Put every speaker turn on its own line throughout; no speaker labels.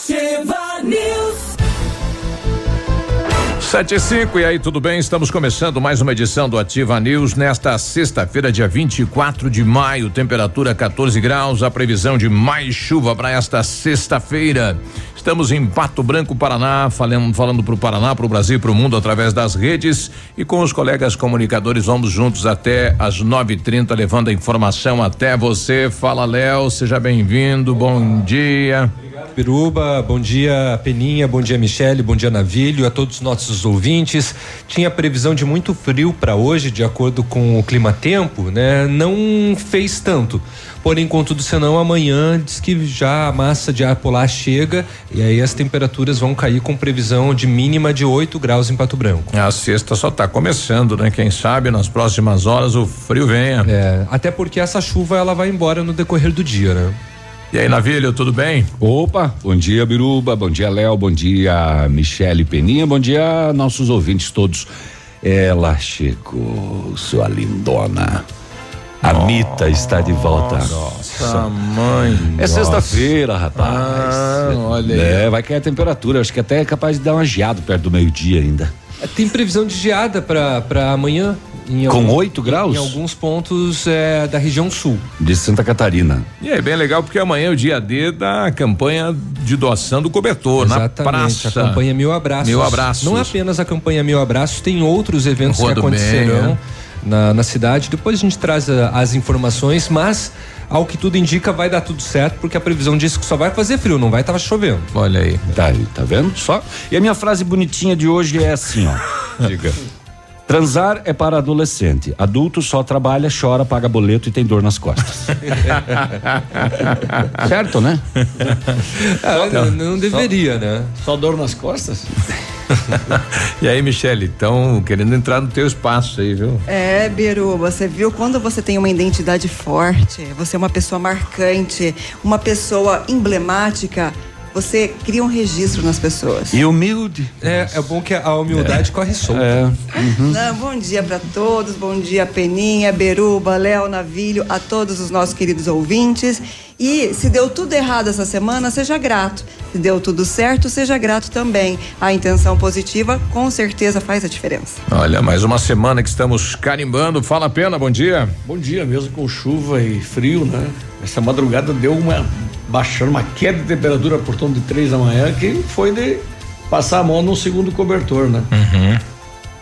Ativa News.
Sete e cinco, e aí, tudo bem? Estamos começando mais uma edição do Ativa News nesta sexta-feira, dia 24 de maio, temperatura 14 graus, a previsão de mais chuva para esta sexta-feira. Estamos em Pato Branco, Paraná, falando, falando para o Paraná, para o Brasil para o mundo através das redes e com os colegas comunicadores vamos juntos até às 9:30 levando a informação até você. Fala, Léo, seja bem-vindo. Bom dia.
Piruba, bom dia Peninha, bom dia Michele, bom dia Navilho, a todos os nossos ouvintes. Tinha previsão de muito frio para hoje, de acordo com o clima-tempo, né? Não fez tanto. Porém, contudo, senão amanhã diz que já a massa de ar polar chega e aí as temperaturas vão cair com previsão de mínima de 8 graus em Pato Branco.
A sexta só está começando, né? Quem sabe nas próximas horas o frio venha.
É, até porque essa chuva ela vai embora no decorrer do dia, né?
E aí, Navilho, tudo bem?
Opa, bom dia, Biruba, bom dia, Léo, bom dia, Michele Peninha, bom dia, nossos ouvintes todos. Ela chegou, sua lindona. A Mita está de volta.
Nossa, mãe.
É sexta-feira, rapaz.
Ah, olha aí.
É, vai cair a temperatura, acho que até é capaz de dar uma geada perto do meio-dia ainda.
Tem previsão de geada para amanhã. Em
Com
algum-
8 graus?
Em alguns pontos é, da região sul.
De Santa Catarina.
E é bem legal porque amanhã é o dia D da campanha de doação do cobertor
Exatamente,
na praça.
a campanha Mil Abraços.
Mil Abraços.
Não é apenas a campanha Mil Abraços, tem outros eventos
Rua
que acontecerão
né?
na, na cidade. Depois a gente traz a- as informações, mas ao que tudo indica vai dar tudo certo, porque a previsão diz que só vai fazer frio, não vai estar chovendo.
Olha aí.
Tá aí, tá vendo? Só. E a minha frase bonitinha de hoje é assim, ó.
Diga.
Transar é para adolescente. Adulto só trabalha, chora, paga boleto e tem dor nas costas. certo, né?
Ah, não, não deveria, né?
Só dor nas costas?
E aí, Michele, estão querendo entrar no teu espaço aí, viu?
É, Biru, você viu quando você tem uma identidade forte, você é uma pessoa marcante, uma pessoa emblemática, você cria um registro nas pessoas.
E humilde.
É, é bom que a humildade corre solta.
É.
Não, bom dia para todos, bom dia Peninha, Beruba, Léo, Navilho, a todos os nossos queridos ouvintes. E se deu tudo errado essa semana, seja grato. Se deu tudo certo, seja grato também. A intenção positiva com certeza faz a diferença.
Olha, mais uma semana que estamos carimbando. Fala a pena, bom dia.
Bom dia, mesmo com chuva e frio, né? Essa madrugada deu uma baixando uma queda de temperatura por torno de três da manhã que foi de passar a mão no segundo cobertor, né?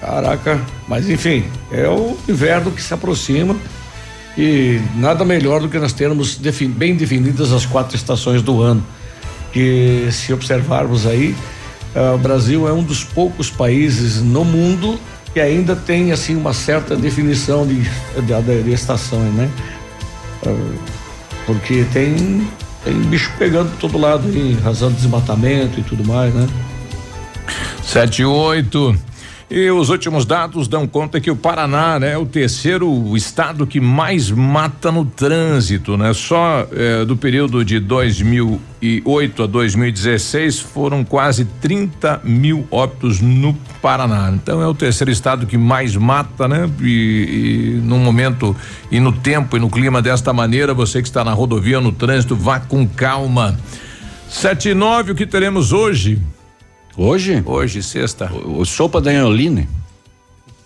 Caraca, mas enfim, é o inverno que se aproxima e nada melhor do que nós termos defin- bem definidas as quatro estações do ano. Que se observarmos aí, ah, o Brasil é um dos poucos países no mundo que ainda tem assim uma certa definição de, de, de estação, né? Ah, porque tem tem bicho pegando por todo lado aí, razão de desmatamento e tudo mais, né?
Sete e oito. E os últimos dados dão conta que o Paraná né, é o terceiro estado que mais mata no trânsito, né? Só eh, do período de 2008 a 2016 foram quase 30 mil óbitos no Paraná. Então é o terceiro estado que mais mata, né? E, e no momento e no tempo e no clima desta maneira, você que está na rodovia, no trânsito, vá com calma. Sete e nove, o que teremos hoje?
Hoje?
Hoje, sexta.
O, o sopa da Angeline.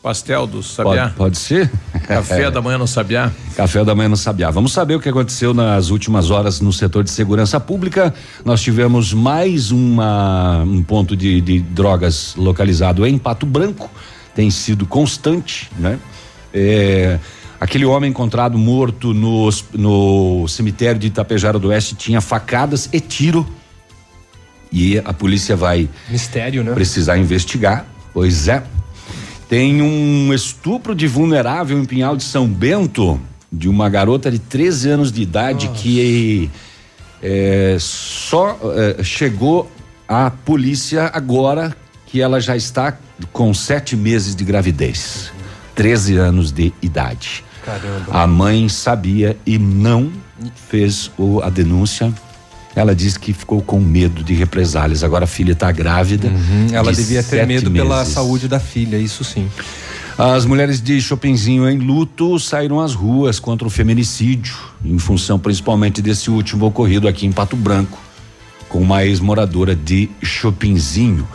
Pastel do Sabiá.
Pode, pode ser?
Café da manhã no Sabiá.
Café da manhã no Sabiá. Vamos saber o que aconteceu nas últimas horas no setor de segurança pública. Nós tivemos mais uma, um ponto de, de drogas localizado em Pato Branco. Tem sido constante, né? É, Aquele homem encontrado morto no, no cemitério de Itapejara do Oeste tinha facadas e tiro. E a polícia vai
Mistério, né?
precisar investigar. Pois é. Tem um estupro de vulnerável em Pinhal de São Bento, de uma garota de 13 anos de idade que é, só é, chegou à polícia agora que ela já está com sete meses de gravidez. 13 anos de idade.
Caramba.
A mãe sabia e não fez o, a denúncia. Ela disse que ficou com medo de represálias. Agora a filha está grávida.
Uhum, Ela
de
devia ter medo pela
meses.
saúde da filha, isso sim.
As mulheres de Chopinzinho em luto saíram às ruas contra o feminicídio, em função principalmente desse último ocorrido aqui em Pato Branco, com uma ex-moradora de Chopinzinho.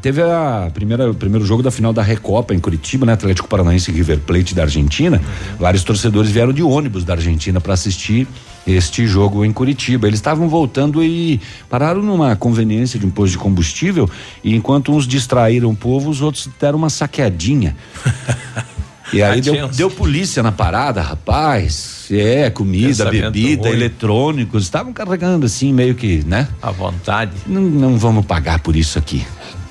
Teve a primeira, primeiro jogo da final da Recopa em Curitiba, né? Atlético Paranaense e River Plate da Argentina. Vários torcedores vieram de ônibus da Argentina para assistir este jogo em Curitiba. Eles estavam voltando e pararam numa conveniência de um posto de combustível e enquanto uns distraíram o povo, os outros deram uma saqueadinha. E aí deu,
Atenção.
deu polícia na parada, rapaz. É, comida,
Pensamento
bebida,
ruim.
eletrônicos, estavam carregando assim, meio que, né?
À vontade.
Não, não vamos pagar por isso aqui.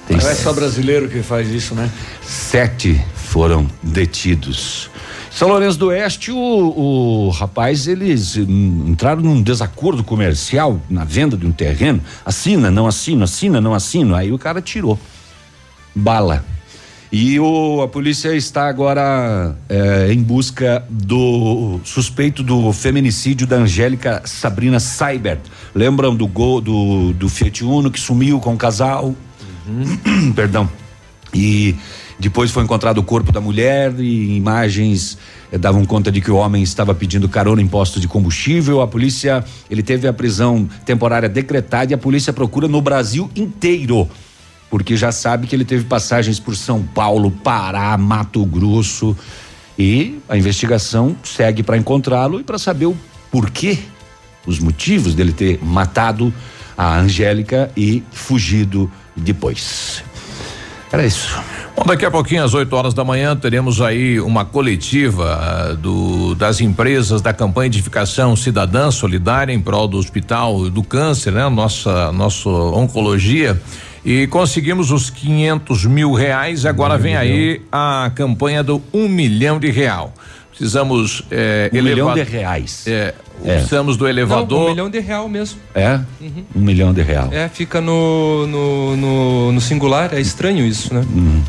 Tem
Não é só brasileiro que faz isso, né?
sete foram detidos. São Lourenço do Oeste, o, o rapaz, eles entraram num desacordo comercial na venda de um terreno. Assina, não assino, assina, não assino. Aí o cara tirou. Bala. E o, a polícia está agora eh, em busca do suspeito do feminicídio da Angélica Sabrina Seibert. Lembram do gol do, do Fiat Uno que sumiu com o casal? Perdão. E depois foi encontrado o corpo da mulher e imagens eh, davam conta de que o homem estava pedindo carona em postos de combustível. A polícia, ele teve a prisão temporária decretada e a polícia procura no Brasil inteiro. Porque já sabe que ele teve passagens por São Paulo, Pará, Mato Grosso. E a investigação segue para encontrá-lo e para saber o porquê, os motivos dele ter matado a Angélica e fugido depois. Era isso.
Bom, daqui a pouquinho, às 8 horas da manhã, teremos aí uma coletiva ah, do, das empresas da campanha Edificação Cidadã Solidária em prol do Hospital do Câncer, né? Nossa, nossa oncologia. E conseguimos os 500 mil reais. Agora vem aí a campanha do um milhão de real. Precisamos eh,
Um milhão de reais.
É,
É.
precisamos do
Não,
elevador.
um milhão de real mesmo.
É? Um milhão de real.
É, fica no, no, no, no singular, é estranho isso, né?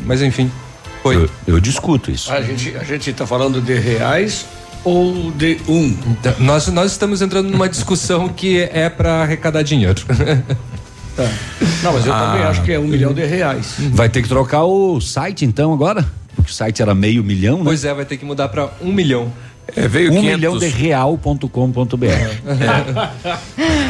Mas enfim, foi.
Eu, eu discuto isso.
A gente, a gente tá falando de reais ou de um?
Então, Nós, nós estamos entrando numa discussão que é para arrecadar dinheiro.
Tá. Não, mas eu também
Ah.
acho que é um milhão de reais.
Vai ter que trocar o site então agora? Porque o site era meio milhão, né?
pois é, vai ter que mudar para um milhão.
É, veio
um
500
milhão de real.com.br.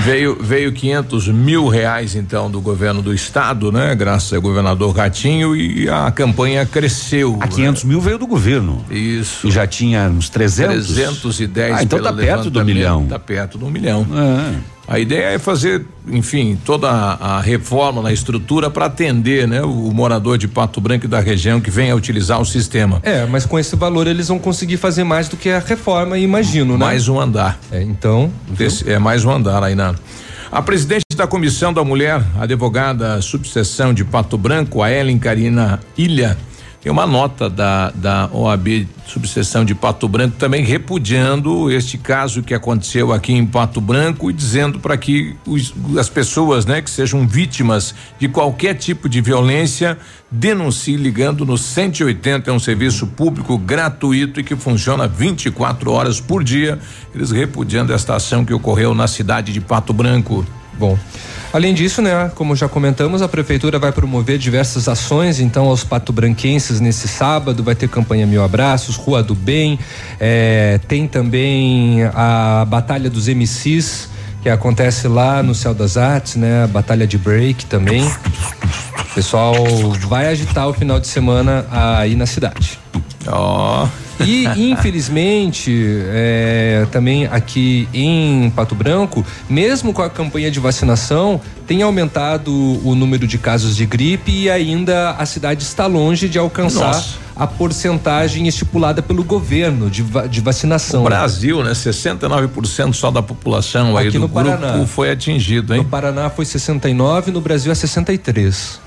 Veio, veio 500 mil reais, então, do governo do estado, né? Graças ao governador Ratinho e a campanha cresceu.
A 500 mil veio do governo.
né? Isso.
E já tinha uns 300.
310
Ah, então tá perto do milhão.
Tá perto do milhão.
É.
A ideia é fazer, enfim, toda a, a reforma na estrutura para atender, né, o, morador de Pato Branco e da região que venha utilizar o sistema.
É, mas com esse valor eles vão conseguir fazer mais do que a reforma, imagino, né?
Mais um andar.
É, então,
Esse é mais um andar aí na. A presidente da Comissão da Mulher, a advogada subseção de Pato Branco, a Ellen Karina Ilha, tem uma nota da, da OAB subseção de Pato Branco também repudiando este caso que aconteceu aqui em Pato Branco e dizendo para que os- as pessoas, né, que sejam vítimas de qualquer tipo de violência denuncie ligando no 180 é um serviço público gratuito e que funciona 24 horas por dia. Eles repudiando esta ação que ocorreu na cidade de Pato Branco.
Bom, além disso, né, como já comentamos, a prefeitura vai promover diversas ações, então aos patobranquenses nesse sábado vai ter campanha Mil Abraços, Rua do Bem, eh, tem também a Batalha dos MCs, que acontece lá no Céu das Artes, né, a Batalha de Break também. O pessoal vai agitar o final de semana aí na cidade.
Ó,
E, infelizmente, é, também aqui em Pato Branco, mesmo com a campanha de vacinação, tem aumentado o número de casos de gripe e ainda a cidade está longe de alcançar Nossa. a porcentagem estipulada pelo governo de, de vacinação. O
Brasil, né? 69% só da população Aqui aí do no grupo Paraná. foi atingido, hein?
No Paraná foi 69, no Brasil é 63.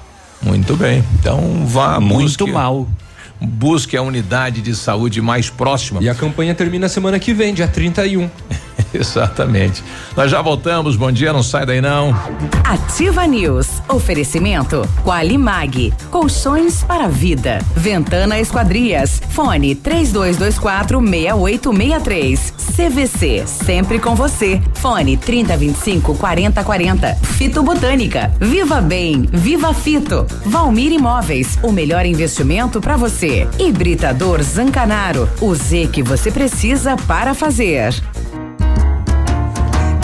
Muito bem. Então vá
muito busque, mal.
Busque a unidade de saúde mais próxima.
E a campanha termina semana que vem, dia 31.
Exatamente. Nós já voltamos. Bom dia, não sai daí não.
Ativa News. Oferecimento Qualimag. Colchões para vida. Ventana Esquadrias. Fone 3224 6863. CVC. Sempre com você. Fone 3025 4040. Fito Botânica. Viva Bem. Viva Fito. Valmir Imóveis. O melhor investimento para você. Hibridador Zancanaro. O Z que você precisa para fazer.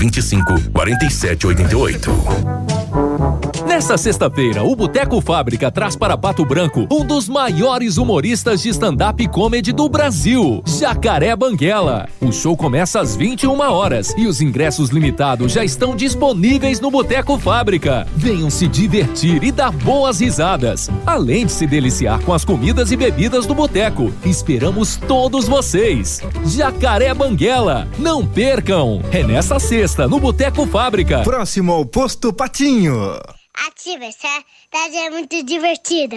25 47 88.
Nessa sexta-feira, o Boteco Fábrica traz para Pato Branco um dos maiores humoristas de stand-up comedy do Brasil, Jacaré Banguela. O show começa às 21 horas e os ingressos limitados já estão disponíveis no Boteco Fábrica. Venham se divertir e dar boas risadas, além de se deliciar com as comidas e bebidas do boteco. Esperamos todos vocês. Jacaré Banguela, não percam! É nessa sexta, no Boteco Fábrica.
Próximo ao Posto Patinho.
Ativa, essa tarde é muito divertida.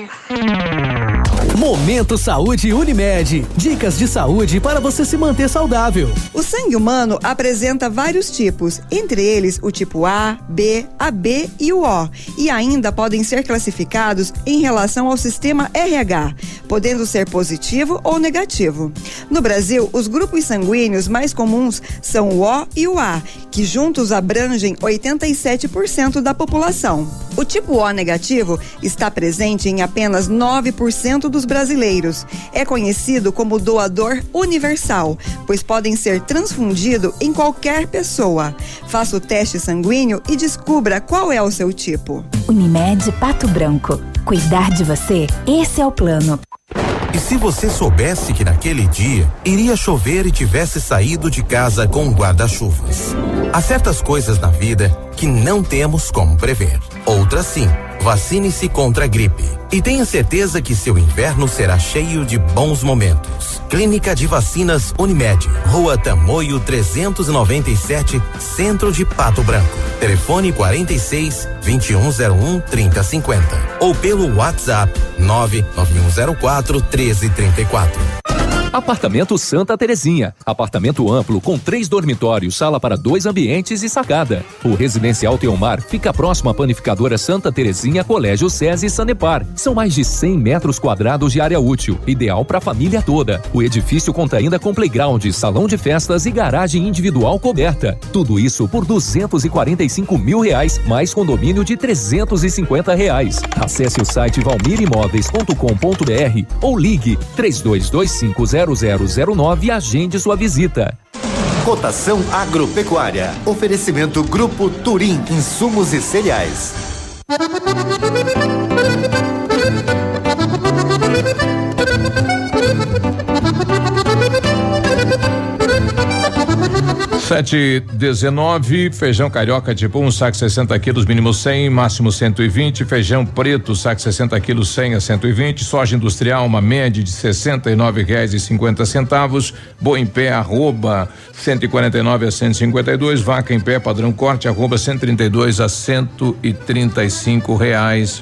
Momento Saúde Unimed. Dicas de saúde para você se manter saudável.
O sangue humano apresenta vários tipos, entre eles o tipo A, B, AB e o O, e ainda podem ser classificados em relação ao sistema RH, podendo ser positivo ou negativo. No Brasil, os grupos sanguíneos mais comuns são o O e o A, que juntos abrangem 87% da população. O tipo O negativo está presente em apenas 9% dos brasileiros. É conhecido como doador universal, pois podem ser transfundido em qualquer pessoa. Faça o teste sanguíneo e descubra qual é o seu tipo.
Unimed Pato Branco. Cuidar de você, esse é o plano.
E se você soubesse que naquele dia iria chover e tivesse saído de casa com guarda-chuvas? Há certas coisas na vida que não temos como prever. Outras sim. Vacine-se contra a gripe. E tenha certeza que seu inverno será cheio de bons momentos. Clínica de Vacinas Unimed. Rua Tamoio 397, Centro de Pato Branco. Telefone 46 2101 3050. Ou pelo WhatsApp 99104 1334.
Apartamento Santa Terezinha. Apartamento amplo com três dormitórios, sala para dois ambientes e sacada. O residencial Teomar fica próximo à panificadora Santa Terezinha, Colégio SESI e Sanepar. São mais de 100 metros quadrados de área útil, ideal para a família toda. O edifício conta ainda com playground, salão de festas e garagem individual coberta. Tudo isso por 245 mil reais, mais condomínio de 350 reais. Acesse o site valmirimóveis.com.br ou ligue 3225 0009 e agende sua visita.
Cotação agropecuária. Oferecimento Grupo Turim, insumos e cereais.
Sete dezenove, feijão carioca tipo um saco 60 quilos, mínimo 100, máximo 120. Feijão preto, saco 60 quilos, 100 a 120. Soja industrial, uma média de 69 reais e 50 centavos. Boa em pé, arroba 149 a 152. Vaca em pé, padrão corte, arroba 132 a 135 reais.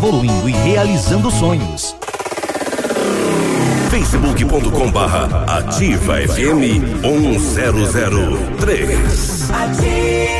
evoluindo e realizando sonhos.
facebook.com barra ativa FM 1003.
Ativa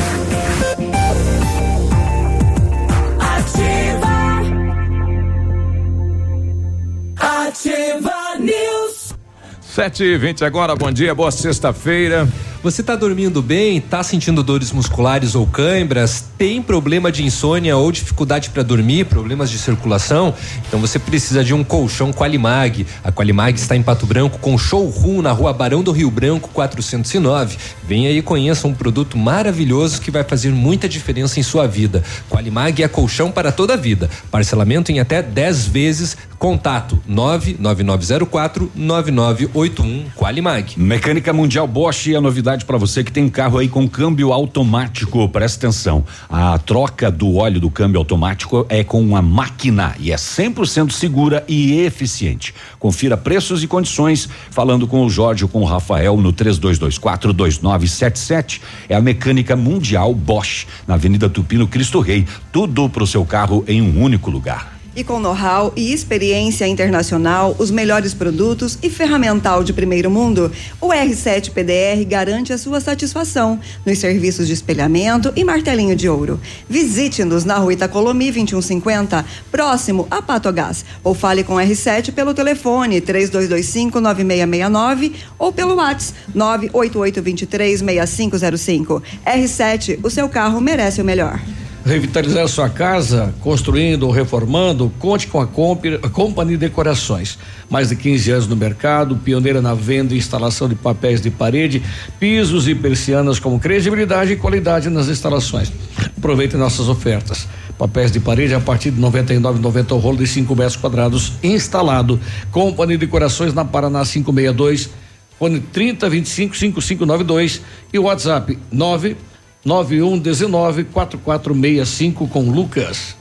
Ativa News.
Sete e vinte agora, bom dia, boa sexta-feira.
Você tá dormindo bem? Tá sentindo dores musculares ou câimbras? Tem problema de insônia ou dificuldade para dormir? Problemas de circulação? Então você precisa de um colchão Qualimag. A Qualimag está em Pato Branco com showroom na rua Barão do Rio Branco 409. Venha aí e conheça um produto maravilhoso que vai fazer muita diferença em sua vida. Qualimag é colchão para toda a vida. Parcelamento em até 10 vezes. Contato 99904 9981 Qualimag.
Mecânica Mundial Bosch é a novidade para você que tem carro aí com câmbio automático. Presta atenção. A troca do óleo do câmbio automático é com uma máquina e é 100% segura e eficiente. Confira preços e condições falando com o Jorge ou com o Rafael no 3224 2977. É a Mecânica Mundial Bosch, na Avenida Tupi, no Cristo Rei. Tudo pro seu carro em um único lugar.
E com know-how e experiência internacional, os melhores produtos e ferramental de primeiro mundo, o R7 PDR garante a sua satisfação nos serviços de espelhamento e martelinho de ouro. Visite-nos na rua Itacolomi 2150, próximo a Patogás, ou fale com o R7 pelo telefone 3225-9669 ou pelo WhatsApp 988236505. R7, o seu carro merece o melhor.
Revitalizar sua casa, construindo ou reformando, conte com a, Comp- a Company Decorações. Mais de 15 anos no mercado, pioneira na venda e instalação de papéis de parede, pisos e persianas com credibilidade e qualidade nas instalações. Aproveite nossas ofertas. Papéis de parede a partir de R$ 99,90 o rolo de 5 metros quadrados instalado. Company Decorações na Paraná 562, fone 3025 5592 e WhatsApp 9 9119 4465 com Lucas.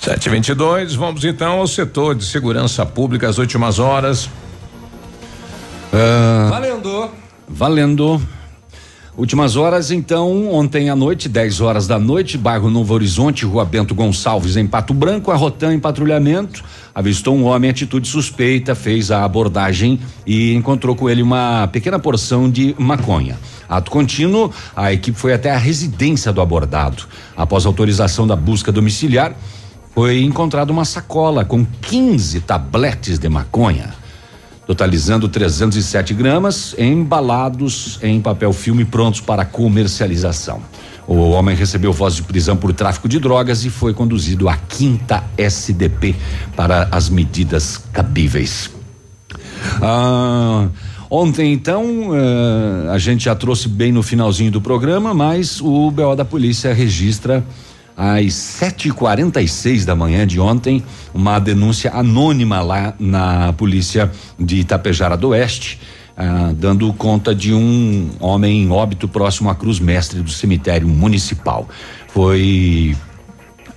722, vamos então ao setor de segurança pública, as últimas horas.
Ah,
Valendo.
Valendo. Últimas horas, então, ontem à noite, 10 horas da noite, bairro Novo Horizonte, Rua Bento Gonçalves, em Pato Branco, a Rotan em patrulhamento, avistou um homem em atitude suspeita, fez a abordagem e encontrou com ele uma pequena porção de maconha. Ato contínuo, a equipe foi até a residência do abordado. Após autorização da busca domiciliar, foi encontrada uma sacola com 15 tabletes de maconha totalizando 307 gramas, embalados em papel filme prontos para comercialização. O homem recebeu voz de prisão por tráfico de drogas e foi conduzido à quinta SDP para as medidas cabíveis. Ah, ontem, então, eh, a gente já trouxe bem no finalzinho do programa, mas o BO da polícia registra às 7h46 da manhã de ontem, uma denúncia anônima lá na polícia de Itapejara do Oeste, ah, dando conta de um homem em óbito próximo à Cruz Mestre do cemitério municipal. Foi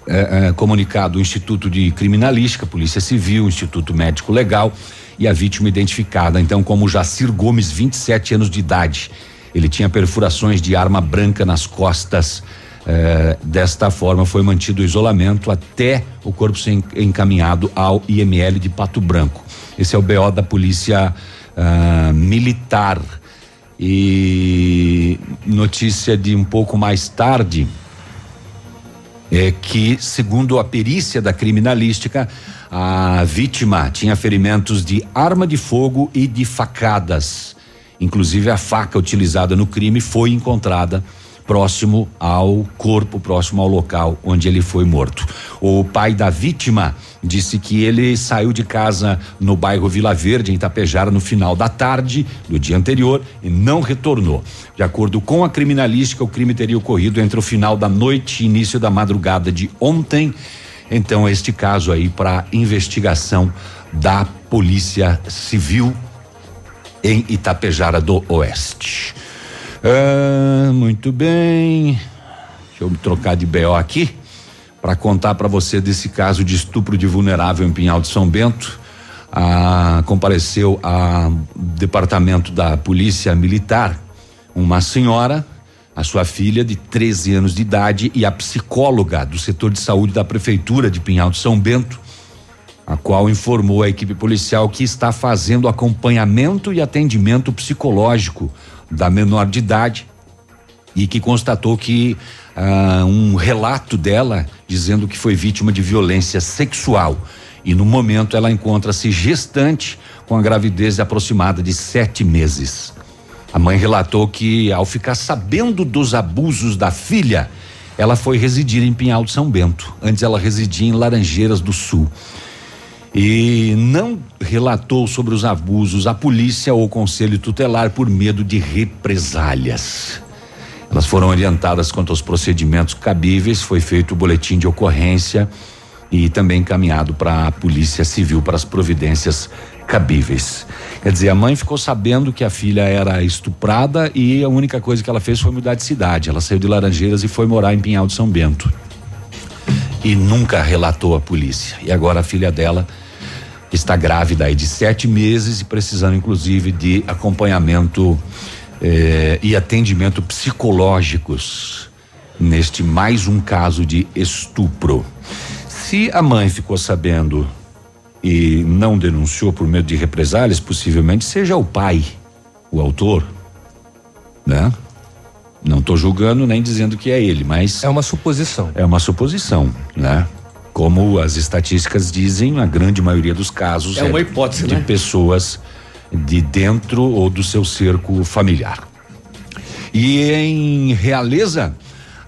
é, é, comunicado o Instituto de Criminalística, Polícia Civil, Instituto Médico Legal e a vítima identificada então como Jacir Gomes, 27 anos de idade. Ele tinha perfurações de arma branca nas costas, Eh, desta forma, foi mantido o isolamento até o corpo ser en- encaminhado ao IML de Pato Branco. Esse é o BO da Polícia ah, Militar. E notícia de um pouco mais tarde é que, segundo a perícia da criminalística, a vítima tinha ferimentos de arma de fogo e de facadas. Inclusive, a faca utilizada no crime foi encontrada próximo ao corpo, próximo ao local onde ele foi morto. O pai da vítima disse que ele saiu de casa no bairro Vila Verde, em Itapejara, no final da tarde do dia anterior e não retornou. De acordo com a criminalística, o crime teria ocorrido entre o final da noite e início da madrugada de ontem. Então, este caso aí para investigação da Polícia Civil em Itapejara do Oeste. Ah, muito bem. Deixa eu me trocar de BO aqui para contar para você desse caso de estupro de vulnerável em Pinhal de São Bento. Ah, compareceu a departamento da Polícia Militar uma senhora, a sua filha de 13 anos de idade e a psicóloga do setor de saúde da prefeitura de Pinhal de São Bento a qual informou a equipe policial que está fazendo acompanhamento e atendimento psicológico da menor de idade e que constatou que ah, um relato dela dizendo que foi vítima de violência sexual e no momento ela encontra-se gestante com a gravidez aproximada de sete meses. A mãe relatou que ao ficar sabendo dos abusos da filha, ela foi residir em Pinhal de São Bento. Antes ela residia em Laranjeiras do Sul e não relatou sobre os abusos à polícia ou conselho tutelar por medo de represálias. Elas foram orientadas quanto aos procedimentos cabíveis, foi feito o boletim de ocorrência e também encaminhado para a Polícia Civil para as providências cabíveis. Quer dizer, a mãe ficou sabendo que a filha era estuprada e a única coisa que ela fez foi mudar de cidade. Ela saiu de Laranjeiras e foi morar em Pinhal de São Bento e nunca relatou à polícia. E agora a filha dela está grávida aí de sete meses e precisando, inclusive, de acompanhamento eh, e atendimento psicológicos neste mais um caso de estupro. Se a mãe ficou sabendo e não denunciou por medo de represálias, possivelmente seja o pai o autor, né? Não estou julgando nem dizendo que é ele, mas
é uma suposição.
É uma suposição, né? Como as estatísticas dizem, a grande maioria dos casos
É uma hipótese,
de
né?
pessoas de dentro ou do seu cerco familiar. E em Realeza,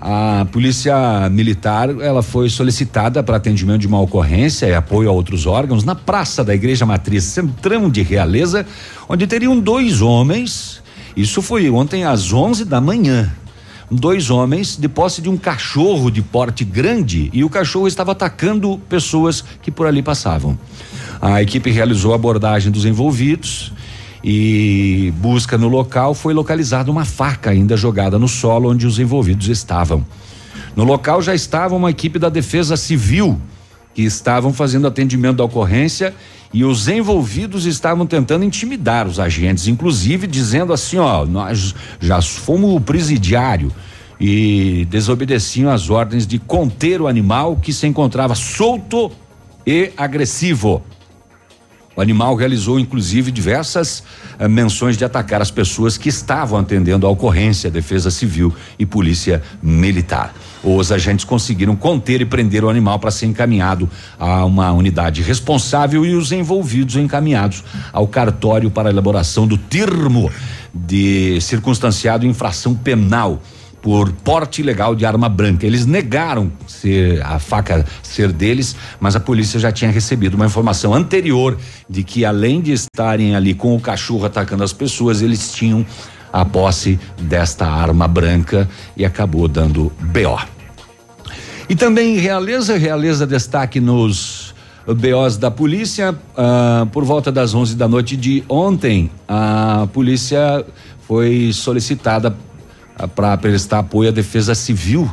a polícia militar ela foi solicitada para atendimento de uma ocorrência e apoio a outros órgãos na praça da Igreja Matriz Centrão de Realeza, onde teriam dois homens. Isso foi ontem às 11 da manhã. Dois homens de posse de um cachorro de porte grande e o cachorro estava atacando pessoas que por ali passavam. A equipe realizou a abordagem dos envolvidos e busca no local foi localizada uma faca ainda jogada no solo onde os envolvidos estavam. No local já estava uma equipe da Defesa Civil que estavam fazendo atendimento da ocorrência e os envolvidos estavam tentando intimidar os agentes, inclusive dizendo assim, ó, nós já fomos o presidiário e desobedeciam as ordens de conter o animal que se encontrava solto e agressivo. O animal realizou, inclusive, diversas eh, menções de atacar as pessoas que estavam atendendo a ocorrência, Defesa Civil e Polícia Militar. Os agentes conseguiram conter e prender o animal para ser encaminhado a uma unidade responsável e os envolvidos encaminhados ao cartório para elaboração do termo de circunstanciado infração penal por porte ilegal de arma branca. Eles negaram ser a faca ser deles, mas a polícia já tinha recebido uma informação anterior de que além de estarem ali com o cachorro atacando as pessoas, eles tinham a posse desta arma branca e acabou dando BO. E também Realeza, Realeza destaque nos BOs da polícia, ah, por volta das 11 da noite de ontem, a polícia foi solicitada para prestar apoio à defesa civil,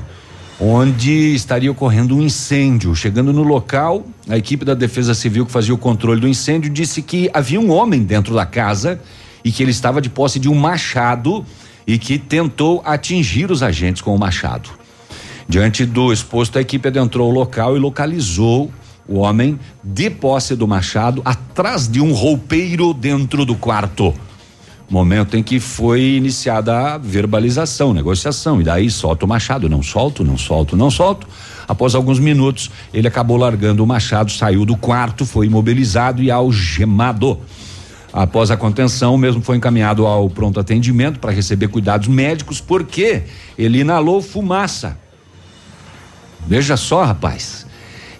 onde estaria ocorrendo um incêndio. Chegando no local, a equipe da defesa civil que fazia o controle do incêndio disse que havia um homem dentro da casa e que ele estava de posse de um machado e que tentou atingir os agentes com o machado. Diante do exposto, a equipe adentrou o local e localizou o homem de posse do machado atrás de um roupeiro dentro do quarto. Momento em que foi iniciada a verbalização, negociação. E daí solta o machado, não solto, não solto, não solto. Após alguns minutos, ele acabou largando o machado, saiu do quarto, foi imobilizado e algemado. Após a contenção, mesmo foi encaminhado ao pronto atendimento para receber cuidados médicos, porque ele inalou fumaça. Veja só, rapaz.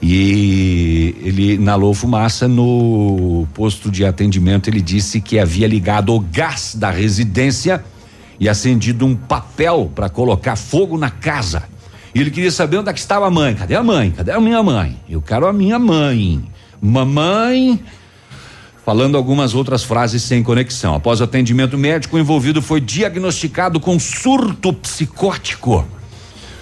E ele inalou fumaça no posto de atendimento. Ele disse que havia ligado o gás da residência e acendido um papel para colocar fogo na casa. E ele queria saber onde é que estava a mãe. Cadê a mãe? Cadê a minha mãe? Eu quero a minha mãe. Mamãe. Falando algumas outras frases sem conexão. Após atendimento médico, o envolvido foi diagnosticado com surto psicótico.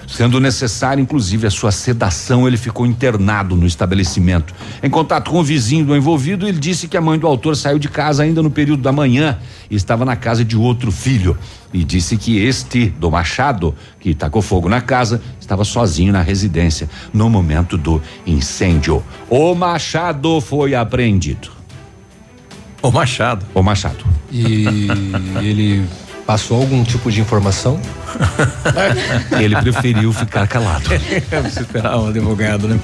Sendo necessário, inclusive, a sua sedação, ele ficou internado no estabelecimento. Em contato com o vizinho do envolvido, ele disse que a mãe do autor saiu de casa ainda no período da manhã e estava na casa de outro filho. E disse que este, do Machado, que tacou fogo na casa, estava sozinho na residência no momento do incêndio. O Machado foi apreendido.
O Machado.
O Machado.
E ele passou algum tipo de informação?
Ele preferiu ficar calado.
Você esperar um advogado, né?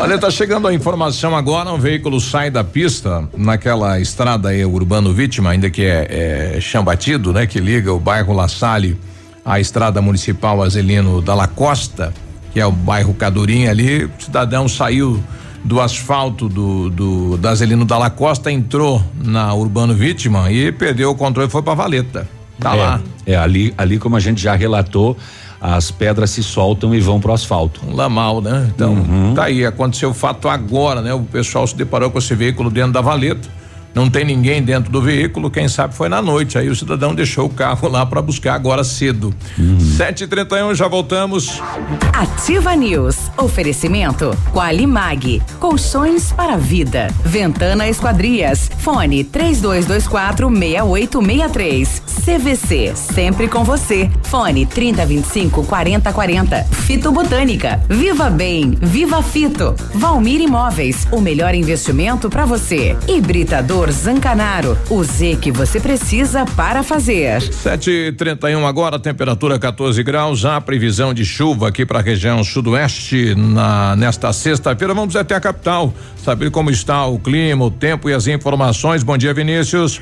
Olha, tá chegando a informação agora, um veículo sai da pista naquela estrada aí, Urbano Vítima, ainda que é, é chão batido, né? Que liga o bairro La Salle à estrada municipal Azelino da Costa, que é o bairro Cadurim ali, o cidadão saiu do asfalto do, do da Azelino da Costa, entrou na Urbano Vítima e perdeu o controle e foi pra valeta. Tá
é,
lá.
É, ali, ali como a gente já relatou, as pedras se soltam e vão pro asfalto.
Um lamal, né? Então,
Uhum.
tá aí, aconteceu o fato agora, né? O pessoal se deparou com esse veículo dentro da valeta. Não tem ninguém dentro do veículo, quem sabe foi na noite. Aí o cidadão deixou o carro lá para buscar agora cedo.
Uhum.
7h31, já voltamos.
Ativa News. Oferecimento Qualimag. Colchões para vida. Ventana Esquadrias. Fone 3224 6863. CVC. Sempre com você. Fone 3025 4040. Fito Botânica. Viva Bem. Viva Fito. Valmir Imóveis. O melhor investimento para você. Hibridador Zancanaro. O Z que você precisa para fazer.
7h31 agora, temperatura 14 graus. Há previsão de chuva aqui para a região sudoeste na nesta sexta-feira. Vamos até a capital, saber como está o clima, o tempo e as informações. Bom dia, Vinícius.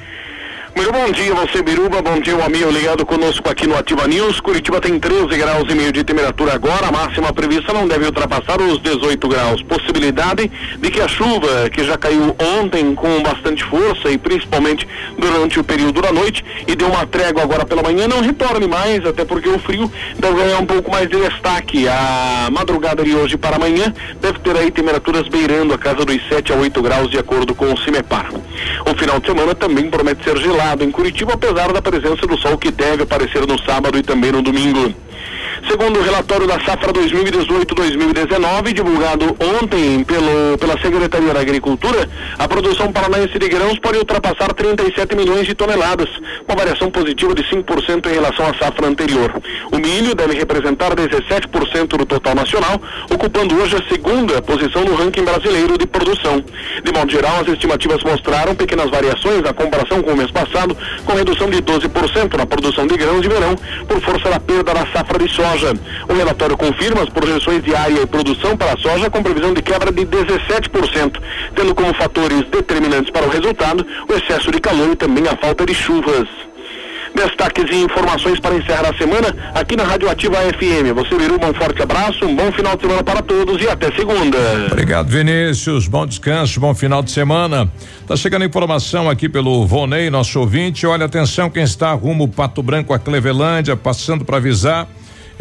Muito bom dia, você Biruba, bom dia, o amigo ligado conosco aqui no Ativa News. Curitiba tem 13 graus e meio de temperatura agora, a máxima prevista não deve ultrapassar os 18 graus. Possibilidade de que a chuva, que já caiu ontem com bastante força e principalmente durante o período da noite e deu uma trégua agora pela manhã, não retorne mais, até porque o frio deve ganhar um pouco mais de destaque. A madrugada de hoje para amanhã deve ter aí temperaturas beirando a casa dos 7 a 8 graus, de acordo com o CIMEPAR. O final de semana também promete ser gelado em Curitiba, apesar da presença do sol que deve aparecer no sábado e também no domingo. Segundo o relatório da safra 2018-2019, divulgado ontem pelo, pela Secretaria da Agricultura, a produção paranaense de grãos pode ultrapassar 37 milhões de toneladas, uma variação positiva de 5% em relação à safra anterior. O milho deve representar 17% do total nacional, ocupando hoje a segunda posição no ranking brasileiro de produção. De modo geral, as estimativas mostraram pequenas variações na comparação com o mês passado, com redução de 12% na produção de grãos de verão, por força da perda da safra de soja. O relatório confirma as projeções de área e produção para a soja com previsão de quebra de 17%, tendo como fatores determinantes para o resultado o excesso de calor e também a falta de chuvas. Destaques e informações para encerrar a semana aqui na Rádio Ativa FM. Você Biruba, um forte abraço, um bom final de semana para todos e até segunda.
Obrigado, Vinícius. Bom descanso, bom final de semana. Tá chegando informação aqui pelo Vonei, nosso ouvinte. Olha, atenção, quem está rumo Pato Branco a Clevelândia, passando para avisar.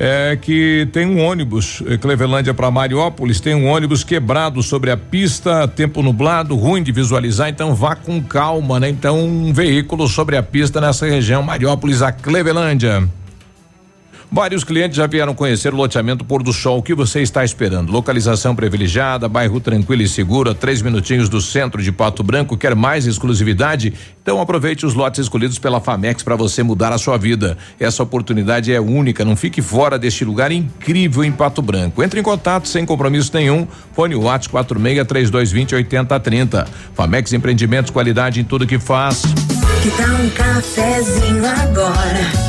É que tem um ônibus, eh, Clevelândia para Mariópolis, tem um ônibus quebrado sobre a pista, tempo nublado, ruim de visualizar, então vá com calma, né? Então, um veículo sobre a pista nessa região, Mariópolis a Clevelândia. Vários clientes já vieram conhecer o loteamento Pôr do Sol. O que você está esperando? Localização privilegiada, bairro tranquilo e seguro, a três minutinhos do centro de Pato Branco. Quer mais exclusividade? Então aproveite os lotes escolhidos pela Famex para você mudar a sua vida. Essa oportunidade é única. Não fique fora deste lugar incrível em Pato Branco. Entre em contato sem compromisso nenhum. Fone WhatsApp 46 3220 8030. Famex Empreendimentos, qualidade em tudo que faz.
Que tal um cafezinho agora?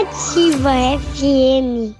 Ativa FM.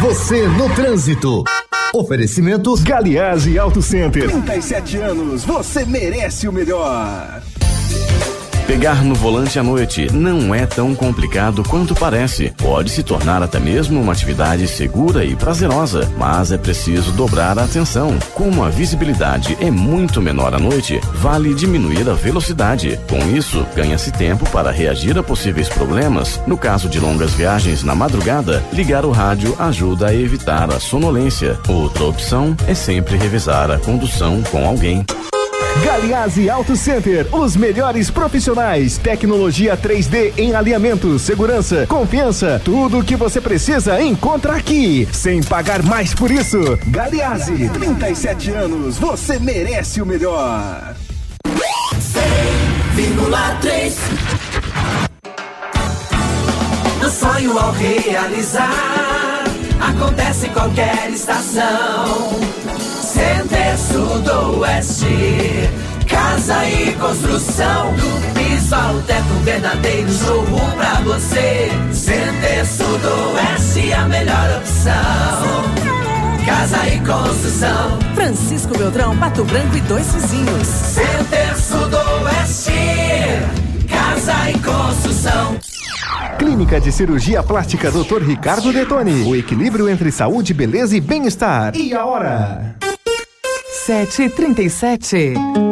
Você no trânsito. Oferecimento Galiase Auto Center.
37 anos, você merece o melhor.
Pegar no volante à noite não é tão complicado quanto parece. Pode se tornar até mesmo uma atividade segura e prazerosa, mas é preciso dobrar a atenção. Como a visibilidade é muito menor à noite, vale diminuir a velocidade. Com isso, ganha-se tempo para reagir a possíveis problemas. No caso de longas viagens na madrugada, ligar o rádio ajuda a evitar a sonolência. Outra opção é sempre revisar a condução com alguém.
Galiase Auto Center, os melhores profissionais, tecnologia 3D em alinhamento, segurança, confiança, tudo o que você precisa encontra aqui, sem pagar mais por isso. Galiase,
37 anos, você merece o melhor.
100,3 O sonho ao realizar acontece em qualquer estação. Center Sudoeste, casa e construção. Do piso ao teto, um verdadeiro showroom pra você. Center Sudoeste, a melhor opção. Casa e construção.
Francisco Beltrão, Pato Branco e dois vizinhos.
Center Sudoeste, casa e construção.
Clínica de Cirurgia Plástica Dr. Ricardo Detoni. O equilíbrio entre saúde, beleza e bem-estar. E a hora?
737.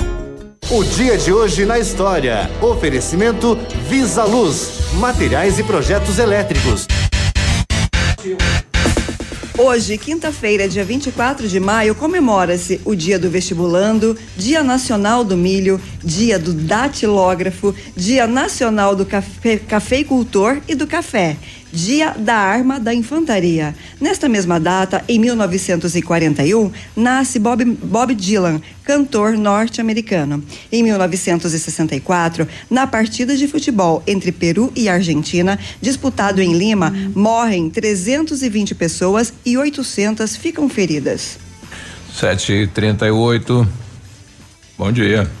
O dia de hoje na história. Oferecimento Visa Luz, materiais e projetos elétricos.
Hoje, quinta-feira, dia 24 de maio, comemora-se o Dia do Vestibulando, Dia Nacional do Milho, Dia do Datilógrafo, Dia Nacional do Cafeicultor e do Café, Dia da Arma da Infantaria. Nesta mesma data, em 1941, nasce Bob, Bob Dylan, cantor norte-americano. Em 1964, na partida de futebol entre Peru e Argentina, disputado em Lima, morrem 320 pessoas e 800 ficam feridas.
7h38. Bom dia.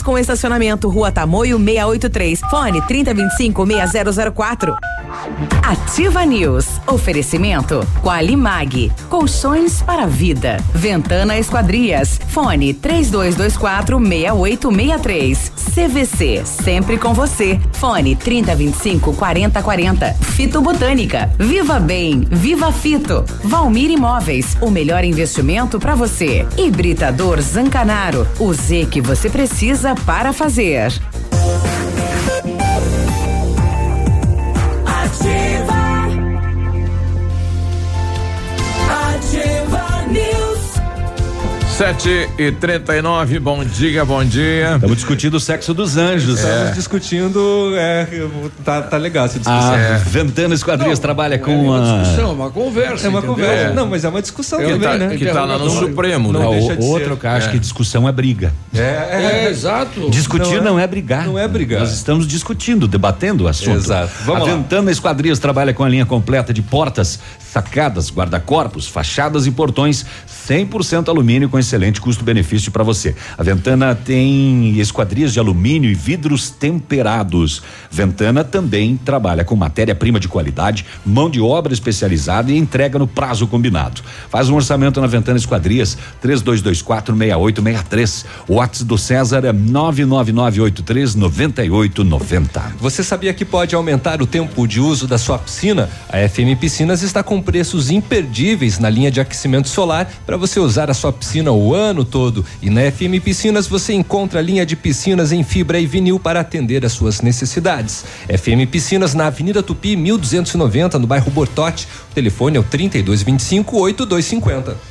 planos com estacionamento Rua Tamoio 683. Fone 3025 6004.
Ativa News. Oferecimento Qualimag. Colchões para vida. Ventana Esquadrias. Fone 3224 6863. CVC. Sempre com você. Fone 3025 4040. Fito Botânica. Viva Bem. Viva Fito. Valmir Imóveis. O melhor investimento para você. Hibridador Zancanaro. O Z que você precisa para fazer.
Ativa.
Sete e trinta e nove, bom dia, bom dia.
Estamos discutindo o sexo dos anjos.
Estamos discutindo, é, tá, tá legal essa discussão.
A
É.
Ventana Esquadrias trabalha com
uma
a.
discussão, é uma conversa.
É uma
entendeu?
conversa. Não, mas é uma discussão
Que
também,
tá-
né?
que tá lá no
Supremo,
Não
Não,
deixa de
outro
ser. É.
que discussão é briga.
É, exato.
Discutir não é, brigar.
não é brigar.
Nós estamos discutindo, debatendo o assunto.
Exato. Vamos
a
lá.
Ventana Esquadrias trabalha com a linha completa de portas, sacadas, guarda-corpos, fachadas e portões 100% alumínio com excelente custo-benefício para você. A Ventana tem esquadrias de alumínio e vidros temperados. Ventana também trabalha com matéria-prima de qualidade, mão de obra especializada e entrega no prazo combinado. Faz um orçamento na Ventana Esquadrias 3224 6863. O WhatsApp do César é 99983 9890.
Você sabia que pode aumentar o tempo de uso da sua piscina? A FM Piscinas está com preços imperdíveis na linha de aquecimento solar para você usar a sua piscina o ano todo. E na FM Piscinas você encontra a linha de piscinas em fibra e vinil para atender às suas necessidades. FM Piscinas na Avenida Tupi 1290 no bairro Bortote. O telefone é o 3225 8250.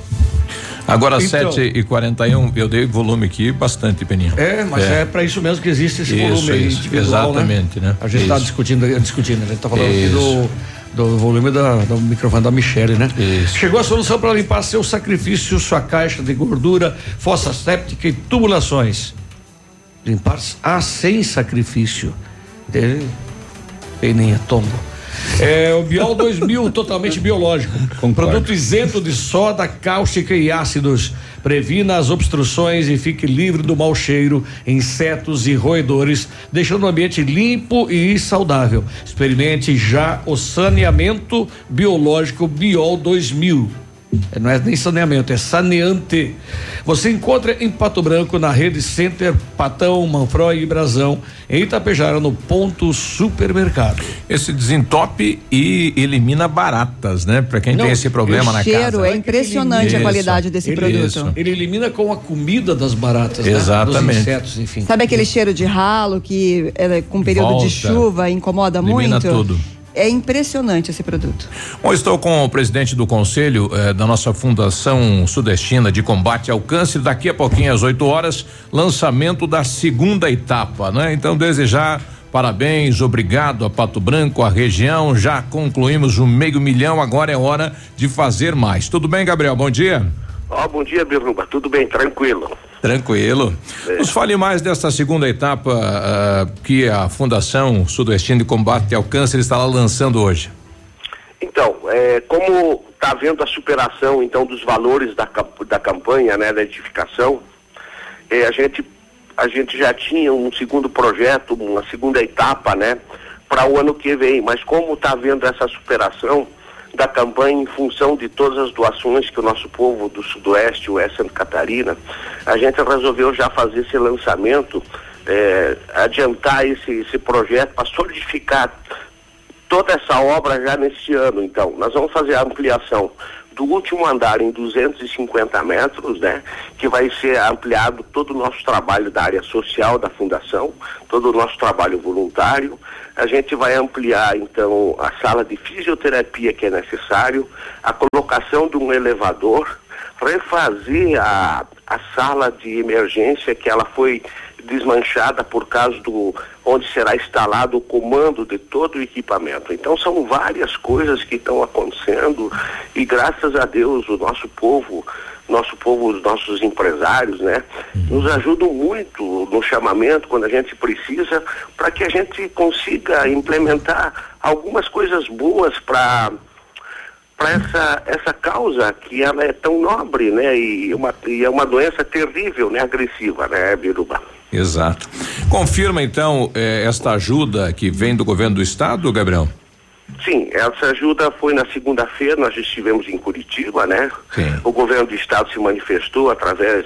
Agora,
Então.
7 e 41 eu dei volume aqui bastante, Peninha.
É, mas é, pra isso mesmo que existe esse
Isso,
volume
isso,
individual,
exatamente, né?
A gente tá
Isso.
discutindo, discutindo, a gente tá falando aqui
Isso.
do, do volume da, do microfone da Michelle, né?
Isso.
Chegou a solução para limpar seu sacrifício, sua caixa de gordura, fossa séptica e tubulações. Limpar a sem sacrifício. Peninha, tombo. É o Biol 2000, totalmente biológico. Produto isento de soda cáustica e ácidos. Previna as obstruções e fique livre do mau cheiro, insetos e roedores, deixando o ambiente limpo e saudável. Experimente já o saneamento biológico Biol 2000. É, Não é nem saneamento, é saneante. Você encontra em Pato Branco, na rede Center, Patão, Manfroy e Brasão, em Itapejara, no ponto supermercado.
Esse desentope e elimina baratas, né? Pra quem
Não,
tem esse problema
o
na
cheiro
casa.
é impressionante a
Isso,
qualidade desse
ele,
produto.
isso. Ele elimina com a comida das baratas, né?
Exatamente.
Dos insetos, enfim.
Sabe aquele cheiro de ralo que é, com período
Volta.
de chuva incomoda
Elimina
muito?
tudo.
É impressionante esse produto.
Bom, estou com o presidente do conselho eh, da nossa Fundação Sudestina de Combate ao Câncer. Daqui a pouquinho, às 8 horas, lançamento da segunda etapa, né? Então, desejar parabéns, obrigado a Pato Branco, a região. Já concluímos o meio milhão, agora é hora de fazer mais. Tudo bem, Gabriel? Bom dia.
Ó, bom dia, Biruba. Tudo bem, tranquilo.
Tranquilo. Nos fale mais desta segunda etapa ah, que a Fundação Sudestina de Combate ao Câncer está lá lançando hoje.
Então, é, como está havendo a superação então dos valores da, da campanha, né, da edificação, é, a gente a gente já tinha um segundo projeto, uma segunda etapa, né, para o ano que vem. Mas como está havendo essa superação da campanha em função de todas as doações que o nosso povo do Sudoeste, o Santa Catarina, a gente resolveu já fazer esse lançamento, é, adiantar esse, esse projeto para solidificar toda essa obra já nesse ano, então. Nós vamos fazer a ampliação do último andar em 250 metros, né? Que vai ser ampliado todo o nosso trabalho da área social da fundação, todo o nosso trabalho voluntário. A gente vai ampliar, então, a sala de fisioterapia que é necessário, a colocação de um elevador, refazer a, a sala de emergência que ela foi desmanchada por causa do onde será instalado o comando de todo o equipamento. Então são várias coisas que estão acontecendo e graças a Deus o nosso povo, nosso povo, os nossos empresários, né, nos ajudam muito no chamamento quando a gente precisa para que a gente consiga implementar algumas coisas boas para para essa, essa causa que ela é tão nobre, né? E, uma, e é uma doença terrível, né? Agressiva, né, Biruba?
Exato. Confirma então eh, esta ajuda que vem do governo do estado, Gabriel?
Sim, essa ajuda foi na segunda-feira, nós estivemos em Curitiba, né?
Sim.
O governo do estado se manifestou através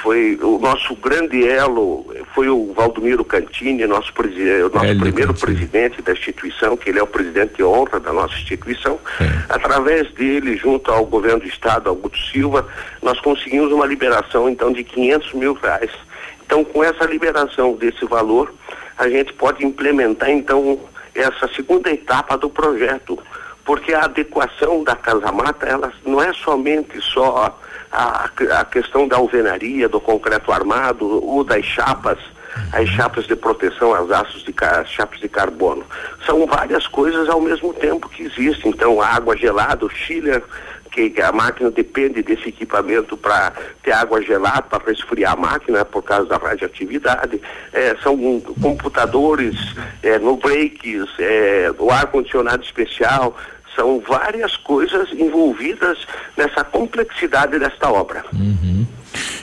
foi o nosso grande elo foi o Valdomiro Cantini, nosso, presi- o nosso primeiro
Cantini.
presidente da instituição, que ele é o presidente de honra da nossa instituição. Através dele, junto ao governo do estado, Augusto Silva, nós conseguimos uma liberação então de 500 mil reais. Então, com essa liberação desse valor, a gente pode implementar então essa segunda etapa do projeto, porque a adequação da casa mata, ela não é somente só a, a questão da alvenaria, do concreto armado ou das chapas, as chapas de proteção aos aços de chapas de carbono. São várias coisas ao mesmo tempo que existem. Então, a água gelada, o chiller, que, a máquina depende desse equipamento para ter água gelada, para resfriar a máquina por causa da radioatividade. Eh, são computadores, eh, no breaks, eh, o ar-condicionado especial. São várias coisas envolvidas nessa complexidade desta obra.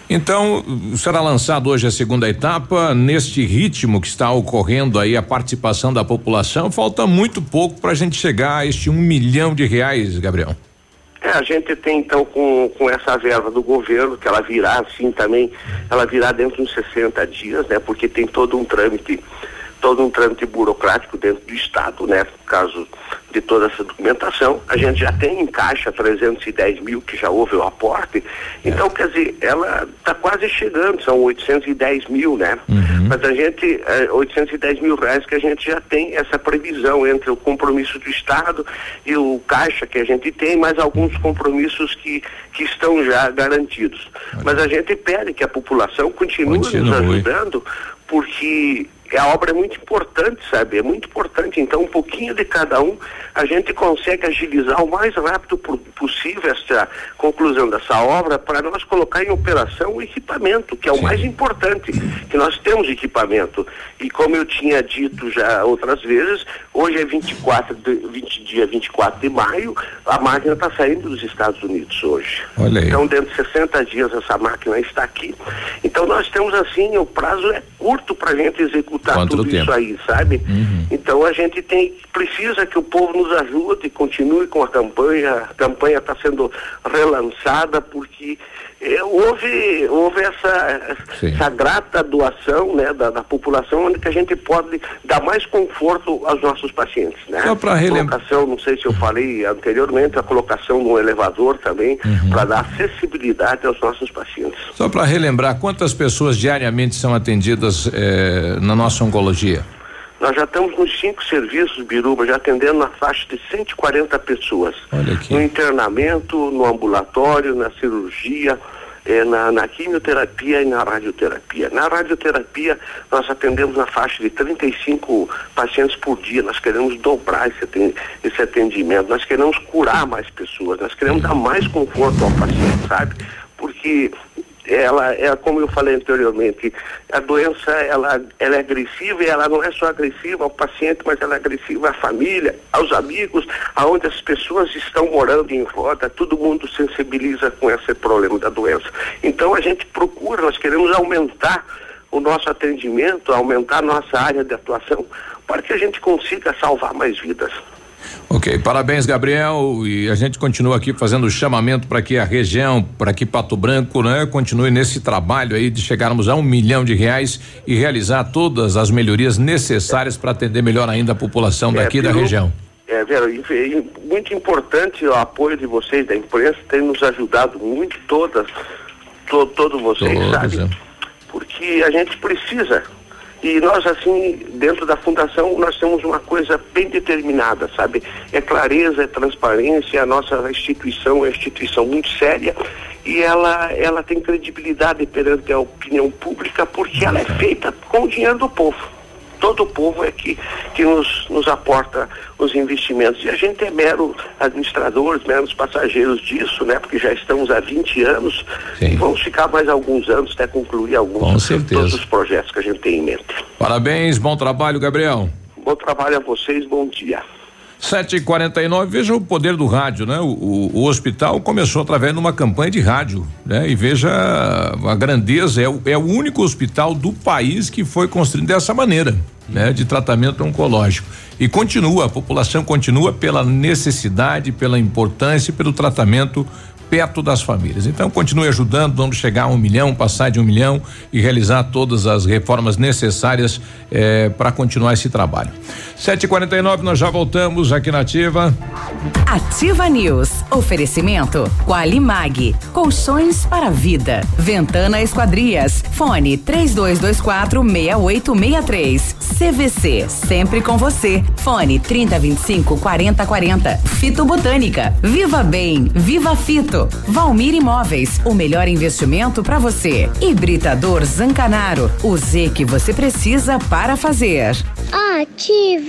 Então, será lançado hoje a segunda etapa. Neste ritmo que está ocorrendo aí a participação da população, falta muito pouco para a gente chegar a este um milhão de reais, Gabriel.
É, a gente tem então com, com essa verba do governo, que ela virá assim também, ela virá dentro de uns 60 dias, né? Porque tem todo um trâmite, todo um trâmite burocrático dentro do Estado, né? Caso de toda essa documentação, a gente já tem em caixa 310 mil que já houve o aporte, então quer dizer, ela está quase chegando, são 810 mil, né? Mas a gente, é, 810 mil reais que a gente já tem essa previsão entre o compromisso do Estado e o caixa que a gente tem, mais alguns compromissos que, que estão já garantidos. Mas a gente pede que a população continue, nos
Continue.
ajudando, porque a obra é muito importante, sabe? É muito importante. Então, um pouquinho de cada um, a gente consegue agilizar o mais rápido possível essa conclusão dessa obra para nós colocar em operação o equipamento, que é o mais importante, que nós temos equipamento. E como eu tinha dito já outras vezes, hoje é 24 de, 20, dia 24 de maio, a máquina está saindo dos Estados Unidos hoje. Então, dentro de 60 dias essa máquina está aqui. Então nós temos assim, o prazo é curto para a gente executar
Quanto
tudo
tempo?
isso aí, sabe? Então a gente tem, precisa que o povo nos ajude, continue com a campanha. A campanha está sendo relançada porque houve, houve essa,
Sim.
essa grata doação né, da, da população, onde que a gente pode dar mais conforto aos nossos pacientes. Né?
Só pra relembrar-
Colocação, não sei se eu falei anteriormente, a colocação no elevador também,
Uhum.
para dar acessibilidade aos nossos pacientes.
Só para relembrar, quantas pessoas diariamente são atendidas eh, na nossa oncologia?
Nós já estamos nos cinco serviços, Biruba, já atendendo na faixa de 140 pessoas. No internamento, no ambulatório, na cirurgia, eh, na, na quimioterapia e na radioterapia. Na radioterapia, nós atendemos na faixa de 35 pacientes por dia. Nós queremos dobrar esse, esse atendimento. Nós queremos curar mais pessoas. Nós queremos dar mais conforto ao paciente, sabe? Porque ela é como eu falei anteriormente, a doença ela, ela é agressiva e ela não é só agressiva ao paciente, mas ela é agressiva à família, aos amigos, aonde as pessoas estão morando em volta, todo mundo sensibiliza com esse problema da doença. Então a gente procura, nós queremos aumentar o nosso atendimento, aumentar a nossa área de atuação, para que a gente consiga salvar mais vidas.
Ok, parabéns, Gabriel. E a gente continua aqui fazendo o chamamento para que a região, para que Pato Branco, né, continue nesse trabalho aí de chegarmos a um milhão de reais e realizar todas as melhorias necessárias para atender melhor ainda a população daqui da
Biru,
região.
É, Vera, muito importante o apoio de vocês, da imprensa, tem nos ajudado muito, todas, to, todos vocês,
Todos,
sabe?
é.
Porque a gente precisa, E nós, assim, dentro da fundação, nós temos uma coisa bem determinada, sabe? É clareza, é transparência, a nossa instituição é uma instituição muito séria e ela, ela tem credibilidade perante a opinião pública porque ela é feita com o dinheiro do povo. Todo o povo é que, que nos, nos aporta os investimentos. E a gente é mero administradores, meros passageiros disso, né? Porque já estamos há 20 anos e vamos ficar mais alguns anos até concluir alguns
Com certeza.
todos os projetos que a gente tem em mente.
Parabéns, bom trabalho, Gabriel.
Bom trabalho a vocês, bom dia.
7h49, veja o poder do rádio, né? O, o, o hospital começou através de uma campanha de rádio, né? E veja a grandeza, é o, é o único hospital do país que foi construído dessa maneira, né? De tratamento oncológico. E continua, a população continua pela necessidade, pela importância e pelo tratamento perto das famílias. Então continue ajudando, vamos chegar a um milhão, passar de um milhão e realizar todas as reformas necessárias eh, para continuar esse trabalho. 7h49, nós já voltamos aqui na Ativa.
Ativa News. Oferecimento Qualimag. Colchões para a vida. Ventana Esquadrias. Fone 3224 6863. CVC. Sempre com você. Fone 3025 4040. Fito Botânica. Viva Bem. Viva Fito. Valmir Imóveis. O melhor investimento para você. Hibridador Zancanaro. O Z que você precisa para fazer.
Ativa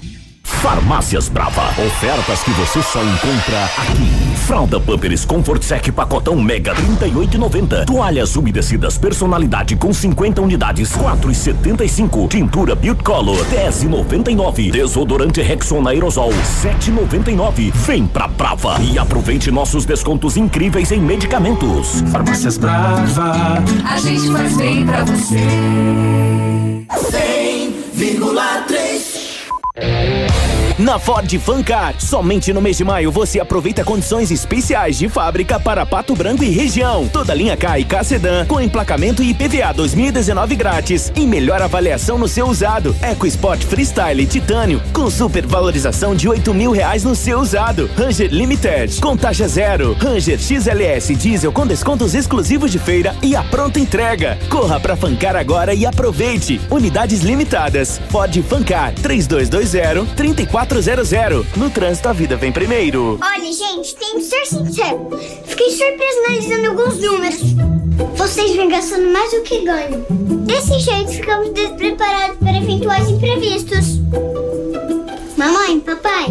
Farmácias Brava. Ofertas que você só encontra aqui. Fralda Pampers Comfort Sec pacotão Mega 38,90. Toalhas umedecidas personalidade com 50 unidades 4,75. Tintura Beauty Color 10,99. Desodorante Rexona Aerosol 7,99. Vem pra Brava e aproveite nossos descontos incríveis em medicamentos. Farmácias Brava.
A gente faz bem pra você.
Na Ford Fancar, somente no mês de maio você aproveita condições especiais de fábrica para Pato Branco e região. Toda linha K e K Sedan com emplacamento e IPVA 2019 grátis e melhor avaliação no seu usado. EcoSport Freestyle Titânio com super valorização de 8 mil reais no seu usado. Ranger Limited com taxa zero. Ranger XLS Diesel com descontos exclusivos de feira e a pronta entrega. Corra pra Fancar agora e aproveite. Unidades limitadas. Ford Fancar 3220 3400. No trânsito a vida vem primeiro.
Olha, gente, tenho que ser sincero. Fiquei surpreso analisando alguns números. Vocês vêm gastando mais do que ganham. Desse jeito, ficamos despreparados para eventuais imprevistos. Mamãe, papai,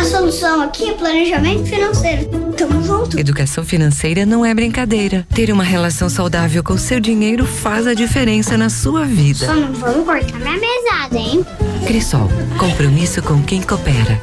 a solução aqui é planejamento financeiro. Tamo junto.
Educação financeira não é brincadeira. Ter uma relação saudável com seu dinheiro faz a diferença na sua vida.
Só não vamos cortar minha mesada, hein?
Crisol, compromisso com quem coopera.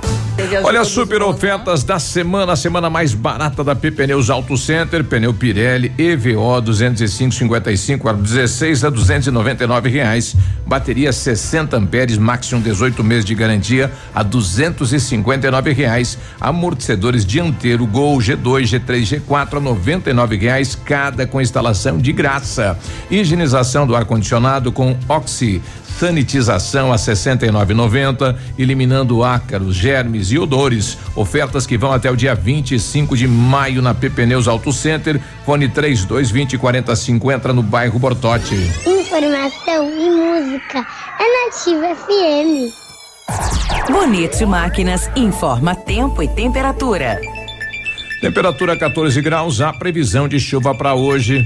Olha as super ofertas da semana, a semana mais barata da P Pneus Auto Center, pneu Pirelli EVO 205 55 a 16 a 299 reais, bateria 60 amperes, máximo 18 meses de garantia a 259 reais, amortecedores dianteiro Gol G2 G3 G4 a 99 reais cada com instalação de graça, higienização do ar condicionado com Oxi sanitização a 69,90, eliminando ácaros, germes e odores. Ofertas que vão até o dia 25 de maio na P Pneus Auto Center. Fone 3220 4050 no bairro Bortote.
Informação e música é Nativa FM.
Bonito Máquinas informa tempo e temperatura.
Temperatura 14 graus, a previsão de chuva para hoje.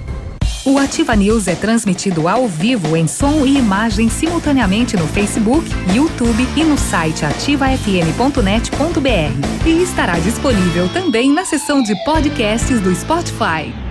O Ativa News é transmitido ao vivo em som e imagem simultaneamente no Facebook, YouTube e no site ativafm.net.br. E estará disponível também na seção de podcasts do Spotify.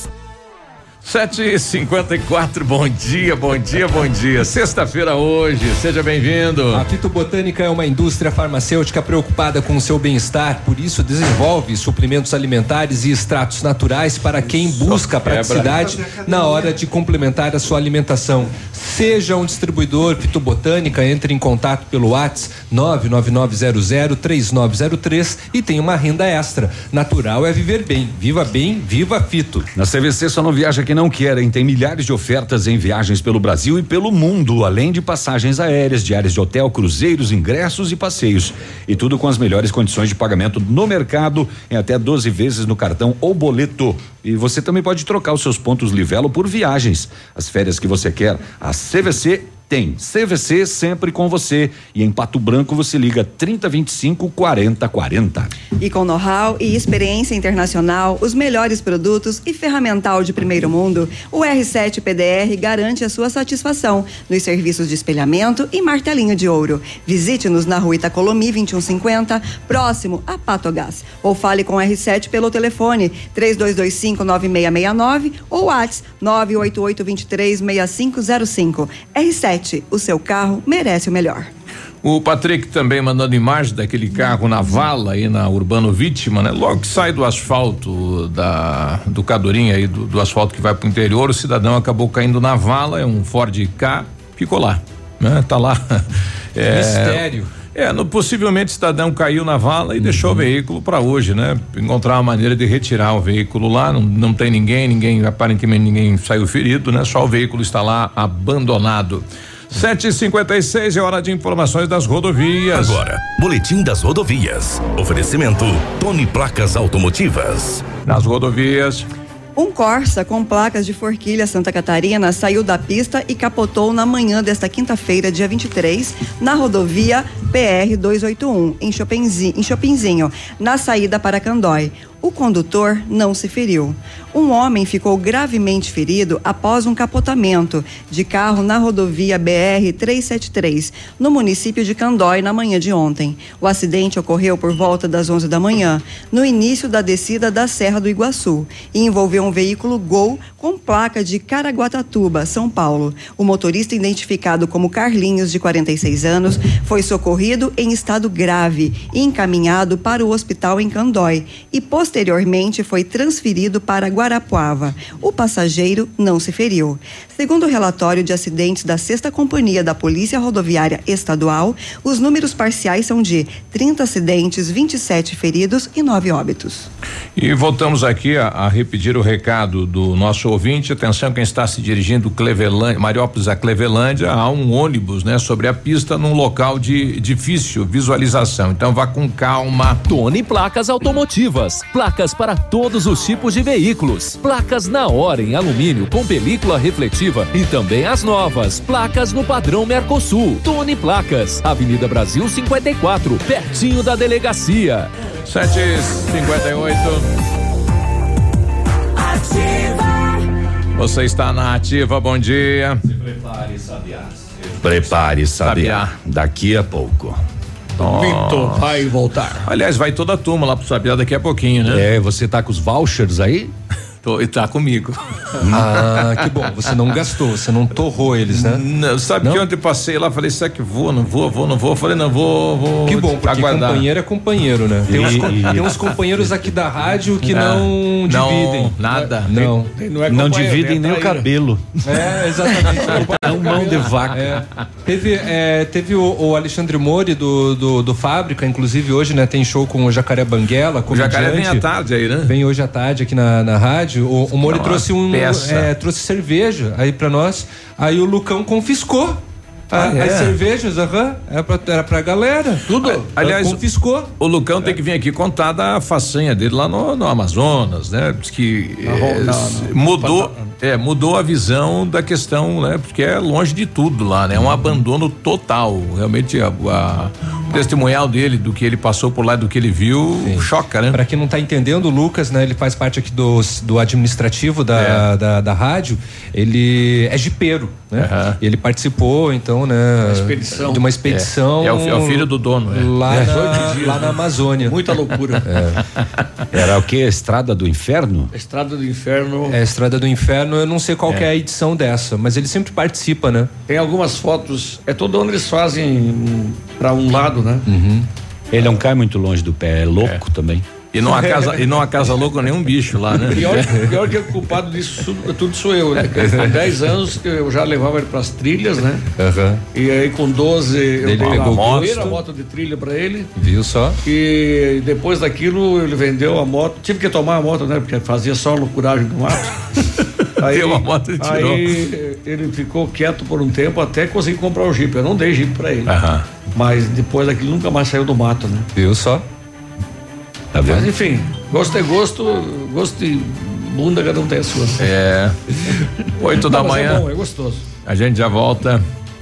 Sete e cinquenta e quatro, bom dia, bom dia, bom dia. Sexta-feira hoje, seja bem-vindo.
A fitobotânica é uma indústria farmacêutica preocupada com o seu bem-estar, por isso desenvolve suplementos alimentares e extratos naturais para quem busca praticidade na hora de complementar a sua alimentação. Seja um distribuidor fitobotânica, entre em contato pelo WhatsApp 999003903 e tenha uma renda extra. Natural é viver bem. Viva bem, viva fito.
Na CVC só não viaja quem não quer, hein? Tem milhares de ofertas em viagens pelo Brasil e pelo mundo, além de passagens aéreas, diárias de hotel, cruzeiros, ingressos e passeios. E tudo com as melhores condições de pagamento no mercado, em até 12 vezes no cartão ou boleto. E você também pode trocar os seus pontos Livelo por viagens. As férias que você quer, a CVC tem. CVC sempre com você. E em Pato Branco você liga 3025 4040.
E com know-how e experiência internacional, os melhores produtos e ferramental de primeiro mundo, o R7 PDR garante a sua satisfação nos serviços de espelhamento e martelinho de ouro. Visite-nos na rua Itacolomi 2150, próximo a Patogás. Ou fale com o R7 pelo telefone 32259669 ou WhatsApp 988236505. R7, o seu carro merece o melhor.
O Patrick também mandando imagem daquele carro na vala aí na Urbano Vítima, né? Logo que sai do asfalto da do Cadorinha aí do, do asfalto que vai pro interior, o cidadão acabou caindo na vala, é um Ford K, ficou lá, né? Tá lá. É,
Mistério.
É, no, possivelmente o cidadão caiu na vala e deixou o veículo para hoje, né? Encontrar uma maneira de retirar o veículo lá, não, não tem ninguém, ninguém, aparentemente ninguém saiu ferido, né? Só o veículo está lá abandonado. Sete e cinquenta e seis é hora de informações das rodovias.
Agora, Boletim das Rodovias. Oferecimento Tony Placas Automotivas.
Nas rodovias.
Um Corsa com placas de Forquilha Santa Catarina saiu da pista e capotou na manhã desta quinta-feira, dia 23, na rodovia PR 281, em Chopinzinho, em Chopinzinho, na saída para Candói. O condutor não se feriu. Um homem ficou gravemente ferido após um capotamento de carro na rodovia BR 373, no município de Candói, na manhã de ontem. O acidente ocorreu por volta das 11 da manhã, no início da descida da Serra do Iguaçu, e envolveu um veículo Gol com placa de Caraguatatuba, São Paulo. O motorista, identificado como Carlinhos, de 46 anos, foi socorrido em estado grave e encaminhado para o hospital em Candói e foi transferido para Guarapuava. O passageiro não se feriu. Segundo o relatório de acidentes da Sexta Companhia da Polícia Rodoviária Estadual, os números parciais são de 30 acidentes, 27 feridos e 9 óbitos.
E voltamos aqui a, a repetir o recado do nosso ouvinte. Atenção, quem está se dirigindo Clevelândia, Mariópolis a Clevelândia, há um ônibus, né, sobre a pista num local de difícil visualização. Então vá com calma.
Tony Placas Automotivas. Placas para todos os tipos de veículos. Placas na hora em alumínio com película refletiva e também as novas. Placas no padrão Mercosul. Tony Placas. Avenida Brasil 54, pertinho da delegacia.
758. Você está na ativa, bom dia.
Se prepare, Sabiá. Prepare, Sabiá. Daqui a pouco.
Vitor vai voltar.
Aliás, vai toda a turma lá pro Sabiá daqui a pouquinho, né?
É, você tá com os vouchers aí?
Tô, e tá comigo.
Ah, que bom. Você não gastou, você não torrou eles, né?
Não, sabe
Não?
que ontem passei lá, falei, será que vou, não vou, vou, não vou? Falei, não, vou, vou.
Que bom, porque
aguardar.
companheiro é companheiro, né? Tem, uns, com- tem uns companheiros aqui da rádio que não
não,
dividem.
nada.
Não.
Não, é
Não
companheiro,
dividem
é
nem o cabelo.
É, exatamente.
É um mão de vaca.
É. Teve, é, teve o, o Alexandre Mori do, do, do Fábrica, inclusive hoje, né? Tem show com o Jacaré Banguela.
O jacaré vem à tarde aí, né?
Vem hoje à tarde aqui na, na rádio. O, o Mori
Não,
trouxe um. é, trouxe cerveja aí pra nós. Aí o Lucão confiscou. a-
Ah, é?
As cervejas, aham. Era, pra, era pra galera. Tudo.
Aliás,
confiscou.
O Lucão tem que vir aqui contar da façanha dele lá no, no Amazonas, né? Diz que eh,
na-
s-
na-
mudou, é, mudou a visão da questão, né? Porque é longe de tudo lá, né? É um abandono total. Realmente a, a- o testemunhal dele, do que ele passou por lá, do que ele viu, choca, né?
Pra quem não tá entendendo, o Lucas, né? Ele faz parte aqui do, do administrativo da,
É.
da, da rádio. Ele é jipeiro, né? Ele participou, então, né?
expedição.
De uma expedição.
É. É o é o filho do dono, é.
Lá,
É.
na,
18 dias,
lá
né?
na Amazônia.
Muita loucura.
Era o que? Estrada do Inferno?
Estrada do Inferno.
É, Estrada do Inferno, eu não sei qual que é a edição dessa, mas ele sempre participa, né?
Tem algumas fotos. É todo ano eles fazem pra um lado, né?
Ele não cai muito longe do pé, é louco também.
E não a casa, e não a casa louca nenhum bicho lá, né?
Pior, pior que o culpado disso tudo, tudo sou eu, né? Porque Com 10 anos que eu já levava ele pras trilhas, né?
Aham.
E aí com 12 eu
Ele
dei
pegou gosto.
primeira moto de trilha pra ele.
Viu só?
E depois daquilo ele vendeu a moto. Tive que tomar a moto, né? Porque fazia só loucuragem no mato.
Deu a moto e tirou.
Aí ele ficou quieto por um tempo até conseguir comprar o Jeep. Eu não dei Jeep pra ele.
Aham.
Mas depois daquilo nunca mais saiu do mato, né?
Viu só?
Tá
Mas
vendo?
enfim, gosto é gosto, gosto de bunda cada um tem a sua.
É. Oito da
mas
manhã.
É bom, é gostoso.
A gente já volta.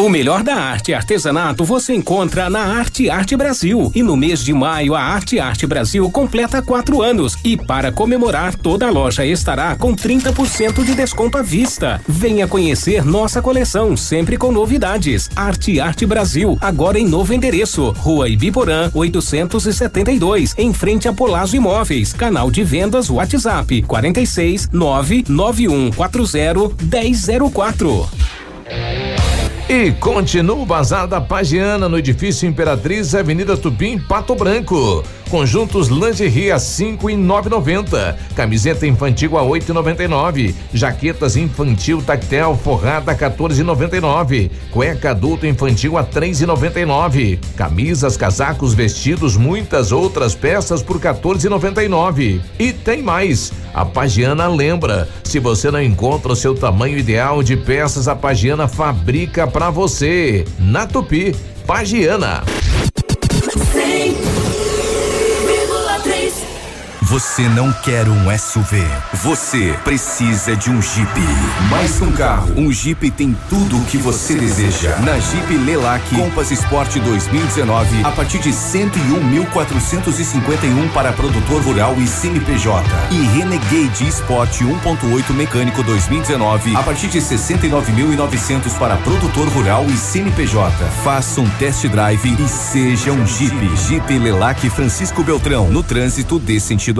O melhor da arte e artesanato você encontra na Arte Arte Brasil. E no mês de maio, a Arte Arte Brasil completa quatro anos. E para comemorar, toda a loja estará com 30% de desconto à vista. Venha conhecer nossa coleção, sempre com novidades. Arte Arte Brasil, agora em novo endereço. Rua Ibiporã, 872, em frente a Polazo Imóveis. Canal de vendas WhatsApp 46 99140 1004.
E continua o Bazar da Pagiana no edifício Imperatriz, Avenida Tupim, Pato Branco. Conjuntos lingerie a cinco e nove noventa. Camiseta infantil a oito e noventa e nove. Jaquetas infantil tactel forrada 14,99. Cueca adulto infantil a três e noventa e nove. Camisas, casacos, vestidos, muitas outras peças por 14,99. E tem mais. A Pagiana lembra, se você não encontra o seu tamanho ideal de peças, a Pagiana fabrica pra você. Na Tupi, Pagiana.
Você não quer um SUV. Você precisa de um Jeep. Mais que um carro, um Jeep tem tudo o que você deseja. Na Jeep Lelac Compass Sport 2019, a partir de 101.451 para produtor rural e CNPJ. E Renegade Sport 1.8 mecânico 2019, a partir de 69.900 para produtor rural e CNPJ. Faça um test drive e seja um Jeep. Jeep Lelac Francisco Beltrão, no trânsito dê sentido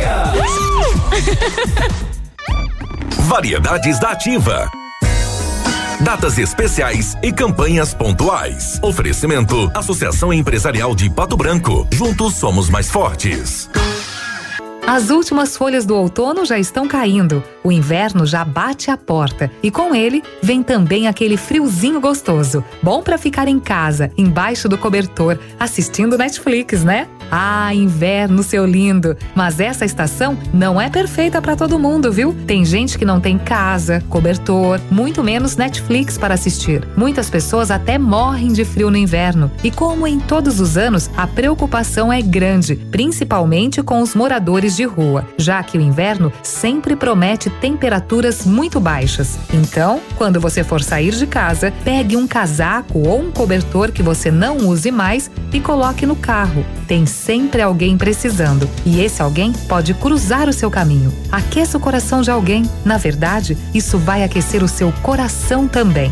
Variedades da Ativa. Datas especiais e campanhas pontuais. Oferecimento: Associação Empresarial de Pato Branco. Juntos somos mais fortes.
As últimas folhas do outono já estão caindo, o inverno já bate à porta e com ele vem também aquele friozinho gostoso, bom para ficar em casa, embaixo do cobertor, assistindo Netflix, né? Ah, inverno, seu lindo! Mas essa estação não é perfeita para todo mundo, viu? Tem gente que não tem casa, cobertor, muito menos Netflix para assistir. Muitas pessoas até morrem de frio no inverno. E como em todos os anos, a preocupação é grande, principalmente com os moradores de rua, já que o inverno sempre promete temperaturas muito baixas. Então, quando você for sair de casa, pegue um casaco ou um cobertor que você não use mais e coloque no carro. Tem sempre alguém precisando e esse alguém pode cruzar o seu caminho. Aqueça o coração de alguém. Na verdade, isso vai aquecer o seu coração também.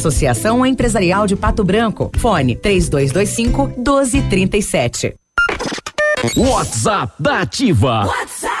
Associação Empresarial de Pato Branco. Fone 3225 1237.
WhatsApp da Ativa. WhatsApp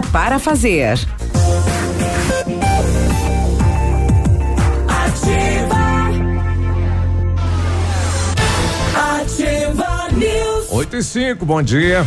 para fazer.
Ativa News.
8 e 5, bom dia.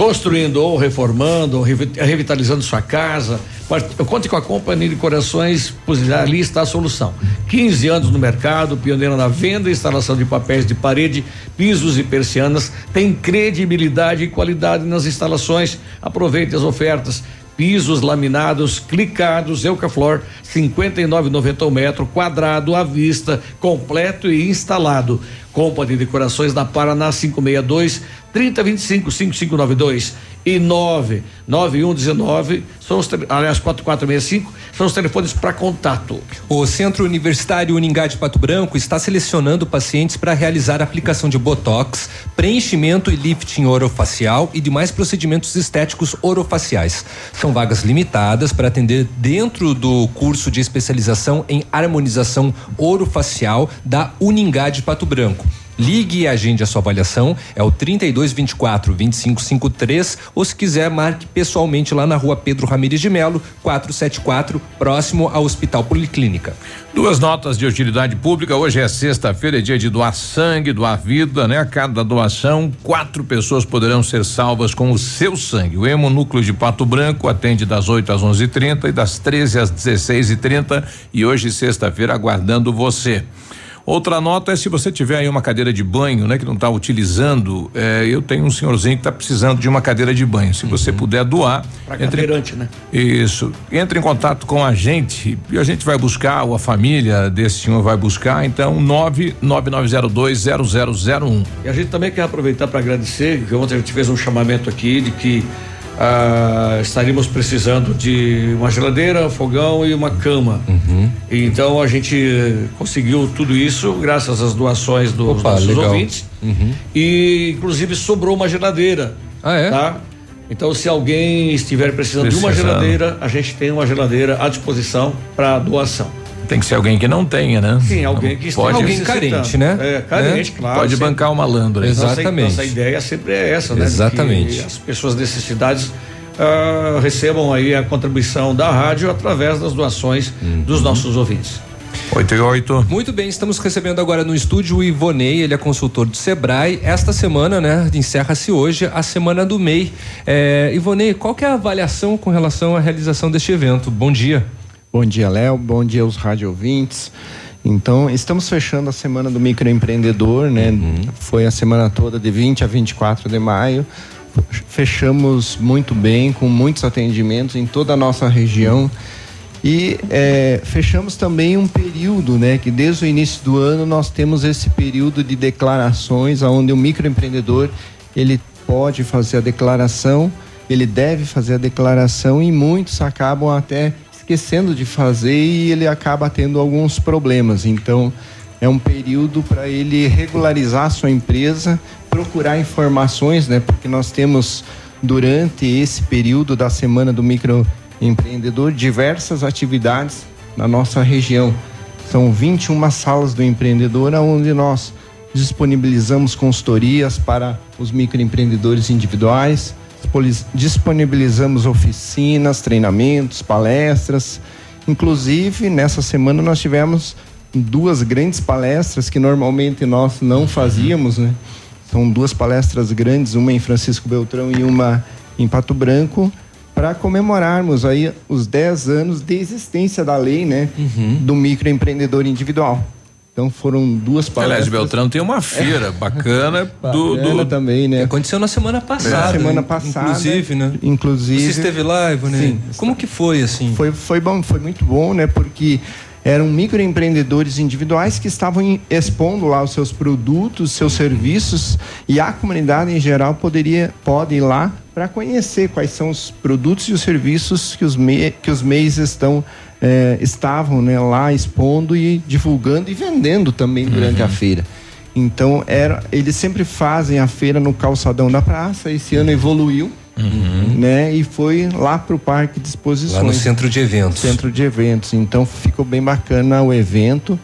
Construindo ou reformando, ou revi- revitalizando sua casa. Conte com a Companhia de Corações, pois ali está a solução. 15 anos no mercado, pioneira na venda e instalação de papéis de parede, pisos e persianas, tem credibilidade e qualidade nas instalações. Aproveite as ofertas. Pisos laminados, clicados, Eucaflor, 59,90 o metro, quadrado à vista, completo e instalado. Companhia de Decorações na Paraná 562 3025 5592 e 99119 são os aliás 4465 são os telefones para contato.
O Centro Universitário Uningá de Pato Branco está selecionando pacientes para realizar aplicação de botox, preenchimento e lifting orofacial e demais procedimentos estéticos orofaciais. São vagas limitadas para atender dentro do curso de especialização em harmonização orofacial da Uningá de Pato Branco. Ligue e agende a sua avaliação, é o 3224 2553, ou se quiser, marque pessoalmente lá na rua Pedro Ramires de Melo, 474, próximo ao Hospital Policlínica.
Duas notas de utilidade pública. Hoje é sexta-feira, é dia de doar sangue, doar vida, né? A cada doação, quatro pessoas poderão ser salvas com o seu sangue. O Hemo Núcleo de Pato Branco atende das 8 às 11:30 e das 13 às 16:30 e hoje, sexta-feira, aguardando você. Outra nota é se você tiver aí uma cadeira de banho, né, que não está utilizando, é, eu tenho um senhorzinho que está precisando de uma cadeira de banho. Se você puder doar,
Pra
entre,
cadeirante, né?
isso. Entre em contato com a gente e a gente vai buscar, ou a família desse senhor vai buscar. Então, 999020001.
E a gente também quer aproveitar para agradecer, que ontem a gente fez um chamamento aqui de que ah, estaríamos precisando de uma geladeira, fogão e uma cama.
Uhum.
Então a gente eh, conseguiu tudo isso graças às doações dos
Opa,
nossos
legal.
ouvintes.
Uhum.
E inclusive sobrou uma geladeira.
Ah, é?
Tá? Então, se alguém estiver precisando, de uma
Precisando.
geladeira, a gente tem uma geladeira à disposição para doação.
Tem que ser alguém que não tenha, né?
Sim, alguém que esteja
pode
Alguém carente, né?
É, carente,
Né?
claro.
Pode
sempre.
bancar o malandro.
Nossa-
Exatamente.
Nossa, ideia sempre é essa, né?
Exatamente.
que as pessoas dessas cidades ah, recebam aí a contribuição da rádio através das doações
Uhum.
dos nossos ouvintes.
8 e 8.
Muito bem, estamos recebendo agora no estúdio o Ivonei, ele é consultor do Sebrae. Esta semana, né, encerra-se hoje a semana do MEI. É, Ivonei, qual que é a avaliação com relação à realização deste evento? Bom dia.
Bom dia, Léo. Bom dia aos rádio ouvintes. Então, estamos fechando a semana do microempreendedor, né? Foi a semana toda de 20 a 24 de maio. Fechamos muito bem, com muitos atendimentos em toda a nossa região. E eh, fechamos também um período, né? Que desde o início do ano nós temos esse período de declarações, onde o microempreendedor ele pode fazer a declaração, ele deve fazer a declaração e muitos acabam até esquecendo de fazer e ele acaba tendo alguns problemas. Então, é um período para ele regularizar a sua empresa, procurar informações, né? Porque nós temos durante esse período da semana do microempreendedor diversas atividades na nossa região. São 21 salas do empreendedor onde nós disponibilizamos consultorias para os microempreendedores individuais, disponibilizamos oficinas, treinamentos, palestras. Inclusive, nessa semana nós tivemos duas grandes palestras que normalmente nós não fazíamos, né? São duas palestras grandes, uma em Francisco Beltrão e uma em Pato Branco, para comemorarmos aí os 10 anos de existência da lei, né, do microempreendedor individual. Então foram duas palestras.
Aliás, Beltrão tem uma feira bacana do, do
também, né?
Aconteceu na semana passada.
semana
in-
passada,
Inclusive, né?
Inclusive.
Você esteve lá, Ivonei?
Sim.
Como que foi, assim?
Foi, foi bom, foi muito bom, né? Porque eram microempreendedores individuais que estavam expondo lá os seus produtos, seus serviços e a comunidade em geral poderia pode ir lá para conhecer quais são os produtos e os serviços que os me, que os MEIs estão eh, estavam né, lá expondo e divulgando e vendendo também durante a feira. Então era, eles sempre fazem a feira no calçadão da praça. Esse ano evoluiu, né? E foi lá para o parque de exposições.
Lá no centro de eventos.
Centro de eventos. Então ficou bem bacana o evento.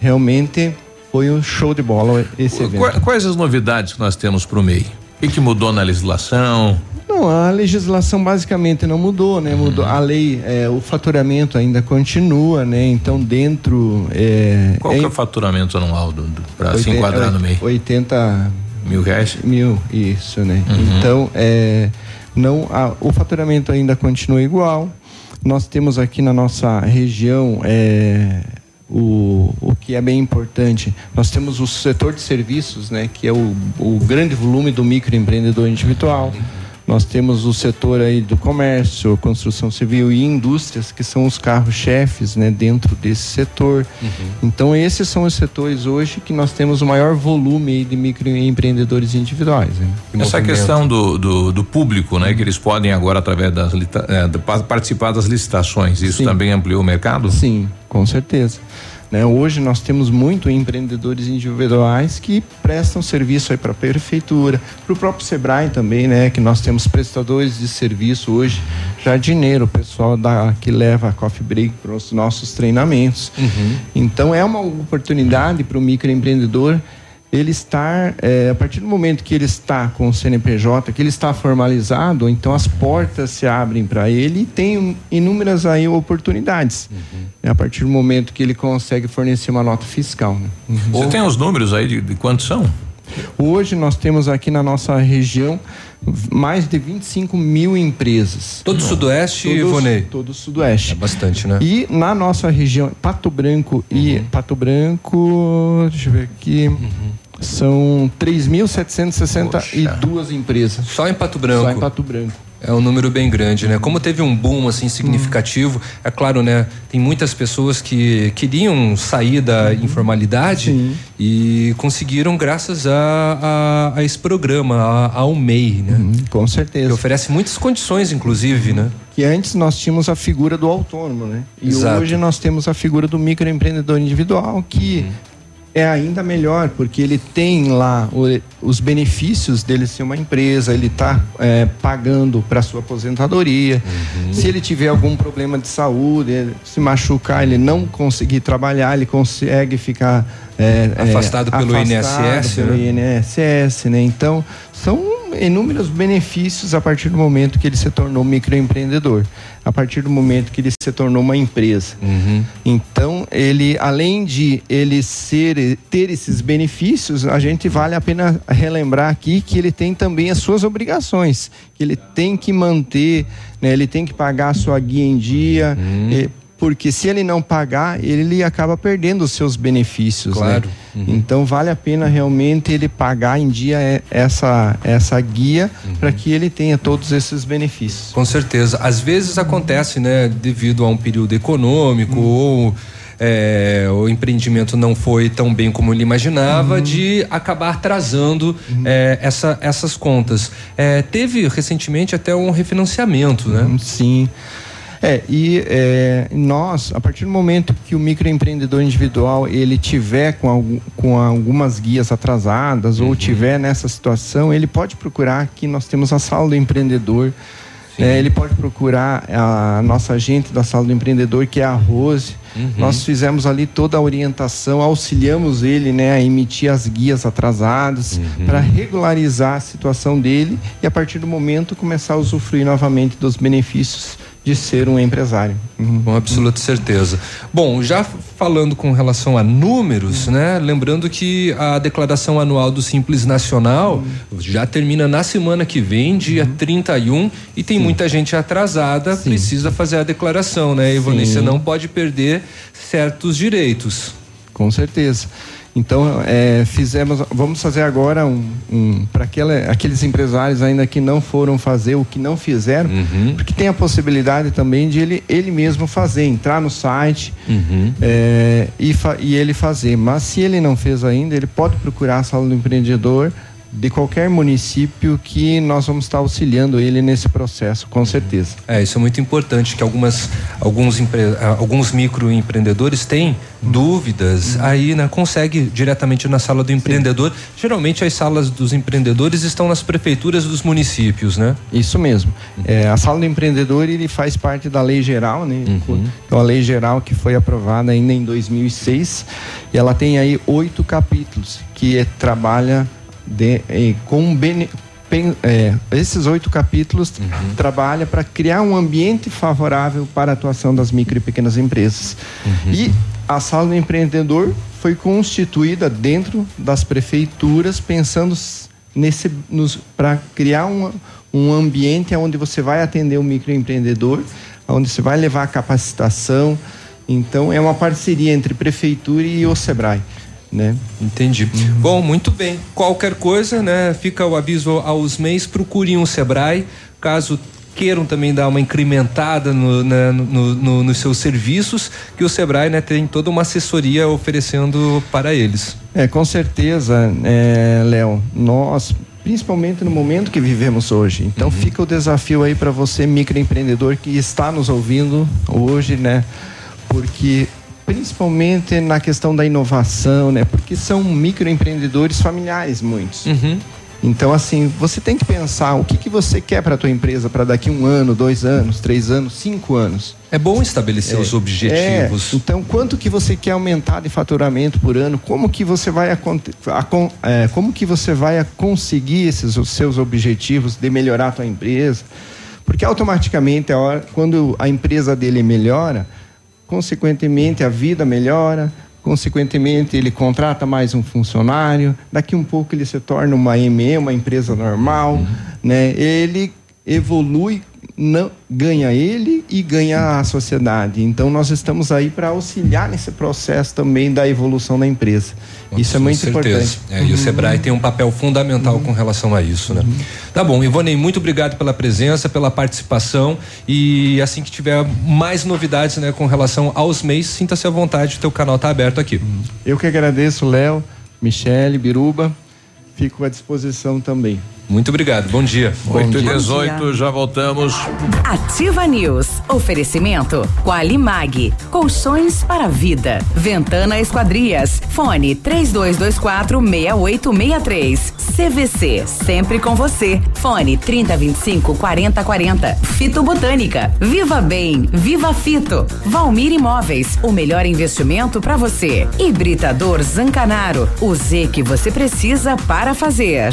Realmente foi um show de bola esse evento.
Qua- Quais as novidades que nós temos para o MEI? O que, que mudou na legislação?
Não, a legislação basicamente não mudou, né? Mudou a lei, é, o faturamento ainda continua, né? Então dentro é,
Qual que é o faturamento anual para se enquadrar no MEI?
80
mil reais?
Mil, isso, né?
Uhum.
Então, é, não, a- o faturamento ainda continua igual. Nós temos aqui na nossa região é, o, o que é bem importante. Nós temos o setor de serviços, né? Que é o, o grande volume do microempreendedor individual. Nós temos o setor aí do comércio, construção civil e indústrias, que são os carros-chefes né, dentro desse setor. Então, esses são os setores hoje que nós temos o maior volume de microempreendedores individuais. né?
Essa questão do, do, do público, né? Que eles podem agora, através das pa- participar das licitações, isso
Sim.
também ampliou o mercado?
Sim, com certeza. Né, hoje nós temos muito empreendedores individuais que prestam serviço aí para a prefeitura, para o próprio Sebrae também, né? Que nós temos prestadores de serviço hoje, jardineiro, o pessoal da, que leva a coffee break para os nossos treinamentos. Então é uma oportunidade para o microempreendedor ele estar, eh, a partir do momento que ele está com o CNPJ, que ele está formalizado, então as portas se abrem para ele e tem inúmeras aí oportunidades. né, A partir do momento que ele consegue fornecer uma nota fiscal. né?
Você tem os números aí de, de quantos são?
Hoje nós temos aqui na nossa região mais de 25 mil empresas.
Todo o Sudoeste, Ivonei?
Todo o Sudoeste.
É bastante, né?
E na nossa região, Pato Branco e
Uhum.
Pato Branco, deixa eu ver aqui, são 3.762 empresas.
Só em Pato Branco.
Só em Pato Branco.
É um número bem grande, né? Como teve um boom assim significativo, é claro, né? Tem muitas pessoas que queriam sair da informalidade e conseguiram graças a, a, a esse programa, a, ao MEI, né?
com certeza.
Que oferece muitas condições, inclusive, né?
Que antes nós tínhamos a figura do autônomo, né? E
Exato.
hoje nós temos a figura do microempreendedor individual, que é ainda melhor, porque ele tem lá os benefícios dele ser uma empresa, ele está pagando para sua aposentadoria. Se ele tiver algum problema de saúde, se machucar, ele não conseguir trabalhar, ele consegue ficar é, é,
Afastado pelo INSS,
pelo
né?
INSS, né? Então, são inúmeros benefícios a partir do momento que ele se tornou microempreendedor, a partir do momento que ele se tornou uma empresa.
Uhum.
Então, ele, além de ele ser, ter esses benefícios, a gente vale a pena relembrar aqui que ele tem também as suas obrigações, que ele tem que manter, né, ele tem que pagar a sua guia em dia,
Uhum.
eh, porque se ele não pagar, ele acaba perdendo os seus benefícios.
Claro.
Né? Então vale a pena realmente ele pagar em dia essa, essa guia para que ele tenha todos esses benefícios.
Com certeza. Às vezes acontece, né, devido a um período econômico ou é, o empreendimento não foi tão bem como ele imaginava, de acabar atrasando é, essa, essas contas. É, teve recentemente até um refinanciamento, né?
Sim. É, e é, nós, a partir do momento que o microempreendedor individual ele tiver com, algum- com algumas guias atrasadas ou tiver nessa situação, ele pode procurar aqui, nós temos a sala do empreendedor, né, ele pode procurar a nossa agente da sala do empreendedor, que é a Rose. Nós fizemos ali toda a orientação, auxiliamos ele né, a emitir as guias atrasadas para regularizar a situação dele e a partir do momento começar a usufruir novamente dos benefícios de ser um empresário.
Com absoluta certeza. Bom, já falando com relação a números, né? Lembrando que a declaração anual do Simples Nacional já termina na semana que vem, dia 31, e tem muita gente atrasada, precisa fazer a declaração, né, Ivone?
Sim.
Você não pode perder certos direitos.
Com certeza. Então, é, fizemos, vamos fazer agora um, um para aqueles empresários ainda que não foram fazer o que não fizeram, porque tem a possibilidade também de ele, ele mesmo fazer, entrar no site é, e, fa- e ele fazer. Mas se ele não fez ainda, ele pode procurar a sala do empreendedor de qualquer município que nós vamos estar auxiliando ele nesse processo, com certeza.
É, isso é muito importante, que algumas, alguns, empre, ah, alguns microempreendedores têm dúvidas, aí né, consegue diretamente na sala do empreendedor. Geralmente as salas dos empreendedores estão nas prefeituras dos municípios, né?
Isso mesmo. É, a sala do empreendedor ele faz parte da lei geral, né? Então a lei geral que foi aprovada ainda em 2006 e ela tem aí oito capítulos que é, trabalha de, eh, com bene, pen- é, esses oito capítulos trabalha para criar um ambiente favorável para a atuação das micro e pequenas empresas. E a sala do empreendedor foi constituída dentro das prefeituras pensando nesse para criar um, um ambiente onde você vai atender o microempreendedor, onde você vai levar a capacitação. Então é uma parceria entre prefeitura e o Sebrae, né?
Entendi. Bom, muito bem. Qualquer coisa, né? Fica o aviso aos MEIs, procurem o Sebrae, caso queiram também dar uma incrementada no, né, no- no- nos seus serviços, que o Sebrae né, tem toda uma assessoria oferecendo para eles.
É, com certeza, é, Léo. Nós, principalmente no momento que vivemos hoje. Então fica o desafio aí para você, microempreendedor, que está nos ouvindo hoje, né? Porque principalmente na questão da inovação, né? Porque são microempreendedores familiares muitos. Então, assim, você tem que pensar o que, que você quer para a tua empresa para daqui um ano, dois anos, três anos, cinco anos.
É bom estabelecer os objetivos.
É, então, quanto que você quer aumentar de faturamento por ano? Como que você vai aconte- acon- é, como que você vai a- conseguir esses os seus objetivos de melhorar a tua empresa? Porque automaticamente, a hora, quando a empresa dele melhora, consequentemente a vida melhora, consequentemente ele contrata mais um funcionário, daqui um pouco ele se torna uma ME, uma empresa normal,
Uhum.
né? Ele evolui, não, ganha ele e ganha a sociedade. Então nós estamos aí para auxiliar nesse processo também da evolução da empresa. Isso é muito
certeza.
importante.
É, e o Sebrae tem um papel fundamental com relação a isso, né? Tá bom, Ivone, muito obrigado pela presença, pela participação e assim que tiver mais novidades, né, com relação aos MEIs, sinta-se à vontade, o teu canal tá aberto aqui.
Eu que agradeço, Léo, Michele, Biruba. Fico à disposição também.
Muito obrigado. Bom dia.
8 e
dia.
18, já voltamos.
Ativa News. Oferecimento Qualimag. Colchões para vida. Ventana Esquadrias. Fone 3224 6863. CVC. Sempre com você. Fone 3025 4040. Fito Botânica. Viva Bem. Viva Fito. Valmir Imóveis. O melhor investimento para você. Hibridador Zancanaro. O Z que você precisa para fazer.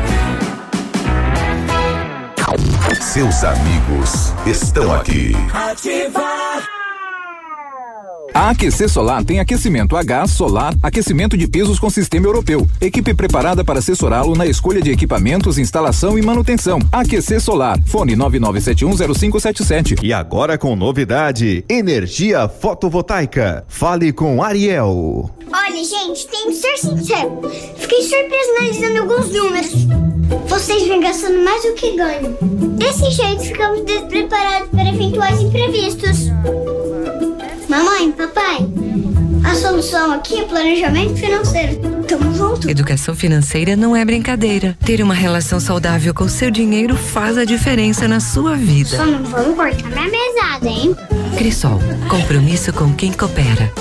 Seus amigos estão aqui.
A AQC Solar tem aquecimento a gás, solar, aquecimento de pisos com sistema europeu. Equipe preparada para assessorá-lo na escolha de equipamentos, instalação e manutenção. AQC Solar. Fone 99710577.
E agora com novidade: energia fotovoltaica. Fale com Ariel.
Olha, gente, tenho que ser sincero. Fiquei surpreso analisando alguns números. Vocês vêm gastando mais do que ganham. Desse jeito, ficamos despreparados para eventuais imprevistos. Mamãe, papai, a solução aqui é planejamento financeiro. Tamo junto.
Educação financeira não é brincadeira. Ter uma relação saudável com seu dinheiro faz a diferença na sua vida.
Só não vamos cortar minha mesada, hein?
Crisol, compromisso com quem coopera.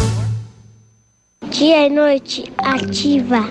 Dia e noite ativa.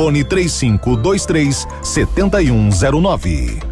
fone 3523 7109.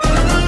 Bye.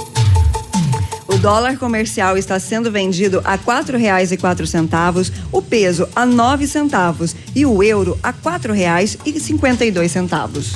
Dólar comercial está sendo vendido a quatro reais e quatro centavos, o peso a nove centavos e o euro a quatro reais e cinquenta e dois centavos.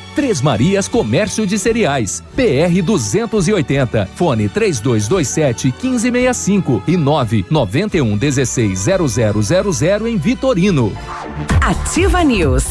Três Marias Comércio de Cereais. PR 280. Fone 3227 1565 e 991 16 0000 em Vitorino.
Ativa News.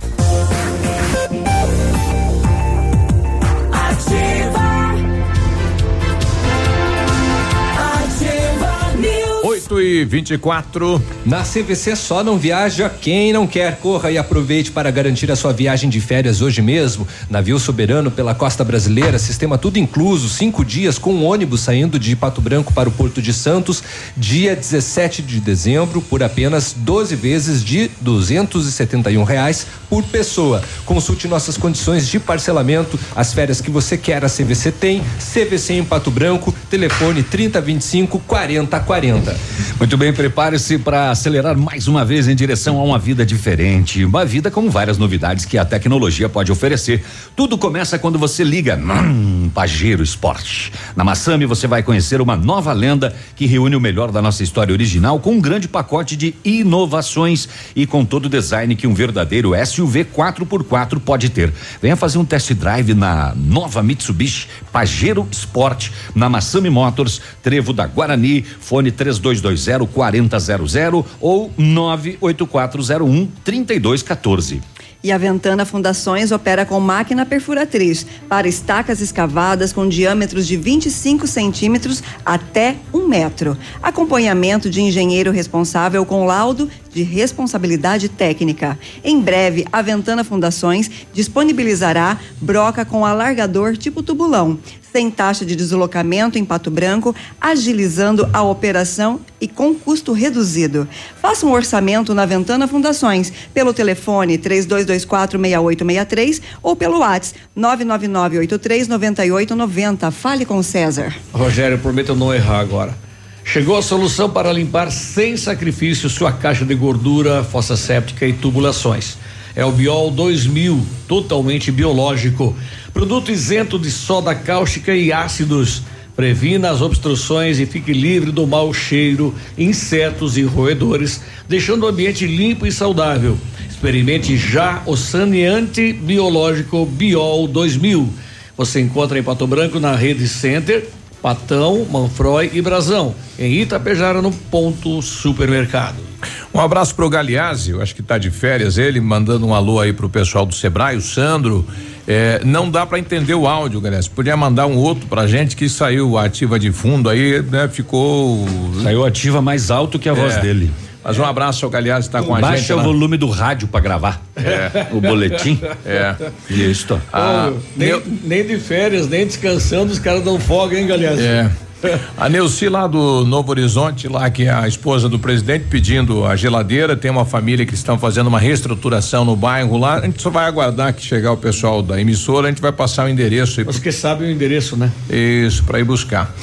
8 e 24
Na CVC só não viaja quem não quer. Corra e aproveite para garantir a sua viagem de férias hoje mesmo. Navio soberano pela costa brasileira, sistema tudo incluso, cinco dias com um ônibus saindo de Pato Branco para o Porto de Santos, dia 17 de dezembro, por apenas 12 vezes de 271 reais por pessoa. Consulte nossas condições de parcelamento. As férias que você quer, a CVC tem. CVC em Pato Branco, telefone 3025 4040.
Muito bem, prepare-se para acelerar mais uma vez em direção a uma vida diferente. Uma vida com várias novidades que a tecnologia pode oferecer. Tudo começa quando você liga hum, Pajero Esporte. Na Massami você vai conhecer uma nova lenda que reúne o melhor da nossa história original com um grande pacote de inovações e com todo o design que um verdadeiro SUV 4x4 pode ter. Venha fazer um test drive na nova Mitsubishi Pajero Sport na Massami Motors, Trevo da Guarani, fone 3220 4000 ou 98401 3214.
E a Ventana Fundações opera com máquina perfuratriz para estacas escavadas com diâmetros de 25 centímetros até um metro. Acompanhamento de engenheiro responsável com laudo de responsabilidade técnica. Em breve, a Ventana Fundações disponibilizará broca com alargador tipo tubulão, sem taxa de deslocamento em Pato Branco, agilizando a operação e com custo reduzido. Faça um orçamento na Ventana Fundações pelo telefone 32246863 ou pelo WhatsApp 999839890. Fale com César.
Rogério, prometo não errar agora. Chegou a solução para limpar sem sacrifício sua caixa de gordura, fossa séptica e tubulações. É o Biol 2000, totalmente biológico. Produto isento de soda cáustica e ácidos. Previna as obstruções e fique livre do mau cheiro, insetos e roedores, deixando o ambiente limpo e saudável. Experimente já o saneante biológico Biol 2000. Você encontra em Pato Branco na Rede Center, Patão, Manfroy e Brasão. Em Itapejara, no Ponto Supermercado.
Um abraço pro Galeazzi, eu acho que tá de férias ele, mandando um alô aí pro pessoal do Sebrae, o Sandro. É, não dá para entender o áudio, Galeazzi. Podia mandar um outro pra gente que saiu ativa de fundo aí, né? Ficou.
Saiu ativa mais alto que a voz
É.
dele.
Mas um abraço ao Galeazzi, tá com a
Baixa
gente.
o
lá.
volume do rádio para gravar.
É.
O boletim.
É.
Isso.
Ah,
nem, nem de férias, nem descansando, os caras dão folga, hein, galera?
É. A Neuci lá do Novo Horizonte, lá que é a esposa do presidente pedindo a geladeira, tem uma família que estão fazendo uma reestruturação no bairro lá. A gente só vai aguardar que chegar o pessoal da emissora, a gente vai passar o endereço aí.
Os que sabem o endereço, né?
Isso, para ir buscar.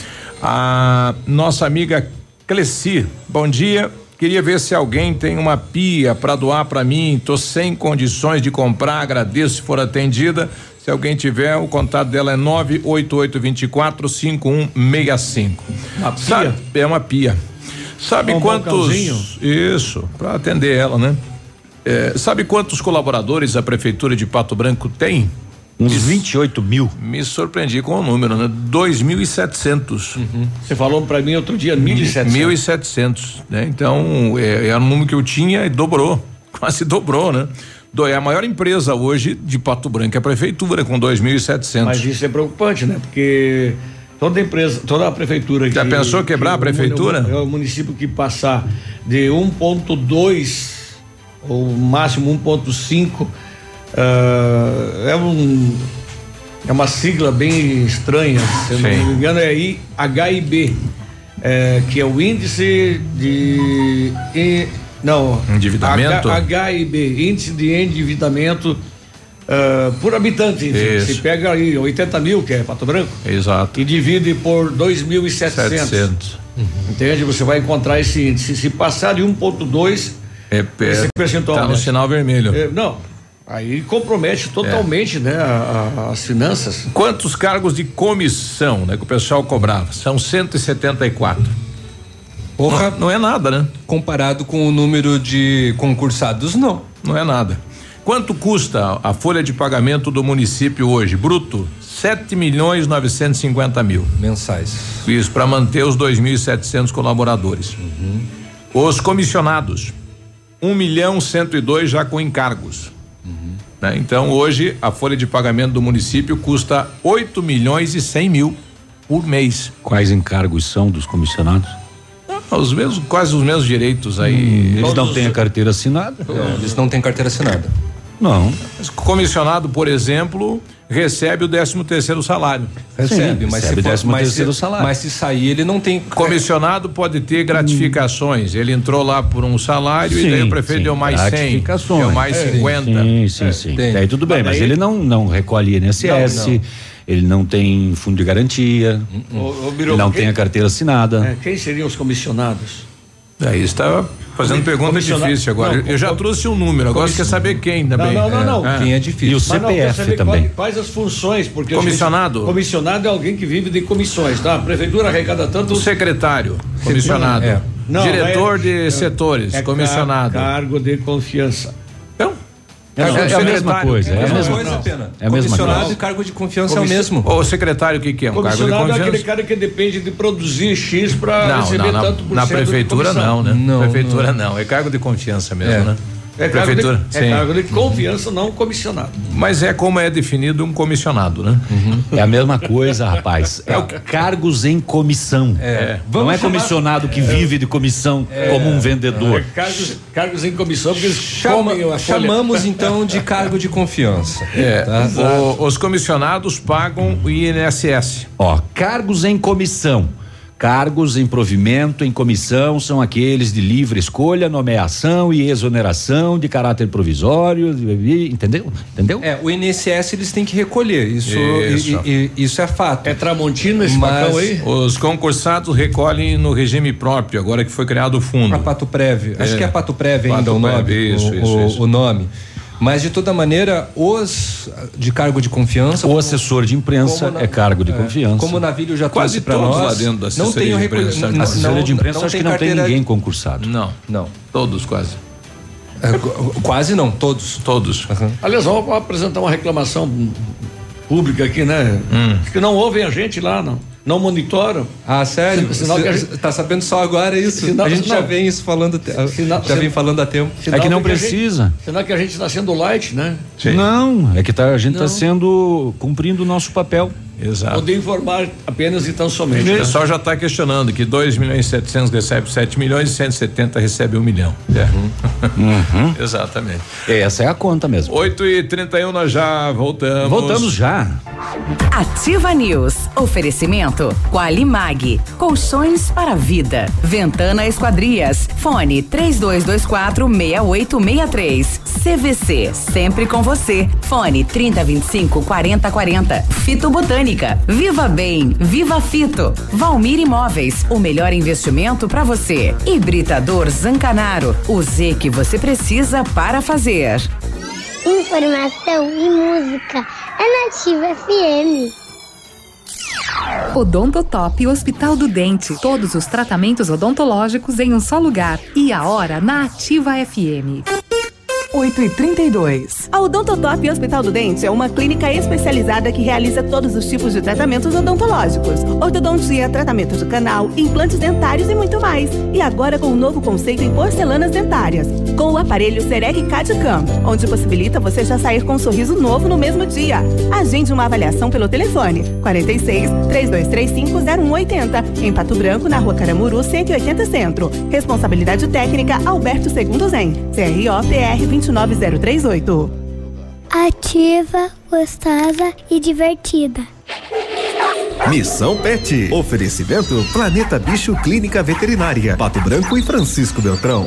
A nossa amiga Cleci, bom dia. Queria ver se alguém tem uma pia para doar para mim. Tô sem condições de comprar. Agradeço se for atendida. Se alguém tiver, o contato dela é 98824 5165.
Uma pia?
Sabe, é uma pia. Sabe
Um
quantos? Isso, para atender ela, né? É, sabe quantos colaboradores a prefeitura de Pato Branco tem?
Uns 28 mil.
Me surpreendi com o número, né? 2.700.
Você falou para mim outro dia, 1.700.
1.700, né? Então, é, é o número que eu tinha e dobrou, quase dobrou, né? Do- É a maior empresa hoje de Pato Branco, é a prefeitura, com 2.700.
Mas isso é preocupante, né? Porque toda empresa, toda a prefeitura.
Já pensou quebrar a
o
prefeitura?
É o município que passar de 1,2 ou máximo 1,5 ah, é um. É uma sigla bem estranha, se não me engano, é IHIB, é, que é o índice de. e- não.
Endividamento?
H- HIB, índice de endividamento ah, por habitante.
Isso.
Se pega aí 80 mil, que é Pato Branco,
Exato.
e divide por 2.700.
700.
Entende? Você vai encontrar esse índice. Se passar de 1,2,
É,
esse
é,
percentual.
tá no
né?
sinal vermelho.
É, não. Aí compromete totalmente, né, a- a- as finanças.
Quantos cargos de comissão, né, que o pessoal cobrava? São 174.
Porra.
Não, não é nada, né?
Comparado com o número de concursados, não.
Não é nada. Quanto custa a folha de pagamento do município hoje, bruto? 7 milhões 950 mil.
Mensais.
Isso, para manter os 2.700 colaboradores. Os comissionados, 1 milhão 102 já com encargos. Né? Então, hoje, a folha de pagamento do município custa 8 milhões e 100 mil por mês.
Quais encargos são dos comissionados?
Os mesmos, quase os mesmos direitos aí.
Hum, eles não têm a carteira assinada?
É, eles não têm carteira assinada.
Não.
Mas Comissionado, por exemplo, recebe o 13 terceiro salário.
Recebe, mas
recebe
se for-
décimo
mas
terceiro
se-
salário.
Mas se sair, ele não tem.
Comissionado pode ter gratificações. Ele entrou lá por um salário e daí o prefeito
sim,
deu mais 100,
gratificações.
deu mais
É,
50.
Sim, sim, sim.
tem.
Daí tudo bem,
Mas
mas
daí-
ele não, não recolhe INSS,
Não, não.
Ele não tem fundo de garantia,
ô, Biruba,
ele não
quem-
tem a carteira assinada.
é, quem seriam os comissionados?
Daí está fazendo pergunta difícil agora.
Não,
eu já trouxe um número, agora você quer saber quem também.
Não, não, não, não.
É.
Quem é
E
difícil.
o
não, quero
CPF também.
quais, quais as funções, porque
Comissionado?
gente- comissionado é alguém que vive de comissões, tá? A prefeitura arrecada tanto.
O secretário, comissionado.
É.
Não,
Diretor
é-
de setores,
é
comissionado.
car- Cargo de confiança.
É,
Cargo
é
de
a mesma coisa, é a
É mesma coisa,
não.
pena.
É a mesma coisa.
e cargo de confiança é o mesmo.
O secretário, o que, que é? Um cargo de
Comissionado é
confiança?
aquele cara que depende de produzir X para
Não,
receber
não,
tanto por
na, na prefeitura não, né?
Não,
prefeitura não. é cargo de confiança mesmo,
É.
né?
É cargo,
prefeitura,
de, é
sim.
cargo de confiança, não comissionado.
Mas é como é definido um comissionado, né?
É a mesma coisa, rapaz. É o cargos em comissão.
É.
Não
Vamos
é
chamar-
comissionado que vive de comissão como um vendedor.
É cargos, cargos em comissão, porque eles
Chama- chamamos então de cargo de confiança.
É.
Tá?
O- os comissionados pagam o INSS.
Ó, cargos em comissão. Cargos em provimento, em comissão, são aqueles de livre escolha, nomeação e exoneração de caráter provisório, entendeu? Entendeu?
É, o INSS eles têm que recolher. Isso,
Isso.
e- e- isso é fato.
É Tramontina esse
Mas-
aí?
Os concursados recolhem no regime próprio, agora que foi criado o fundo.
A Pato Prévio. Acho
É.
que é Pato Prévio ainda
Pato
o nome.
Prévio, isso,
o,
isso,
o-
isso.
o nome. Mas de toda maneira, os de cargo de confiança.
O
como-
assessor de imprensa
na-
é cargo de
é,
confiança.
Como o Navilho já
Quase
trouxe para
todos
nós.
lá dentro da
não tem
de imprensa,
não-
Assessoria de imprensa,
não
acho que não tem ninguém concursado.
Não,
Não.
todos quase.
É, qu- quase não, todos.
Todos.
Aliás, vamos apresentar uma reclamação pública aqui, né?
Hum.
Que não ouvem a gente lá, não. Não monitoram.
Ah, sério?
Sin- sinal
Você
que a gente-
tá sabendo só agora isso?
Sinal-
a gente já
não.
vem isso falando,
Sinal-
já vem falando há tempo.
Sinal
É que não
gente-
precisa.
Sinal que a gente está sendo light, né?
Não, é que tá, a gente está sendo cumprindo o nosso papel.
Exato.
Poder informar apenas e tão somente.
O
né?
pessoal já está questionando que 2 milhões e 700 recebe 7 milhões e 170 recebe 1 milhão. É. Exatamente.
Essa é a conta mesmo.
8 e 31 nós já voltamos.
Voltamos já.
Ativa News. Oferecimento Qualimag. Colchões para vida. Ventana Esquadrias. Fone 3224 6863. CVC. Sempre com você. Fone 3025 4040. Fito Viva Bem. Viva Fito. Valmir Imóveis. O melhor investimento para você. Hibridador Zancanaro. O Z que você precisa para fazer.
Informação e música é Nativa FM.
Odontotop Hospital do Dente. Todos os tratamentos odontológicos em um só lugar. E a hora na Ativa FM.
8 e 32 A Odontotop Hospital do Dente é uma clínica especializada que realiza todos os tipos de tratamentos odontológicos: ortodontia, tratamento de canal, implantes dentários e muito mais. E agora com um novo conceito em porcelanas dentárias, com o aparelho Serec CAD-CAM, onde possibilita você já sair com um sorriso novo no mesmo dia. Agende uma avaliação pelo telefone 46 3235 0180 em Pato Branco, na Rua Caramuru, 180 Centro. Responsabilidade técnica Alberto Segundo Zen, CRO PR 29038.
Ativa, gostosa e divertida.
Missão Pet. Oferecimento Planeta Bicho Clínica Veterinária. Pato Branco e Francisco Beltrão.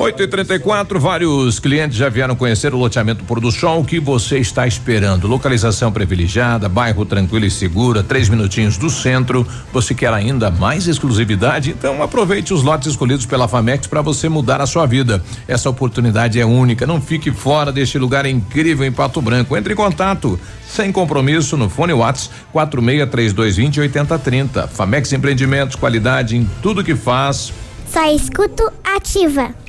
8 e 34 vários clientes já vieram conhecer o loteamento Pôr do Sol. O que você está esperando? Localização privilegiada, bairro tranquilo e segura, três minutinhos do centro. Você quer ainda mais exclusividade? Então aproveite os lotes escolhidos pela Famex para você mudar a sua vida. Essa oportunidade é única. Não fique fora deste lugar incrível em Pato Branco. Entre em contato sem compromisso no fone Whats 463220 8030. Famex Empreendimentos, qualidade em tudo que faz.
Só escuto ativa.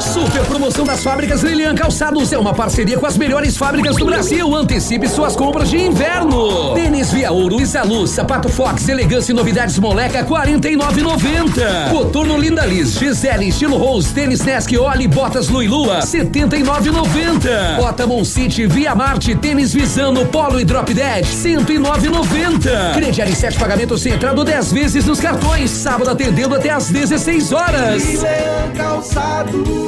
Super promoção das fábricas Lilian Calçados é uma parceria com as melhores fábricas do Brasil. Antecipe suas compras de inverno. Tênis Via Ouro, Isaluz, Sapato Fox, Elegância e Novidades Moleca, 49,90. Coturno Linda Liz, Gisele, Estilo Rose, Tênis Nesk, Oli, Botas Lui Lua, 79,90. Bota Mon City, Via Marte, Tênis Visano, Polo e Drop Dead, 109,90. Crediário sete pagamentos sem entrada 10 vezes nos cartões. Sábado atendendo até às 16 horas.
Lilian Calçados.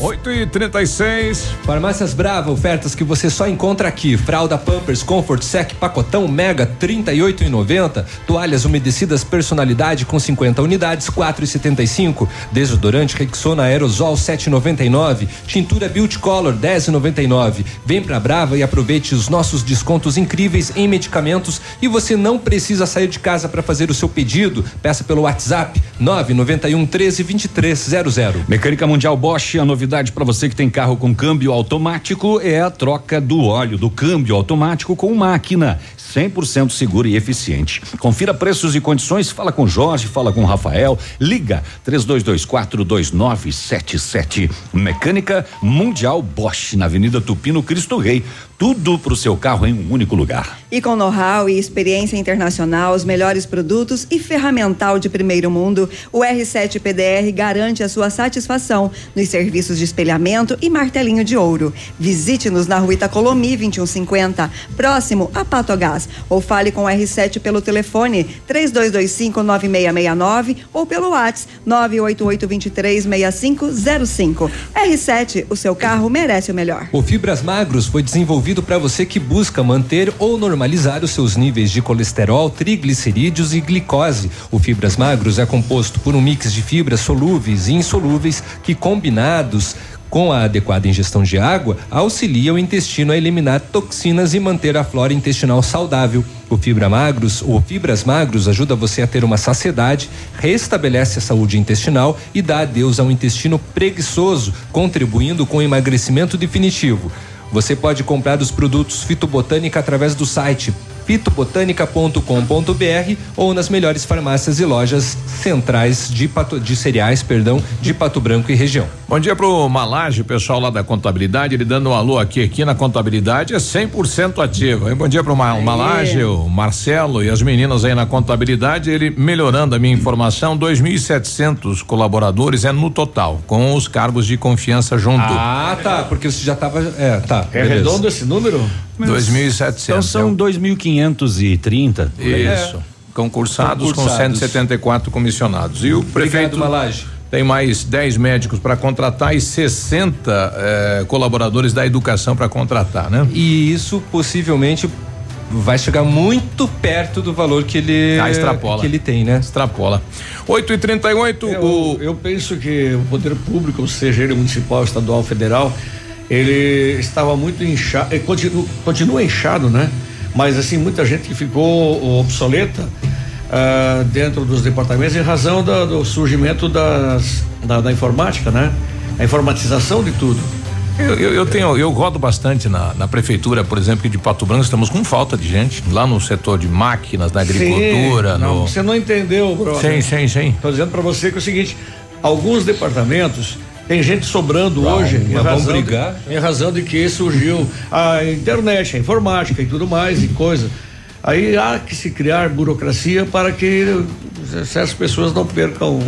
おい。136.
Farmácias Brava, ofertas que você só encontra aqui. Fralda Pampers Comfort Sec Pacotão Mega 38,90. Toalhas umedecidas personalidade com 50 unidades 4,75. Desodorante Rexona Aerosol 7,99. Tintura Beauty Color 10,99. Vem pra Brava e aproveite os nossos descontos incríveis em medicamentos e você não precisa sair de casa para fazer o seu pedido. Peça pelo WhatsApp 991 13 2300.
Mecânica Mundial Bosch, a novidade para você que tem carro com câmbio automático, é a troca do óleo do câmbio automático com máquina. 100% seguro e eficiente. Confira preços e condições, fala com Jorge, fala com Rafael, liga 32242977. Mecânica Mundial Bosch, na Avenida Tupino Cristo Rei. Tudo pro seu carro em um único lugar.
E com know-how e experiência internacional, os melhores produtos e ferramental de primeiro mundo, o R7 PDR garante a sua satisfação nos serviços de espelhamento e martelinho de ouro. Visite-nos na rua Itacolomi 2150, próximo a Patogás, ou fale com o R7 pelo telefone 3225 9669 ou pelo WhatsApp 988 23 6505. R7, o seu carro merece o melhor.
O Fibras Magros foi desenvolvido para você que busca manter ou normalizar os seus níveis de colesterol, triglicerídeos e glicose. O Fibras Magros é composto por um mix de fibras solúveis e insolúveis que combinados com a adequada ingestão de água, auxilia o intestino a eliminar toxinas e manter a flora intestinal saudável. O Fibra Magros, ou Fibras Magros, ajuda você a ter uma saciedade, restabelece a saúde intestinal e dá adeus ao intestino preguiçoso, contribuindo com o emagrecimento definitivo. Você pode comprar os produtos Fitobotânica através do site fitobotânica.com.br ou nas melhores farmácias e lojas centrais de, pato, de cereais, perdão, de Pato Branco e região.
Bom dia pro Malage, o pessoal lá da contabilidade, ele dando um alô aqui, aqui na contabilidade é 100% ativo. Hein? Bom dia pro Ma Malage, o Marcelo e as meninas aí na contabilidade, ele melhorando a minha informação, 2.700 colaboradores é no total, com os cargos de confiança junto.
Ah, tá, porque você já tava, é, tá.
É
beleza.
redondo esse número?
2.700.
Então são 2.530.
Isso. Concursados, com 174 comissionados. E o prefeito
Malage.
tem mais 10 médicos para contratar e 60 eh, colaboradores da educação para contratar, né?
E isso possivelmente vai chegar muito perto do valor que ele
Ah, extrapola.
que ele tem, né?
Extrapola. 8 e 38
Eu,
o
eu penso que o poder público, seja ele municipal, estadual, federal, ele estava muito inchado, ele continua, continua inchado, né? Mas assim, muita gente que ficou obsoleta ah, dentro dos departamentos em razão da- do surgimento das, da, da informática, né? A informatização de tudo.
Eu, eu, eu tenho, eu rodo bastante na, na prefeitura, por exemplo, de Pato Branco, estamos com falta de gente lá no setor de máquinas, da agricultura,
Sim, não,
no.
Você não entendeu, brother.
Sim, sim, sim.
Estou dizendo para você que é o seguinte: alguns departamentos tem gente sobrando hoje em razão,
brigar?
De, em razão de que surgiu a internet, a informática e tudo mais e coisa. Aí há que se criar burocracia para que certas pessoas não percam.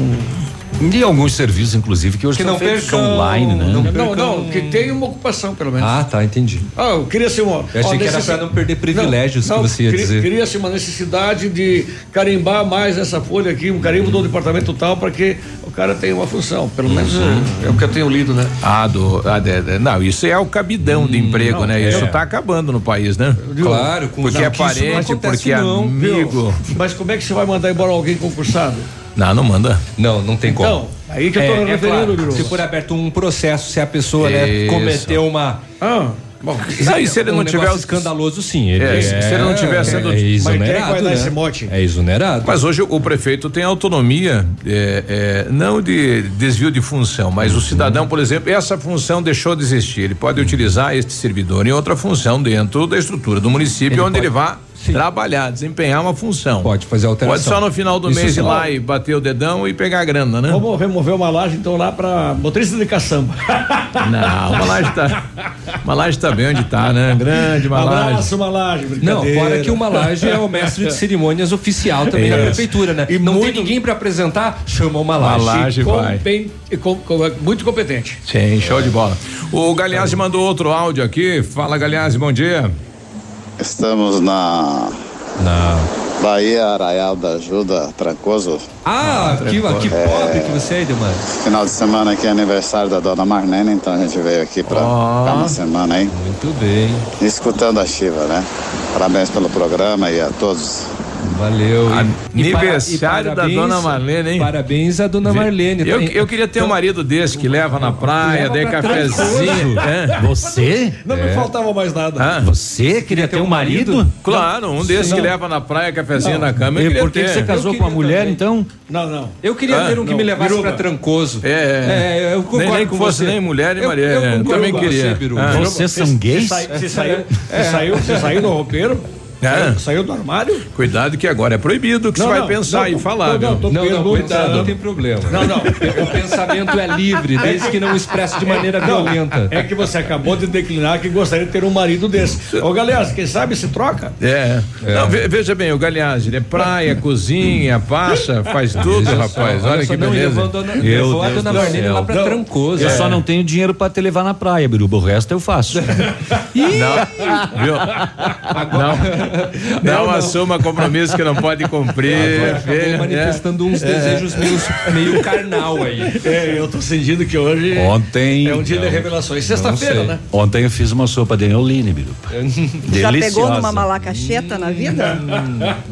E alguns serviços, inclusive, que hoje
Que não
feitos
percam.
online, né?
Não,
percam-
não, que tenha uma ocupação, pelo menos.
Ah, tá, entendi.
Ah, eu queria ser uma.
Eu achei
ó,
que era pra não perder privilégios que você ia
cri-
dizer.
Cria-se uma necessidade de carimbar mais essa folha aqui, um carimbo do departamento tal, para que o cara tenha uma função. Pelo menos
Uhum.
é, é o que eu tenho lido, né?
Ah, do. ah, de- de- não, isso é o cabidão de emprego,
não,
né?
é.
Isso tá acabando no país, né?
Claro, com
Porque
não,
é
não
parente, porque é
não,
Viu?
amigo.
Mas como é que você vai mandar embora alguém concursado?
Não, não manda.
Não, não tem como.
Então, aí que eu tô
é, é
referindo,
claro,
Biruba.
Se for aberto um processo, se a pessoa né, cometeu uma
Ah, bom.
Não, e se ele
um
não tiver
escandaloso, sim. Ele
É, se ele não tiver sendo-
é
quem
exonerado,
vai dar
né?
esse mote?
É exonerado.
Mas hoje o prefeito tem autonomia, é, é, não de desvio de função, mas o cidadão, por exemplo, essa função deixou de existir. Ele pode utilizar este servidor em outra função dentro da estrutura do município,
Ele
onde
pode-
ele vá trabalhar, desempenhar uma função.
Pode fazer alteração.
Pode só no final do
Isso
mês ir
sim.
lá e bater o dedão e pegar a grana, né?
Vamos remover uma laje então lá para motorista de caçamba.
Não, uma laje tá. Uma laje tá bem onde tá, né? Grande uma laje.
Abraço, uma laje.
Não, fora que o Malage é o mestre de cerimônias oficial também da
Isso.
prefeitura, né?
E
não
muito-
tem ninguém pra apresentar, chama o Malage.
Malage vai.
Compen- e com- com- muito competente.
Sim, show de bola. O Galeazzi mandou outro áudio aqui. Fala, Galeazzi, bom dia.
Estamos na Bahia Arraial da Ajuda, Trancoso.
Ah, que, que pobre que você é, Edemar.
Final de semana aqui é aniversário da dona Marlene, então a gente veio aqui pra
Ó.
ficar uma semana aí.
Muito bem.
Escutando a Chiva, né? Parabéns pelo programa e a todos
Valeu.
Aniversário da
parabéns-
dona Marlene, hein?
Parabéns à dona Marlene.
Eu,
Tá-
eu queria ter um marido desse que leva na praia,
Leva
daí
pra
cafezinho. É.
Você?
Não me faltava mais nada.
Ah.
Você queria ter um marido?
Claro, um desses
Não.
que leva na praia, cafezinho
Não.
na cama. eu
E por que você casou
Eu
com a
queria
mulher,
também.
então?
Não, não.
Eu queria
Ah,
ter um que
não,
me levasse
Biruba.
pra Trancoso.
É, é.
eu concordo
nem, nem que
com
fosse
você.
nem mulher nem
Eu-
Maria.
eu
é,
concordo
também queria.
você.
Vocês são gays?
Você, saiu, você do roupeiro?
É.
Saiu, do armário?
Cuidado que agora é proibido que
Não,
você vai
não,
pensar
não,
e falar.
não,
viu?
não,
Não, não, cuidado, não tem problema.
Não, não.
O pensamento é livre, desde que não expresse de maneira
Não,
violenta.
É que você acabou de declinar que gostaria de ter um marido desse. Ô, galera, quem sabe se troca?
É. Não, ve- veja bem, o Galeazzi, ele é praia, cozinha, passa, faz tudo,
Veja
rapaz. Olha
só,
que
não,
beleza.
levou a dona,
Meu
levou a
Deus
dona
do
Marlene lá pra
Não.
Trancoso.
Eu
É.
só não tenho dinheiro pra te levar na praia, Biruba. O resto eu faço.
Não, viu? Não, não, assuma compromisso que não pode cumprir.
Agora acabou
filha,
manifestando
é.
uns desejos meio, meio carnal aí.
É, eu tô sentindo que hoje
Ontem.
é um dia de revelações. Sexta-feira, né?
Ontem eu fiz uma sopa de Eoline, Biruba.
Já pegou numa malacacheta na vida?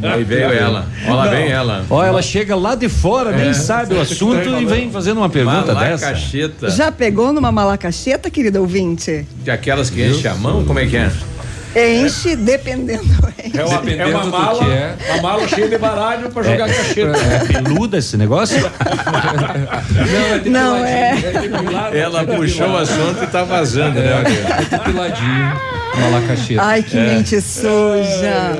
Aí veio ela. Olha lá, vem ela.
Ó, ela chega lá de fora, nem sabe o assunto e vem fazendo uma pergunta dessa.
Malacacheta.
Já pegou numa malacacheta, querido ouvinte?
De aquelas que enchem a mão, como é que é?
Enche dependendo.
É uma, é
Dependendo
uma
do
mala,
é.
uma mala cheia de baralho pra jogar cacheta.
É peluda esse negócio?
Não, é
Não, é.
Ela puxou o assunto e tá vazando, né?
É
Ai, que mente suja.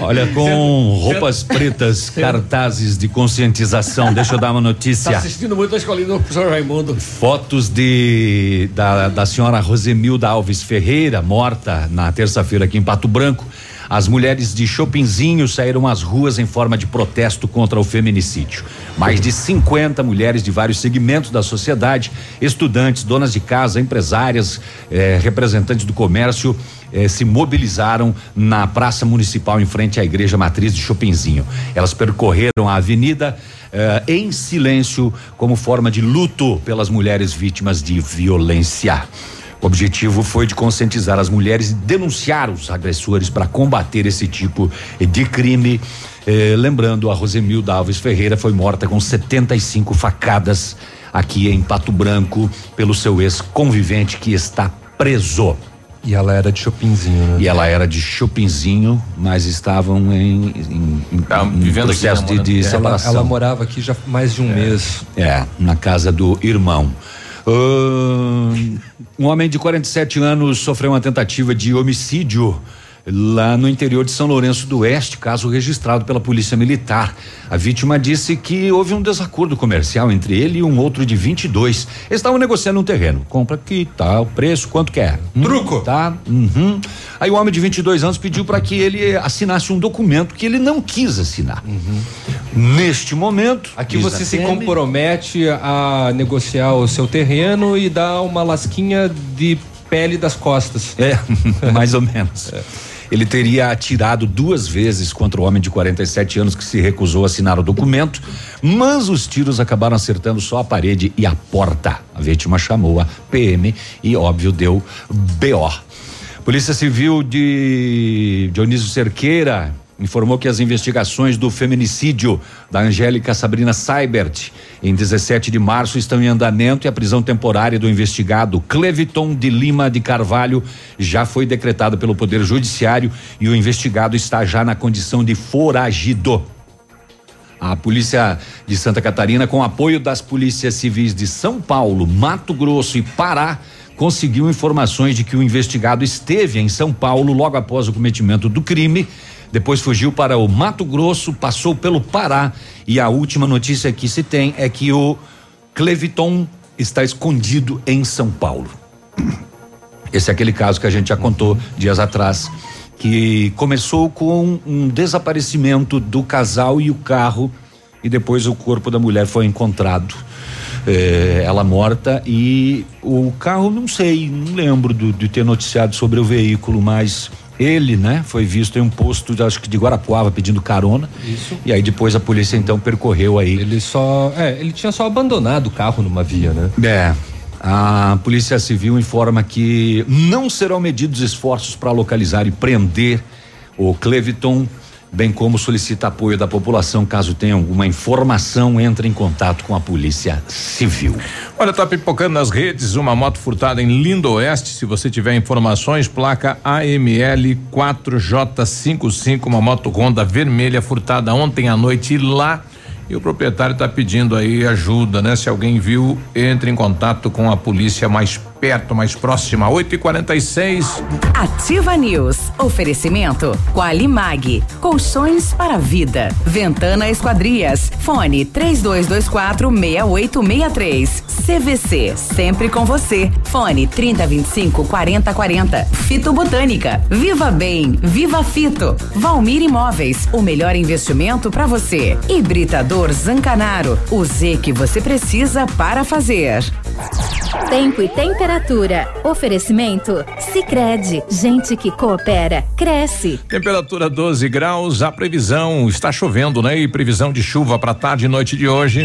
Olha, com roupas pretas, cartazes de conscientização. Deixa eu dar uma
Tá
notícia.
assistindo muito a escolinha do professor Raimundo.
Fotos de da, da senhora Rosemilda Alves Ferreira, morta na terça-feira aqui em Pato Branco. As mulheres de Chopinzinho saíram às ruas em forma de protesto contra o feminicídio. Mais de 50 mulheres de vários segmentos da sociedade, estudantes, donas de casa, empresárias, eh, representantes do comércio, eh, se mobilizaram na Praça Municipal em frente à Igreja Matriz de Chopinzinho. Elas percorreram a avenida eh, em silêncio como forma de luto pelas mulheres vítimas de violência. O objetivo foi de conscientizar as mulheres e denunciar os agressores para combater esse tipo de crime. Eh, lembrando, a Rosemilda Alves Ferreira foi morta com 75 facadas aqui em Pato Branco pelo seu ex-convivente que está preso.
E ela era de Chopinzinho, né?
E ela era de Chopinzinho, mas estavam em, em, em,
Tá
em
vivendo aqui,
processo de, de
Ela,
separação.
ela morava aqui já mais de um mês.
É, na casa do irmão. Um homem de 47 anos sofreu uma tentativa de homicídio lá no interior de São Lourenço do Oeste, caso registrado pela Polícia Militar. A vítima disse que houve um desacordo comercial entre ele e um outro de 22. Eles estavam negociando um terreno. Compra aqui, tá, o preço, quanto quer? Hum,
Truco.
Tá. uhum. Aí o homem de 22 anos pediu para que ele assinasse um documento que ele não quis assinar. Neste momento,
Aqui você se compromete a negociar o seu terreno e dar uma lasquinha de pele das costas.
É, mais ou menos. Ele teria atirado duas vezes contra o homem de 47 anos que se recusou a assinar o documento, mas os tiros acabaram acertando só a parede e a porta. A vítima chamou a PM e, óbvio, deu BO. Polícia Civil de Dionísio Cerqueira informou que as investigações do feminicídio da Angélica Sabrina Seibert em 17 de março estão em andamento e a prisão temporária do investigado Cleviton de Lima de Carvalho já foi decretada pelo Poder Judiciário e o investigado está já na condição de foragido. A polícia de Santa Catarina, com apoio das polícias civis de São Paulo, Mato Grosso e Pará, conseguiu informações de que o investigado esteve em São Paulo logo após o cometimento do crime. Depois fugiu para o Mato Grosso, passou pelo Pará e a última notícia que se tem é que o Cleviton está escondido em São Paulo. Esse é aquele caso que a gente já contou dias atrás, que começou com um desaparecimento do casal e o carro, e depois o corpo da mulher foi encontrado. eh, ela morta e o carro, não sei, não lembro do- de ter noticiado sobre o veículo, mas ele, né, foi visto em um posto, de, acho que de Guarapuava, pedindo carona.
Isso.
E aí depois a polícia então percorreu aí.
Ele só. É, ele tinha só abandonado o carro numa via, né?
É. A Polícia Civil informa que não serão medidos esforços para localizar e prender o Cleviton bem como solicita apoio da população caso tenha alguma informação, entre em contato com a Polícia Civil.
Olha, tá pipocando nas redes uma moto furtada em Lindo Oeste. Se você tiver informações, placa AML 4J55, uma moto Honda vermelha furtada ontem à noite lá. E o proprietário está pedindo aí ajuda, né? Se alguém viu, entre em contato com a polícia mais perto, mais próxima. 8 e 46
Ativa News. Oferecimento Qualimag. Colchões para vida. Ventana Esquadrias. Fone 3224 6863. CVC. Sempre com você. Fone 3025 4040. Fito Botânica. Viva Bem. Viva Fito. Valmir Imóveis. O melhor investimento para você. Hibridador Zancanaro. O Z que você precisa para fazer.
Tempo e temperatura. Oferecimento? Sicredi Gente que coopera, cresce.
Temperatura 12 graus, a previsão está chovendo, né? E previsão de chuva para tarde e noite de hoje.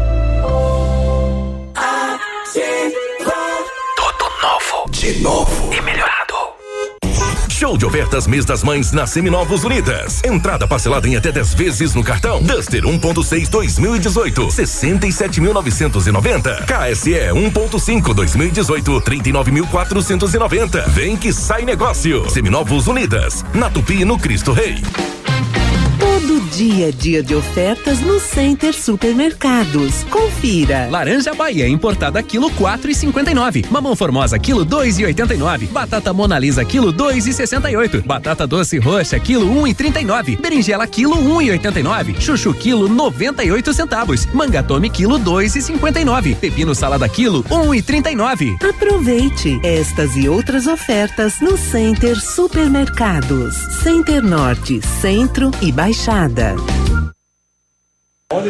De novo. E melhorado. Show de ofertas mês das mães na Seminovos Unidas. Entrada parcelada em até 10 vezes no cartão. Duster 1.6 2018, 67.990. KSE 1.5 2018, 39.490. Vem que sai negócio. Seminovos Unidas. Na Tupi no Cristo Rei.
Todo dia é dia de ofertas no Center Supermercados. Confira.
Laranja Bahia importada quilo quatro e cinquenta e nove. Mamão Formosa quilo dois e oitenta e nove. Batata Mona Lisa quilo dois e sessenta e oito. Batata doce roxa quilo um e trinta e nove. Berinjela quilo um e oitenta e nove. Chuchu quilo noventa e oito centavos. Mangatome quilo dois e cinquenta e nove. Pepino salada quilo um e trinta e nove.
Aproveite estas e outras ofertas no Center Supermercados. Center Norte, Centro e Baixada.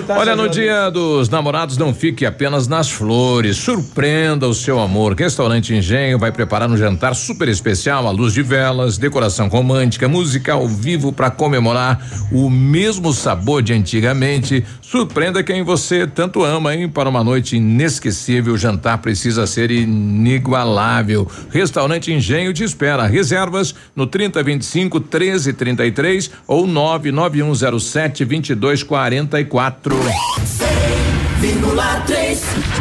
Olha, no dia dos namorados, não fique apenas nas flores. Surpreenda o seu amor. Restaurante Engenho vai preparar um jantar super especial à luz de velas, decoração romântica, música ao vivo para comemorar o mesmo sabor de antigamente. Surpreenda quem você tanto ama, hein? Para uma noite inesquecível, o jantar precisa ser inigualável. Restaurante Engenho te espera. Reservas no 3025 1333 ou 99107 2244 quatro.
100,3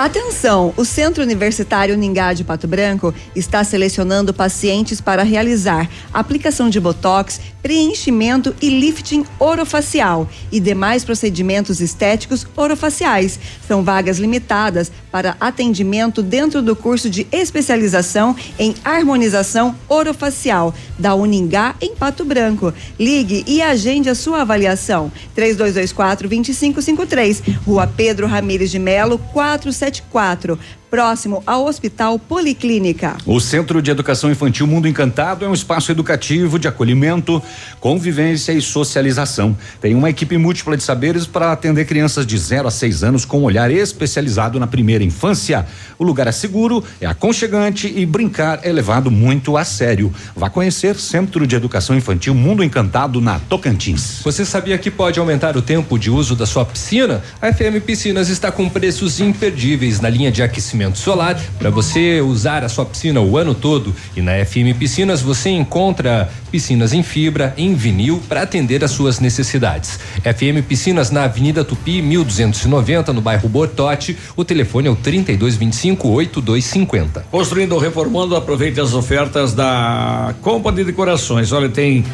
Atenção! O Centro Universitário Ningá de Pato Branco está selecionando pacientes para realizar aplicação de botox, preenchimento e lifting orofacial e demais procedimentos estéticos orofaciais. São vagas limitadas para atendimento dentro do curso de especialização em harmonização orofacial da Uningá em Pato Branco. Ligue e agende a sua avaliação. 3224 2553, Rua Pedro Ramires de Melo, 474, próximo ao Hospital Policlínica.
O Centro de Educação Infantil Mundo Encantado é um espaço educativo de acolhimento, convivência e socialização. Tem uma equipe múltipla de saberes para atender crianças de 0 a 6 anos com um olhar especializado na primeira infância. O lugar é seguro, é aconchegante e brincar é levado muito a sério. Vá conhecer Centro de Educação Infantil Mundo Encantado na Tocantins.
Você sabia que pode aumentar o tempo de uso da sua piscina? A FM Piscinas está com preços imperdíveis na linha de aquecimento solar para você usar a sua piscina o ano todo. E na FM Piscinas você encontra piscinas em fibra, em vinil para atender às suas necessidades. FM Piscinas na Avenida Tupi, 1290, no bairro Bortote. O telefone é o 3225 8250.
Construindo ou reformando, aproveite as ofertas da Company Decorações. Olha, tem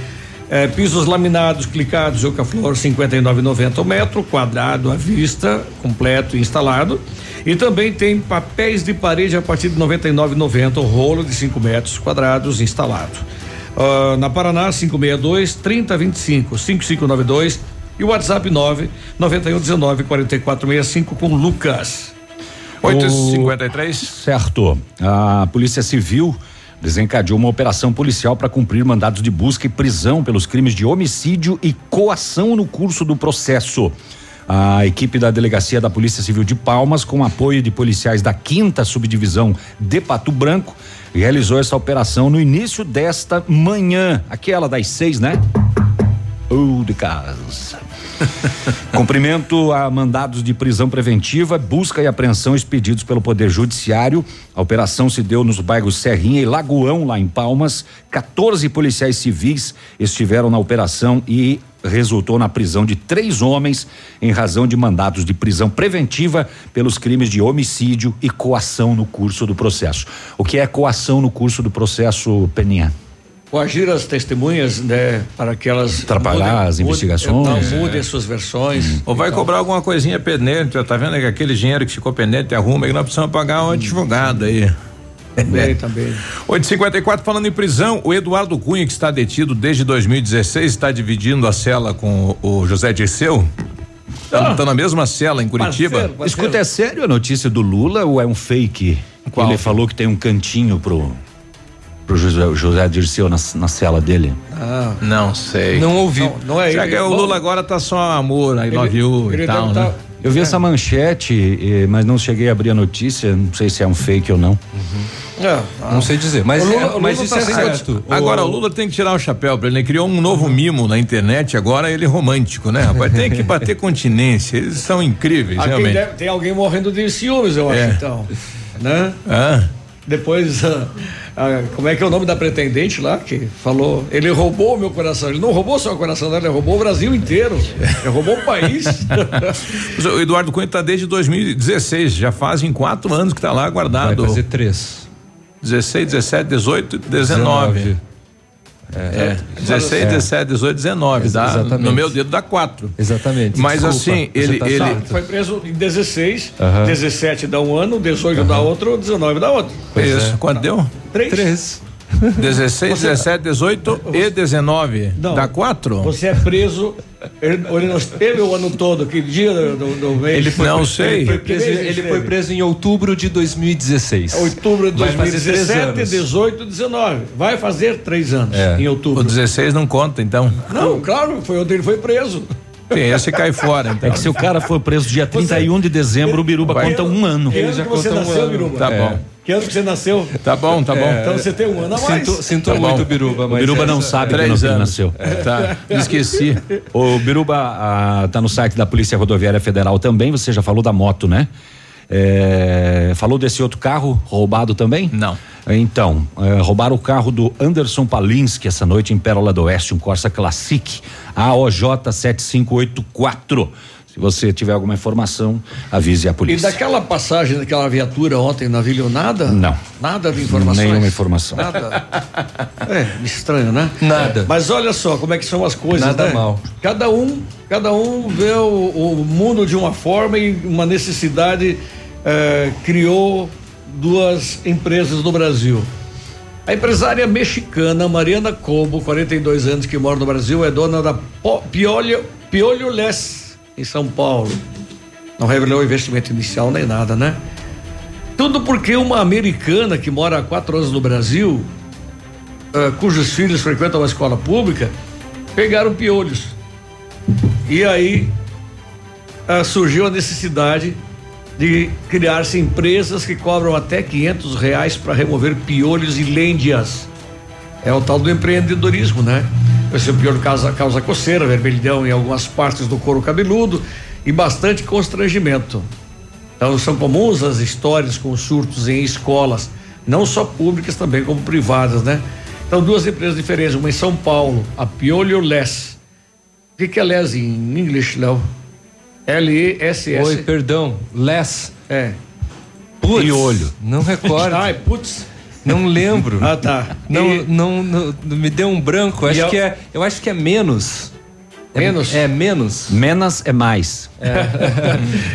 eh, pisos laminados, clicados, Eucaflor 59,90 o metro, quadrado à vista, completo e instalado. E também tem papéis de parede a partir de 99,90 o rolo de 5 metros quadrados instalado. Ah, na Paraná 562 3025 5592 e o WhatsApp 9 9119 4465 com Lucas.
8h53.
Certo. A Polícia Civil desencadeou uma operação policial para cumprir mandados de busca e prisão pelos crimes de homicídio e coação no curso do processo. A equipe da Delegacia da Polícia Civil de Palmas, com apoio de policiais da quinta subdivisão de Pato Branco, realizou essa operação no início desta manhã, aquela das seis, né? Ou de casa. Cumprimento a mandados de prisão preventiva, busca e apreensão expedidos pelo Poder Judiciário. A operação se deu nos bairros Serrinha e Lagoão, lá em Palmas. 14 policiais civis estiveram na operação e resultou na prisão de três homens em razão de mandados de prisão preventiva pelos crimes de homicídio e coação no curso do processo. O que é coação no curso do processo, Peninha?
Coagir as testemunhas, né, para que elas
Atrapalhar as investigações.
Não, mudem as suas versões.
Ou vai cobrar alguma coisinha pendente, tá vendo que aquele dinheiro que ficou pendente arruma e nós precisamos pagar um advogado aí.
Também, também.
854 falando em prisão, o Eduardo Cunha, que está detido desde 2016, está dividindo a cela com o, o José Dirceu. Está
Ah.
na mesma cela em Curitiba.
Escuta, é sério a notícia do Lula ou é um fake?
Qual?
Ele falou que tem um cantinho pro, pro José, José Dirceu na, na cela dele.
Ah,
não sei.
Não ouvi.
Não, não é
Já
ele.
o
Bom,
Lula agora tá só amor,
Ele-
love you e tal,
deve
né?
tá-
Eu vi essa manchete, mas não cheguei a abrir a notícia, não sei se é um fake ou não.
É,
Não sei dizer, mas,
Lula-
é- mas
Lula
isso
tá
é certo.
Agora o Lula tem que tirar o chapéu pra ele. Ele criou um novo mimo na internet, agora ele é romântico, né, rapaz? Tem que bater continência. Eles são incríveis,
Aqui
realmente.
deve- tem alguém morrendo de ciúmes, eu
É.
acho, então. Né?
Ah,
Depois, ah, ah, como é que é o nome da pretendente lá que falou? Ele roubou o meu coração. Ele não roubou só o coração dela, ele roubou o Brasil inteiro. Ele roubou o país.
o Eduardo Cunha tá desde 2016, já fazem quatro anos que tá lá
Vai
guardado.
fazer três.
16, 17, 18, 19. É, 16,
É.
17, 18, 19. Dá,
Exatamente.
no meu dedo dá quatro.
Exatamente.
Mas
Desculpa,
assim, ele.
tá
ele
certo.
Foi preso em 16,
Aham.
17 dá um ano, 18 dá outro, 19 dá outro.
Pois
isso,
é.
quanto deu?
Três.
Três.
16, 17, 18 e 19.
Não.
Dá quatro?
Você é preso. Ele, ele não esteve o ano todo, que dia do, do, do mês?
Ele foi,
Não
ele
sei.
foi preso, ele
ele
foi preso em outubro de 2016.
Outubro de
Vai fazer três
2017,
anos.
18, 19. Vai fazer três anos
É.
em
O
outubro.
16 não conta, então.
Não, claro, foi onde ele foi preso.
Sim, esse cai fora, então.
É que se o cara for preso dia 31 de dezembro, o Biruba
Vai.
conta um ano.
Que ano
já
que você
conta um ano.
Biruba?
Tá bom.
Que ano que você nasceu?
Tá bom, tá bom.
Então você tem um ano a mais.
Sinto, sinto
Tá bom.
muito, Biruba,
O
mas
Biruba não
essa-
sabe que
Três
ano que ele nasceu.
Tá, esqueci.
O Biruba ah, tá no site da Polícia Rodoviária Federal também, você já falou da moto, né? É, falou desse outro carro roubado também?
Não.
Então, é, roubaram o carro do Anderson Palinski essa noite em Pérola do Oeste, um Corsa Classic AOJ 7584. Se você tiver alguma informação, avise a
E
polícia.
daquela passagem daquela viatura ontem na Vila, nada?
Não.
Nada de informações?
Nenhuma informação.
Nada. É, estranho, né?
Nada.
Mas olha só como é que são as coisas,
Nada
né?
mal.
Cada um, cada um vê o, o mundo de uma forma e uma necessidade eh, criou duas empresas no Brasil. A empresária mexicana Mariana Cobo, 42 anos, que mora no Brasil, é dona da Piolho, Piolho Less, em São Paulo. Não revelou investimento inicial nem nada, né? Tudo porque uma americana que mora há quatro anos no Brasil, ah, cujos filhos frequentam uma escola pública, pegaram piolhos. E aí ah, surgiu a necessidade de criar-se empresas que cobram até 500 reais para remover piolhos e lêndias. É o tal do empreendedorismo, né? Esse piolho causa, causa coceira, vermelhidão em algumas partes do couro cabeludo e bastante constrangimento. Então são comuns as histórias com surtos em escolas, não só públicas, também como privadas, né? Então duas empresas diferentes, uma em São Paulo, a Piolho Less. O que, que é Less em inglês, Léo? L-E-S-S.
Oi, perdão. Less.
É.
Putz,
Piolho.
Não recordo.
Ai, putz.
Não lembro.
Ah, tá.
Não,
E-
não, não, me deu um branco. Acho
eu-
que é, eu acho que é menos. É-
Menos?
É, menos.
Menos é mais.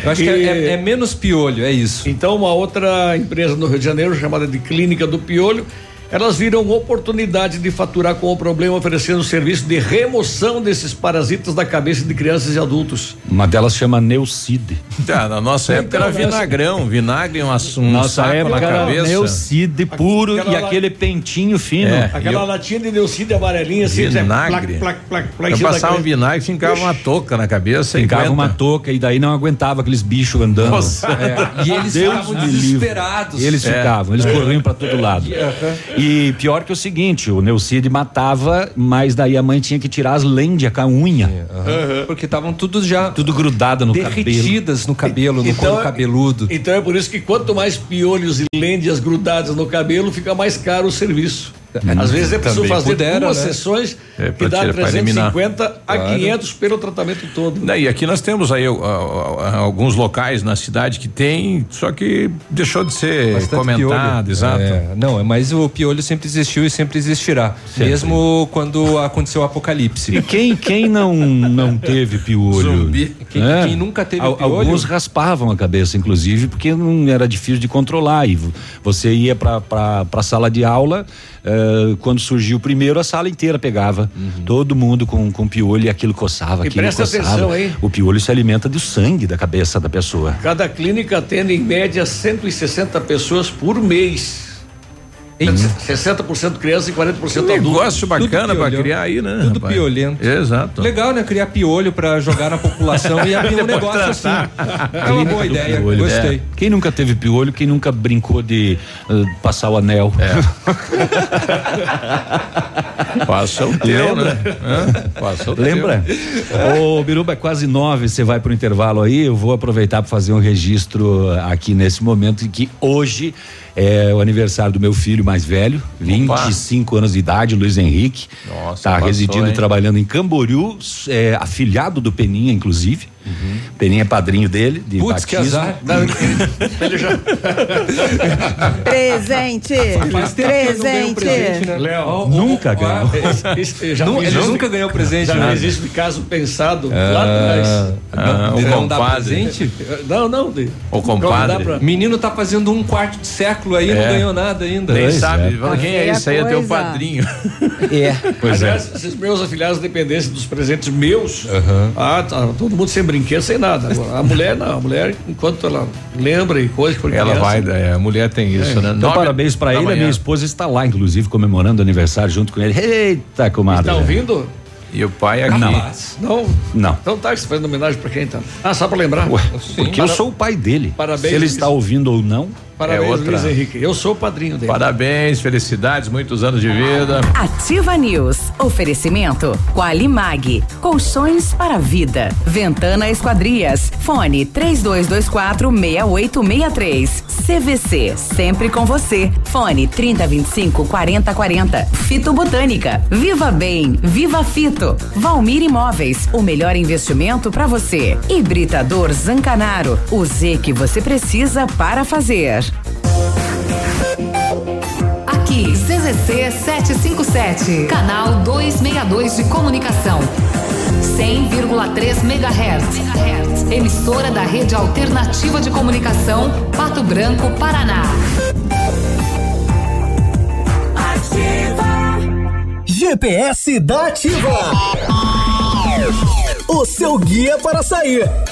Eu acho que
E-
é, é- é menos piolho, é isso.
Então, uma outra empresa no Rio de Janeiro, chamada de Clínica do Piolho, elas viram oportunidade de faturar com o problema, oferecendo serviço de remoção desses parasitas da cabeça de crianças e adultos.
Uma delas chama Neucide.
Tá, na nossa época era vinagrão, vinagre e um, um
Nossa
saco
época
na
era
cabeça.
Neucide puro
Aquela
e
lá-
aquele pentinho fino.
É.
Aquela
eu-
latinha de Neucide amarelinha, assim,
Vinagre.
plac, plac, plac, plac,
Eu passava um
cabeça.
vinagre, fincava uma touca na cabeça
Ficava
aguenta.
uma touca e daí não aguentava aqueles bichos andando.
Nossa.
É, E eles
Deus
ficavam desesperados.
Eles
É.
ficavam, eles corriam pra todo lado. E pior que o seguinte, o Neucide matava, mas daí a mãe tinha que tirar as lêndias com a unha.
Aham. Porque estavam tudo já
Tudo grudado no cabelo.
derretidas no cabelo, no
Então
couro
é-
cabeludo.
Então é por isso que quanto mais piolhos e lêndias grudadas no cabelo, fica mais caro o serviço. Às vezes é preciso fazer
pudera,
duas
né?
sessões
É,
que
pra
dá
tirar- pra
350 a
Claro.
500 pelo tratamento todo.
Não, E aqui nós temos aí ó, ó, alguns locais na cidade que tem, só que deixou de ser
Bastante
comentado,
piolho.
exato.
É, não, é mas o piolho sempre existiu e sempre existirá.
Sempre.
Mesmo quando aconteceu o apocalipse.
E quem, quem não, não teve piolho?
Zumbi.
Quem-
né?
quem nunca teve
Al-
piolho?
Alguns raspavam a cabeça, inclusive, porque não era difícil de controlar. E vo- você ia para a sala de aula, eh, quando surgiu o primeiro, a sala inteira pegava. Todo mundo com, com piolho e aquilo coçava,
E
aquilo
presta
coçava.
atenção, hein?
O piolho se alimenta do sangue da cabeça da pessoa.
Cada clínica atende em média 160 pessoas por mês. 60% criança e 40% adulto.
Negócio bacana
piolhão.
criar aí, né?
Tudo
rapaz?
piolento.
Exato.
Legal, né? Criar piolho pra jogar na população e abrir um negócio assim. É uma boa ideia,
Piolho,
gostei.
é. Quem nunca teve piolho, quem nunca brincou de eh, passar o anel.
Passa o teu,
Lembra?
né? Hã? Passa o teu.
Lembra? Ô, Biruba, é quase nove, você vai pro intervalo aí, eu vou aproveitar para fazer um registro aqui nesse momento, que hoje é o aniversário do meu filho mais velho, 25 anos de idade, Luiz Henrique.
Nossa,
tá
passou,
residindo,
hein?
trabalhando em Camboriú, é, afilhado do Peninha, inclusive. Peninha é padrinho dele, de
Putz, que
batismo.
azar.
Não, ele, já.
Presente!
Que não
Presente!
presente, né?
Léo,
Nunca ganhou.
Esse- esse-
Ele
isso-
nunca ganhou presente,
Já fez isso de caso pensado lá atrás.
Ah,
Não,
o
não dá presente?
Não, não. De,
O compadre.
Não pra-
Menino tá fazendo um quarto de século aí, não
É.
ganhou nada ainda.
Nem
Pois
sabe.
é.
Quem é esse aí? É teu padrinho.
É, pois é.
Aliás, esses meus afiliados dependência dos presentes meus, ah, tá, todo mundo sem brinquedo, sem nada. A mulher não, a mulher, enquanto ela lembra e coisa for
Ela
criança,
vai, é, a mulher tem isso, né?
Então,
Nove
parabéns pra
da
ele. A minha esposa está lá, inclusive, comemorando o aniversário junto com ele. Eita, comadre.
Tá ouvindo?
E o pai aqui.
Não.
Não.
Não.
Então tá, você fazendo homenagem pra quem então? Ah, só pra lembrar.
Ué, porque eu sou o pai dele.
Parabéns,
Se ele está ouvindo ou não.
Parabéns,
é outra.
Luiz Henrique. Eu sou o padrinho dele.
Parabéns, felicidades, muitos anos de vida.
Ativa News. Oferecimento Qualimag. Colchões para vida. Ventana Esquadrias. Fone 3224 6863. CVC. Sempre com você. Fone 3025 4040. Fito Botânica. Viva Bem. Viva Fito. Valmir Imóveis. O melhor investimento para você. Hibridador Zancanaro. O Z que você precisa para fazer.
CZC 757, canal 262 de comunicação. 100,3 MHz. Emissora da Rede Alternativa de Comunicação, Pato Branco, Paraná.
GPS da Ativa. O seu guia para sair.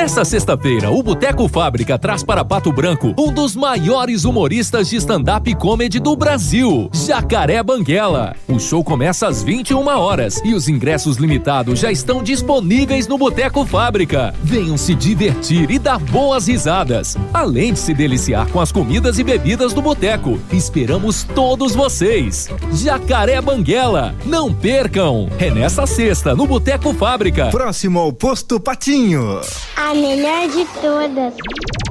Nessa sexta-feira, o Boteco Fábrica traz para Pato Branco um dos maiores humoristas de stand-up comedy do Brasil, Jacaré Banguela. O show começa às 21 horas e os ingressos limitados já estão disponíveis no Boteco Fábrica. Venham se divertir e dar boas risadas, além de se deliciar com as comidas e bebidas do boteco. Esperamos todos vocês. Jacaré Banguela, não percam. É nessa sexta no Boteco Fábrica.
Próximo ao posto Patinho.
A melhor de todas.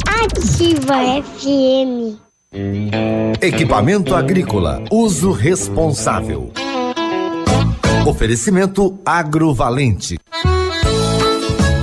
Ativa FM.
Equipamento agrícola, uso responsável. Oferecimento agrovalente.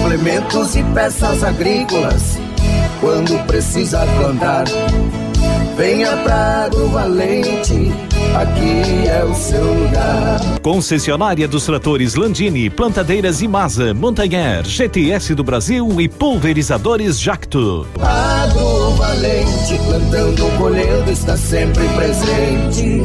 Implementos e peças agrícolas, quando precisa plantar. Venha pra Agro Valente, aqui é o seu lugar.
Concessionária dos tratores Landini, plantadeiras Imasa, Montanher, GTS do Brasil e pulverizadores Jacto.
Agro Valente, plantando, colhendo, está sempre presente.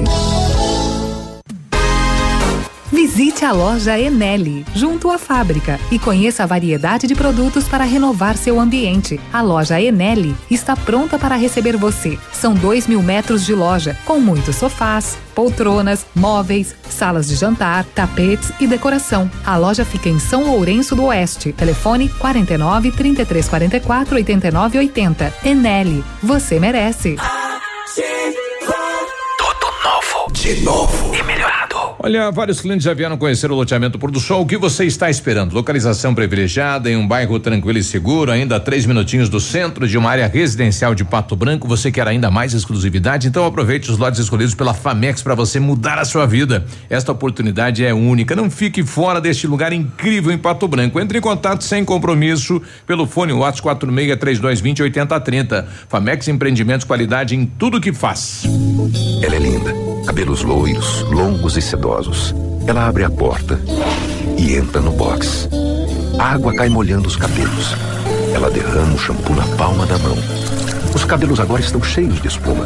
Visite a loja Enel, junto à fábrica, e conheça a variedade de produtos para renovar seu ambiente. A loja Enel está pronta para receber você. São dois mil metros de loja, com muitos sofás, poltronas, móveis, salas de jantar, tapetes e decoração. A loja fica em São Lourenço do Oeste. Telefone 49 33 44 89 80. Enel, você merece.
Tudo novo. De novo. E melhorado.
Olha, vários clientes já vieram conhecer o loteamento Pôr do Sol. O que você está esperando? Localização privilegiada em um bairro tranquilo e seguro, ainda a três minutinhos do centro de uma área residencial de Pato Branco. Você quer ainda mais exclusividade? Então aproveite os lotes escolhidos pela Famex para você mudar a sua vida. Esta oportunidade é única. Não fique fora deste lugar incrível em Pato Branco. Entre em contato sem compromisso pelo fone WhatsApp 46 3220 8030. Famex Empreendimentos, qualidade em tudo que faz.
Ela é linda. Cabelos loiros, longos e sedosos. Ela abre a porta e entra no box. A água cai molhando os cabelos. Ela derrama o shampoo na palma da mão. Os cabelos agora estão cheios de espuma.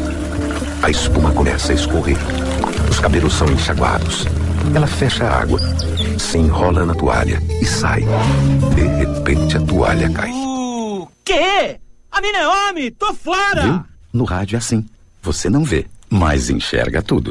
A espuma começa a escorrer. Os cabelos são enxaguados. Ela fecha a água, se enrola na toalha e sai. De repente a toalha cai.
O quê? A mina é homem? Tô fora!
Viu? No rádio é assim. Você não vê, mas enxerga tudo.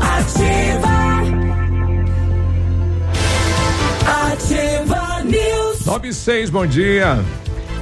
Ativa. Ativa News.
96, bom dia.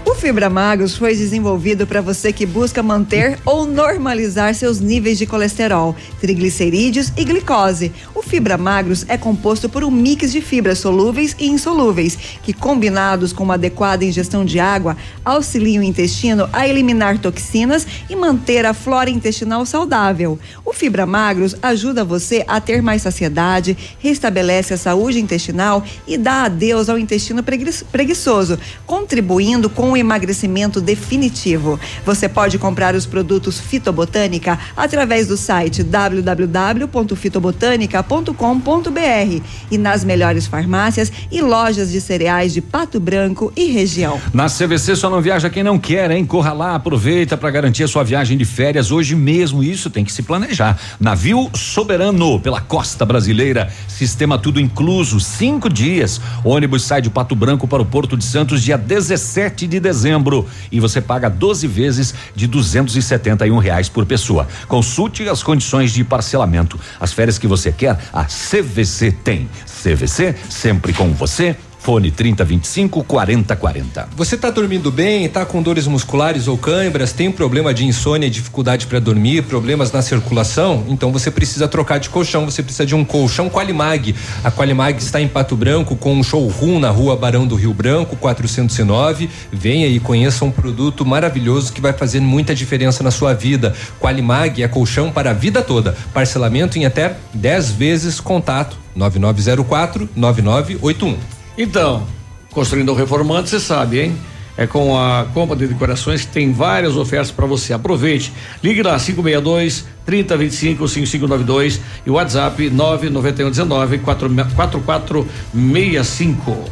O Fibra Magros foi desenvolvido para você que busca manter ou normalizar seus níveis de colesterol, triglicerídeos e glicose. O Fibra Magros é composto por um mix de fibras solúveis e insolúveis, que combinados com uma adequada ingestão de água, auxiliam o intestino a eliminar toxinas e manter a flora intestinal saudável. O Fibra Magros ajuda você a ter mais saciedade, restabelece a saúde intestinal e dá adeus ao intestino pregui- preguiçoso, contribuindo com o emagrecimento definitivo. Você pode comprar os produtos Fitobotânica através do site www.fitobotânica.com.br e nas melhores farmácias e lojas de cereais de Pato Branco e região.
Na CVC só não viaja quem não quer, hein? Corra lá, aproveita para garantir a sua viagem de férias hoje mesmo. Isso tem que se planejar. Navio Soberano pela costa brasileira, sistema tudo incluso, cinco dias. O ônibus sai de Pato Branco para o Porto de Santos dia 17 de dezembro e você paga 12 vezes de 271 reais por pessoa. Consulte as condições de parcelamento. As férias que você quer, a CVC tem. CVC sempre com você. Fone 3025 4040.
Você tá dormindo bem, tá com dores musculares ou câimbras, tem problema de insônia, dificuldade para dormir, problemas na circulação? Então você precisa trocar de colchão, você precisa de um colchão Qualimag. A Qualimag está em Pato Branco com um showroom na rua Barão do Rio Branco, 409. Venha e conheça um produto maravilhoso que vai fazer muita diferença na sua vida. Qualimag é colchão para a vida toda. Parcelamento em até 10 vezes contato 9904 9981.
Então, construindo ou reformando, você sabe, hein? É com a Compra de Decorações que tem várias ofertas para você. Aproveite. Ligue lá 562 3025 5592 e WhatsApp 99119 4465.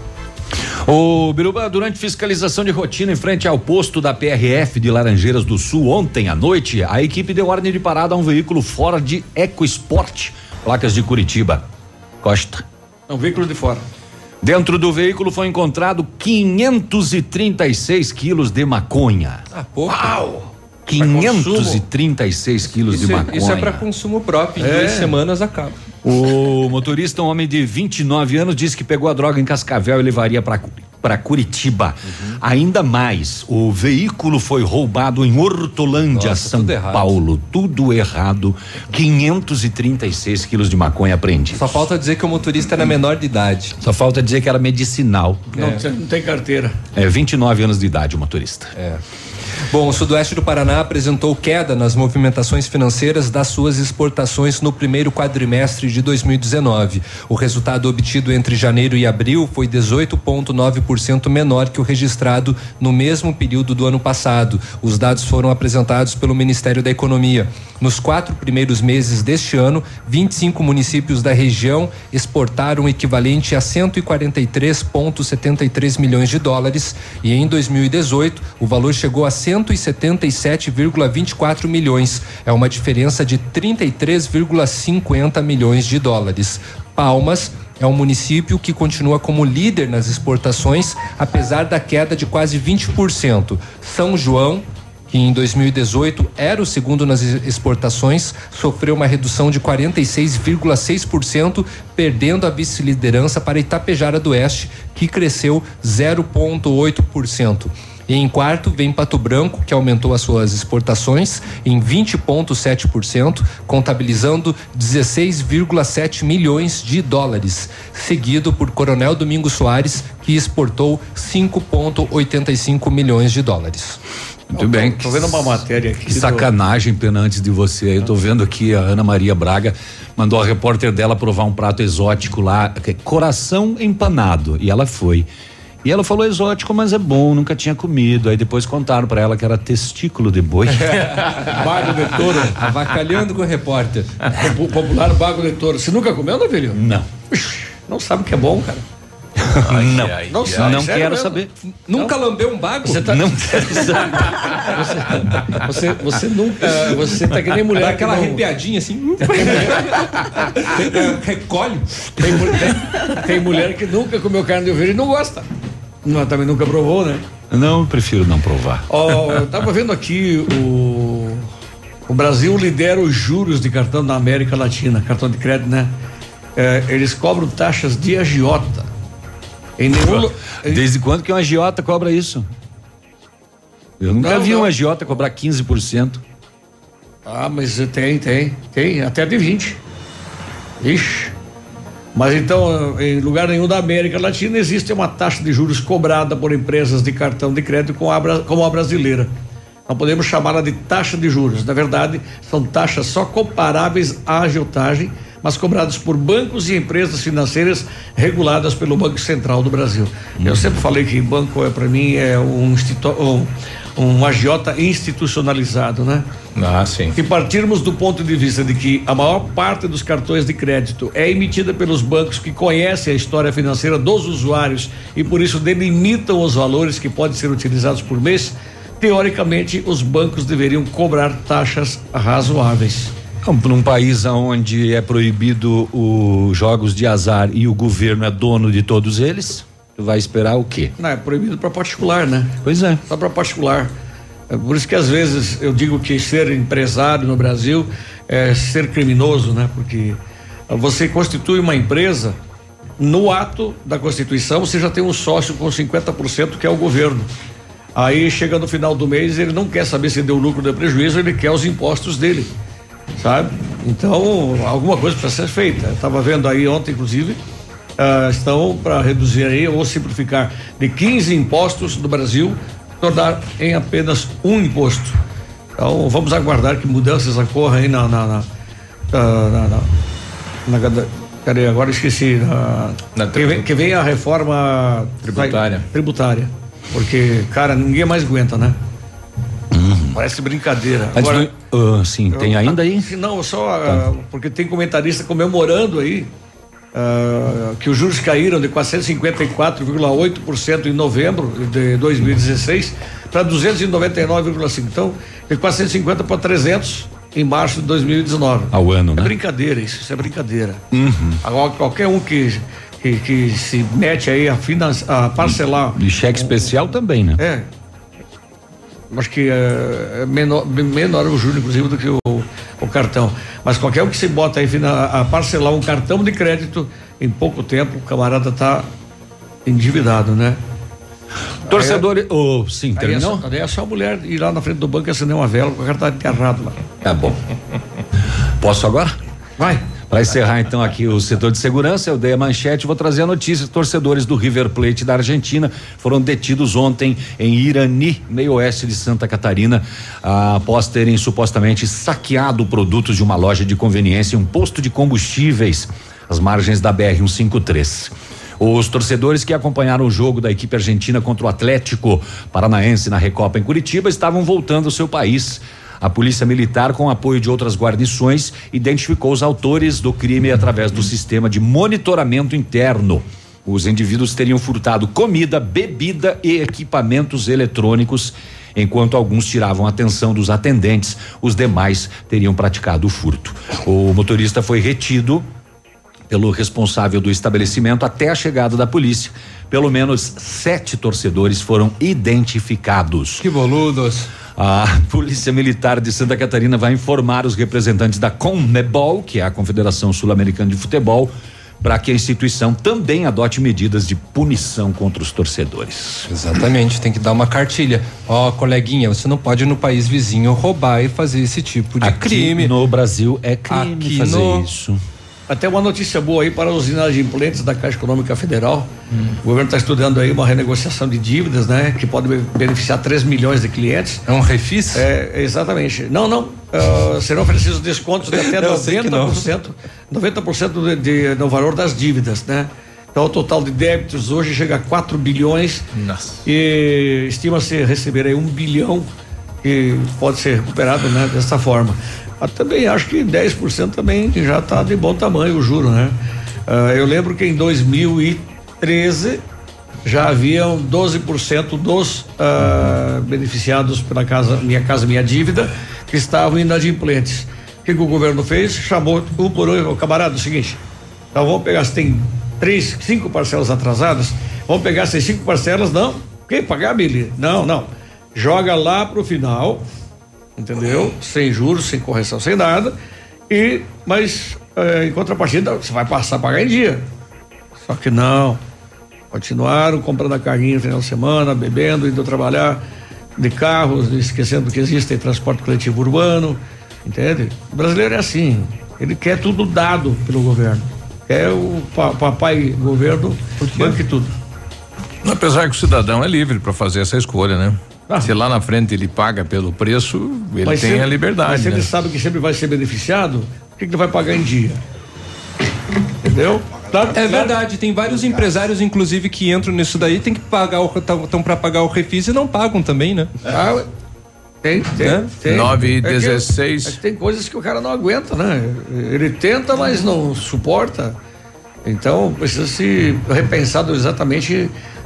O Biruba, durante fiscalização de rotina em frente ao posto da PRF de Laranjeiras do Sul ontem à noite, a equipe deu ordem de parada a um veículo fora de EcoSport, placas de Curitiba. Costa.
É um veículo de fora.
Dentro do veículo foi encontrado 536 quilos de maconha.
Ah, pouco.
536 quilos
Isso,
de
é-
maconha.
isso é para consumo próprio. Em
É.
duas semanas acaba.
O motorista, um homem de 29 anos, disse que pegou a droga em Cascavel e levaria para para Curitiba.
Uhum.
Ainda mais, o veículo foi roubado em Hortolândia,
Nossa,
São
tudo errado.
Paulo. Tudo errado. 536 quilos de maconha apreendidos.
Só falta dizer que o motorista era menor de idade.
Só falta dizer que era medicinal.
Não, tem- não tem carteira.
É 29 anos de idade o motorista.
É. Bom, o sudoeste do Paraná apresentou queda nas movimentações financeiras das suas exportações no primeiro quadrimestre de 2019. O resultado obtido entre janeiro e abril foi 18,9% menor que o registrado no mesmo período do ano passado. Os dados foram apresentados pelo Ministério da Economia. Nos quatro primeiros meses deste ano, 25 municípios da região exportaram o equivalente a 143,73 milhões de dólares e em 2018 o valor chegou a 177,24 milhões. É uma diferença de 33,50 milhões de dólares. Palmas é um município que continua como líder nas exportações, apesar da queda de quase 20%. São João que em 2018 era o segundo nas exportações, sofreu uma redução de 46,6%, perdendo a vice-liderança para Itapejara do Oeste, que cresceu 0,8%. E em quarto vem Pato Branco, que aumentou as suas exportações em 20,7%, contabilizando 16,7 milhões de dólares, seguido por Coronel Domingos Soares, que exportou 5,85 milhões de dólares.
Muito bem.
Tô vendo uma matéria aqui.
Que sacanagem, pena antes de você. Eu tô vendo aqui a Ana Maria Braga mandou a repórter dela provar um prato exótico lá, que é coração empanado. E ela foi. E ela falou exótico, mas é bom, nunca tinha comido. Aí depois contaram pra ela que era testículo de boi.
Bago de touro.
Avacalhando com o repórter.
O popular bago de touro. Você nunca comeu, não, filho?
Não.
Não sabe que é bom, cara.
não.
ai,
não
ai,
sabe, não quero
mesmo?
saber.
Nunca lambeu um bago?
Você tá,
Não
você, você, você nunca. Você tá que nem mulher.
Dá
que
aquela
não-
arrepiadinha assim. É, Recolhe.
Tem, tem- tem mulher que nunca comeu carne de ovelha e não gosta. Não, também nunca provou, né?
Não, prefiro não provar.
Ó, eu tava vendo aqui o. O Brasil lidera os juros de cartão na América Latina, cartão de crédito, né? É, eles cobram taxas de agiota. Em nenhum.
Desde quando que um agiota cobra isso? Eu nunca
Não,
vi
não.
um agiota cobrar 15%.
Ah, mas tem, tem, tem, até de 20. Ixi. Mas então, em lugar nenhum da América Latina existe uma taxa de juros cobrada por empresas de cartão de crédito como a, brasileira. Não podemos chamá-la de taxa de juros. Na verdade, são taxas só comparáveis à agiotagem, mas cobradas por bancos e empresas financeiras reguladas pelo Banco Central do Brasil. Eu sempre falei que banco é para mim é um, institu- um, um agiota institucionalizado, né?
Ah, sim.
Se partirmos do ponto de vista de que a maior parte dos cartões de crédito é emitida pelos bancos que conhecem a história financeira dos usuários e por isso delimitam os valores que podem ser utilizados por mês, teoricamente os bancos deveriam cobrar taxas razoáveis.
Então, para um país onde é proibido os jogos de azar e o governo é dono de todos eles, vai esperar o quê?
Não, é proibido para particular, né?
Pois é.
Só para particular. É por isso que às vezes eu digo que ser empresário no Brasil é ser criminoso, né? Porque você constitui uma empresa, no ato da constituição você já tem um sócio com 50% que é o governo. Aí chega no final do mês, ele não quer saber se deu lucro ou deu prejuízo, ele quer os impostos dele. Sabe? Então, alguma coisa precisa ser feita. Eu estava vendo aí ontem, inclusive, ah, estão para reduzir aí ou simplificar de 15 impostos do Brasil, tornar em apenas um imposto. Então, vamos aguardar que mudanças ocorram aí na. na, na, ah, na, na, na- cadê? Agora esqueci. Na, que, vem, que vem a reforma
Tributária.
tributária. Porque, cara, ninguém mais aguenta, né? Parece brincadeira. Agora,
ah, sim, tem ainda aí?
Se Não, só ah, porque tem comentarista comemorando aí ah, que os juros caíram de 454,8% em novembro de 2016 para 299,5%. Então, de 450 para 300 em março de 2019.
Ao ano,
É
né?
brincadeira isso, isso é brincadeira.
Uhum.
Agora, qualquer um que, que, que se mete aí a, finan a parcelar.
E cheque especial também, né?
É. Acho que é, é menor, menor o juro, inclusive, do que o, o cartão. Mas qualquer um que se bota aí fina- a parcelar um cartão de crédito, em pouco tempo, o camarada tá endividado, né?
Torcedor. Oh, sim,
Aí é,
terminou?
só, aí é só a mulher ir lá na frente do banco e acender uma vela, o cara tá enterrado lá.
Tá bom. Posso agora?
Vai.
Para encerrar então aqui o setor de segurança, eu dei a manchete, vou trazer a notícia. Torcedores do River Plate da Argentina foram detidos ontem em Irani, meio oeste de Santa Catarina, ah, após terem supostamente saqueado produtos de uma loja de conveniência e um posto de combustíveis às margens da BR 153. Os torcedores que acompanharam o jogo da equipe argentina contra o Atlético Paranaense na Recopa em Curitiba estavam voltando ao seu país. A polícia militar, com apoio de outras guarnições, identificou os autores do crime através do sistema de monitoramento interno. Os indivíduos teriam furtado comida, bebida e equipamentos eletrônicos, enquanto alguns tiravam a atenção dos atendentes, os demais teriam praticado o furto. O motorista foi retido pelo responsável do estabelecimento até a chegada da polícia. Pelo menos sete torcedores foram identificados.
Que boludos.
A Polícia Militar de Santa Catarina vai informar os representantes da CONMEBOL, que é a Confederação Sul-Americana de Futebol, para que a instituição também adote medidas de punição contra os torcedores.
Exatamente, tem que dar uma cartilha. Ó, coleguinha, você não pode ir no país vizinho roubar e fazer esse tipo de
Aqui
crime.
no Brasil é crime
Aqui
fazer
no-
isso.
Até uma notícia boa aí para os inadimplentes da Caixa Econômica Federal. O governo está estudando aí uma renegociação de dívidas, né? Que pode be- beneficiar 3 milhões de clientes.
É um refis?
É, exatamente. Não, não. ah, serão oferecidos descontos de até
não.
90%, 90% de, de, no valor das dívidas, né? Então o total de débitos hoje chega a 4 bilhões
Nossa.
e estima-se receber aí um bilhão que pode ser recuperado né, dessa forma. Mas também acho que 10% também já está de bom tamanho o juro, né? Ah, eu lembro que em 2013 já haviam 12% dos ah, beneficiados pela casa Minha Casa Minha Dívida que estavam inadimplentes. O que, que o governo fez? Chamou um por um, "Ô, camarada, é o seguinte, então vamos pegar, se tem três, cinco parcelas atrasadas, vamos pegar essas cinco parcelas, não, quem pagar, Billy? Não, não. Joga lá pro final, entendeu? Sem juros, sem correção, sem nada. E, mas eh, em contrapartida, você vai passar a pagar em dia. Só que não. Continuaram comprando a carrinha no final de semana, bebendo, indo trabalhar de carros, esquecendo que existe transporte coletivo urbano, entende? O brasileiro é assim, ele quer tudo dado pelo governo. Quer o pa- papai governo banque tudo.
Apesar que o cidadão é livre para fazer essa escolha, né?
Ah.
Se lá na frente ele paga pelo preço, ele
Mas
tem
se-
a liberdade.
Mas se
né?
ele sabe que sempre vai ser beneficiado, por que, que ele vai pagar em dia? Entendeu? Tá,
É verdade, tem vários empresários, inclusive, que entram nisso daí, tem que pagar o. estão para pagar o refis e não pagam também, né?
Ah, tem, tem,
Né?
tem.
E
É que-
dezesseis.
é que tem coisas que o cara não aguenta, né? Ele tenta, mas não suporta. Então precisa se repensar exatamente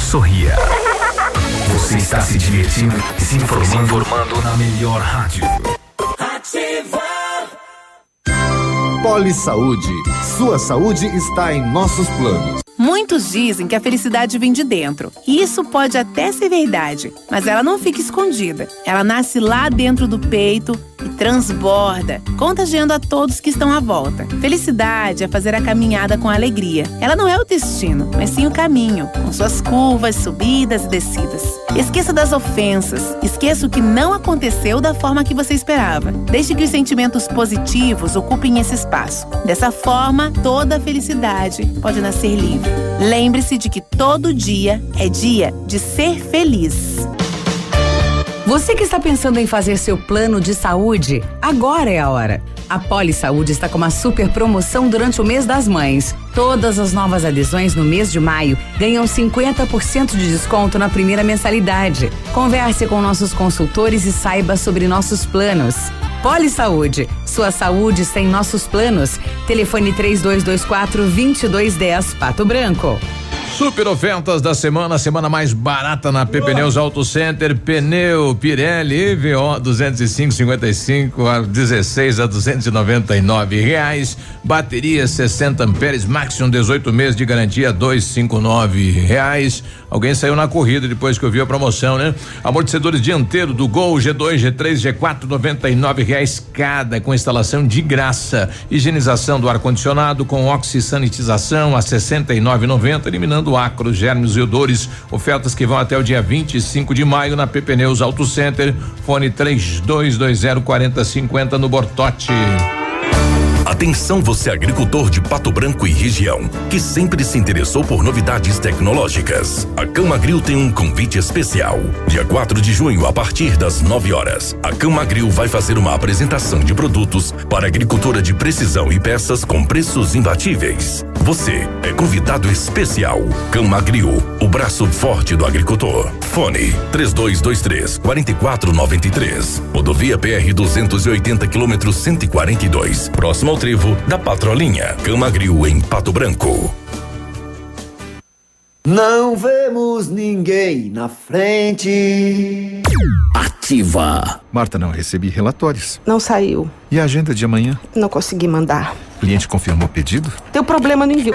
Sorria. Você está se divertindo e se informando, na melhor rádio.
Poli Saúde. Sua saúde está em nossos planos.
Muitos dizem que a felicidade vem de dentro. E isso pode até ser verdade, mas ela não fica escondida. Ela nasce lá dentro do peito e transborda, contagiando a todos que estão à volta. Felicidade é fazer a caminhada com alegria. Ela não é o destino, mas sim o caminho, com suas curvas, subidas e descidas. Esqueça das ofensas, esqueça o que não aconteceu da forma que você esperava. Deixe que os sentimentos positivos ocupem esse espaço. Dessa forma, toda a felicidade pode nascer livre. Lembre-se de que todo dia é dia de ser feliz.
Você que está pensando em fazer seu plano de saúde, agora é a hora. A Poli Saúde está com uma super promoção durante o mês das mães. Todas as novas adesões no mês de maio ganham 50% de desconto na primeira mensalidade. Converse com nossos consultores e saiba sobre nossos planos. Poli Saúde, sua saúde está em nossos planos. Telefone 3224 2210 Pato Branco.
Super ofertas da semana, semana mais barata na PP Pneus Auto Center, pneu Pirelli EVO 205,55 a 16 a 299 reais, bateria 60 amperes, Maximum 18 meses de garantia 259 reais. Alguém saiu na corrida depois que eu vi a promoção, né? Amortecedores dianteiro do Gol G2, G3, G4 99 reais cada com instalação de graça. Higienização do ar condicionado com oxisanitização a 69,90 eliminando ácaros, germes e odores. Ofertas que vão até o dia 25 de maio na PP Pneus Auto Center. Fone 3220 4050 no Bortote.
Atenção você agricultor de Pato Branco e região, que sempre se interessou por novidades tecnológicas. A Camagril tem um convite especial. Dia 4 de junho, a partir das 9 horas, a Camagril vai fazer uma apresentação de produtos para agricultura de precisão e peças com preços imbatíveis. Você é convidado especial. Camagril, o braço forte do agricultor. Fone 3223 4493. Rodovia PR 280 km 142. Próximo ao trevo da Patrolinha. Camagril em Pato Branco.
Não vemos ninguém na frente.
Ativa. Marta, não recebi relatórios.
Não saiu.
E a agenda de amanhã?
Não consegui mandar.
O cliente confirmou o pedido?
Deu problema no envio.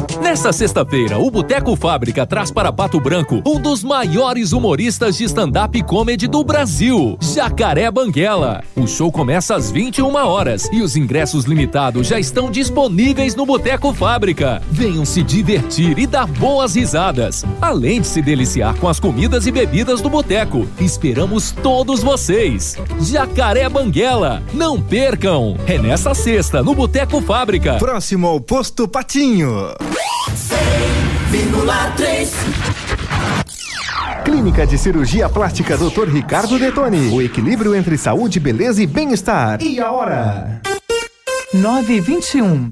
Nesta sexta-feira, o Boteco Fábrica traz para Pato Branco um dos maiores humoristas de stand-up comedy do Brasil, Jacaré Banguela. O show começa às 21 horas e os ingressos limitados já estão disponíveis no Boteco Fábrica. Venham se divertir e dar boas risadas, além de se deliciar com as comidas e bebidas do boteco. Esperamos todos vocês. Jacaré Banguela, não percam! É nesta sexta, no Boteco Fábrica.
Próximo ao Posto Patinho.
100,3
Clínica de Cirurgia Plástica Dr. Ricardo Detoni. O equilíbrio entre saúde, beleza e bem-estar.
E a hora?
9 e 21.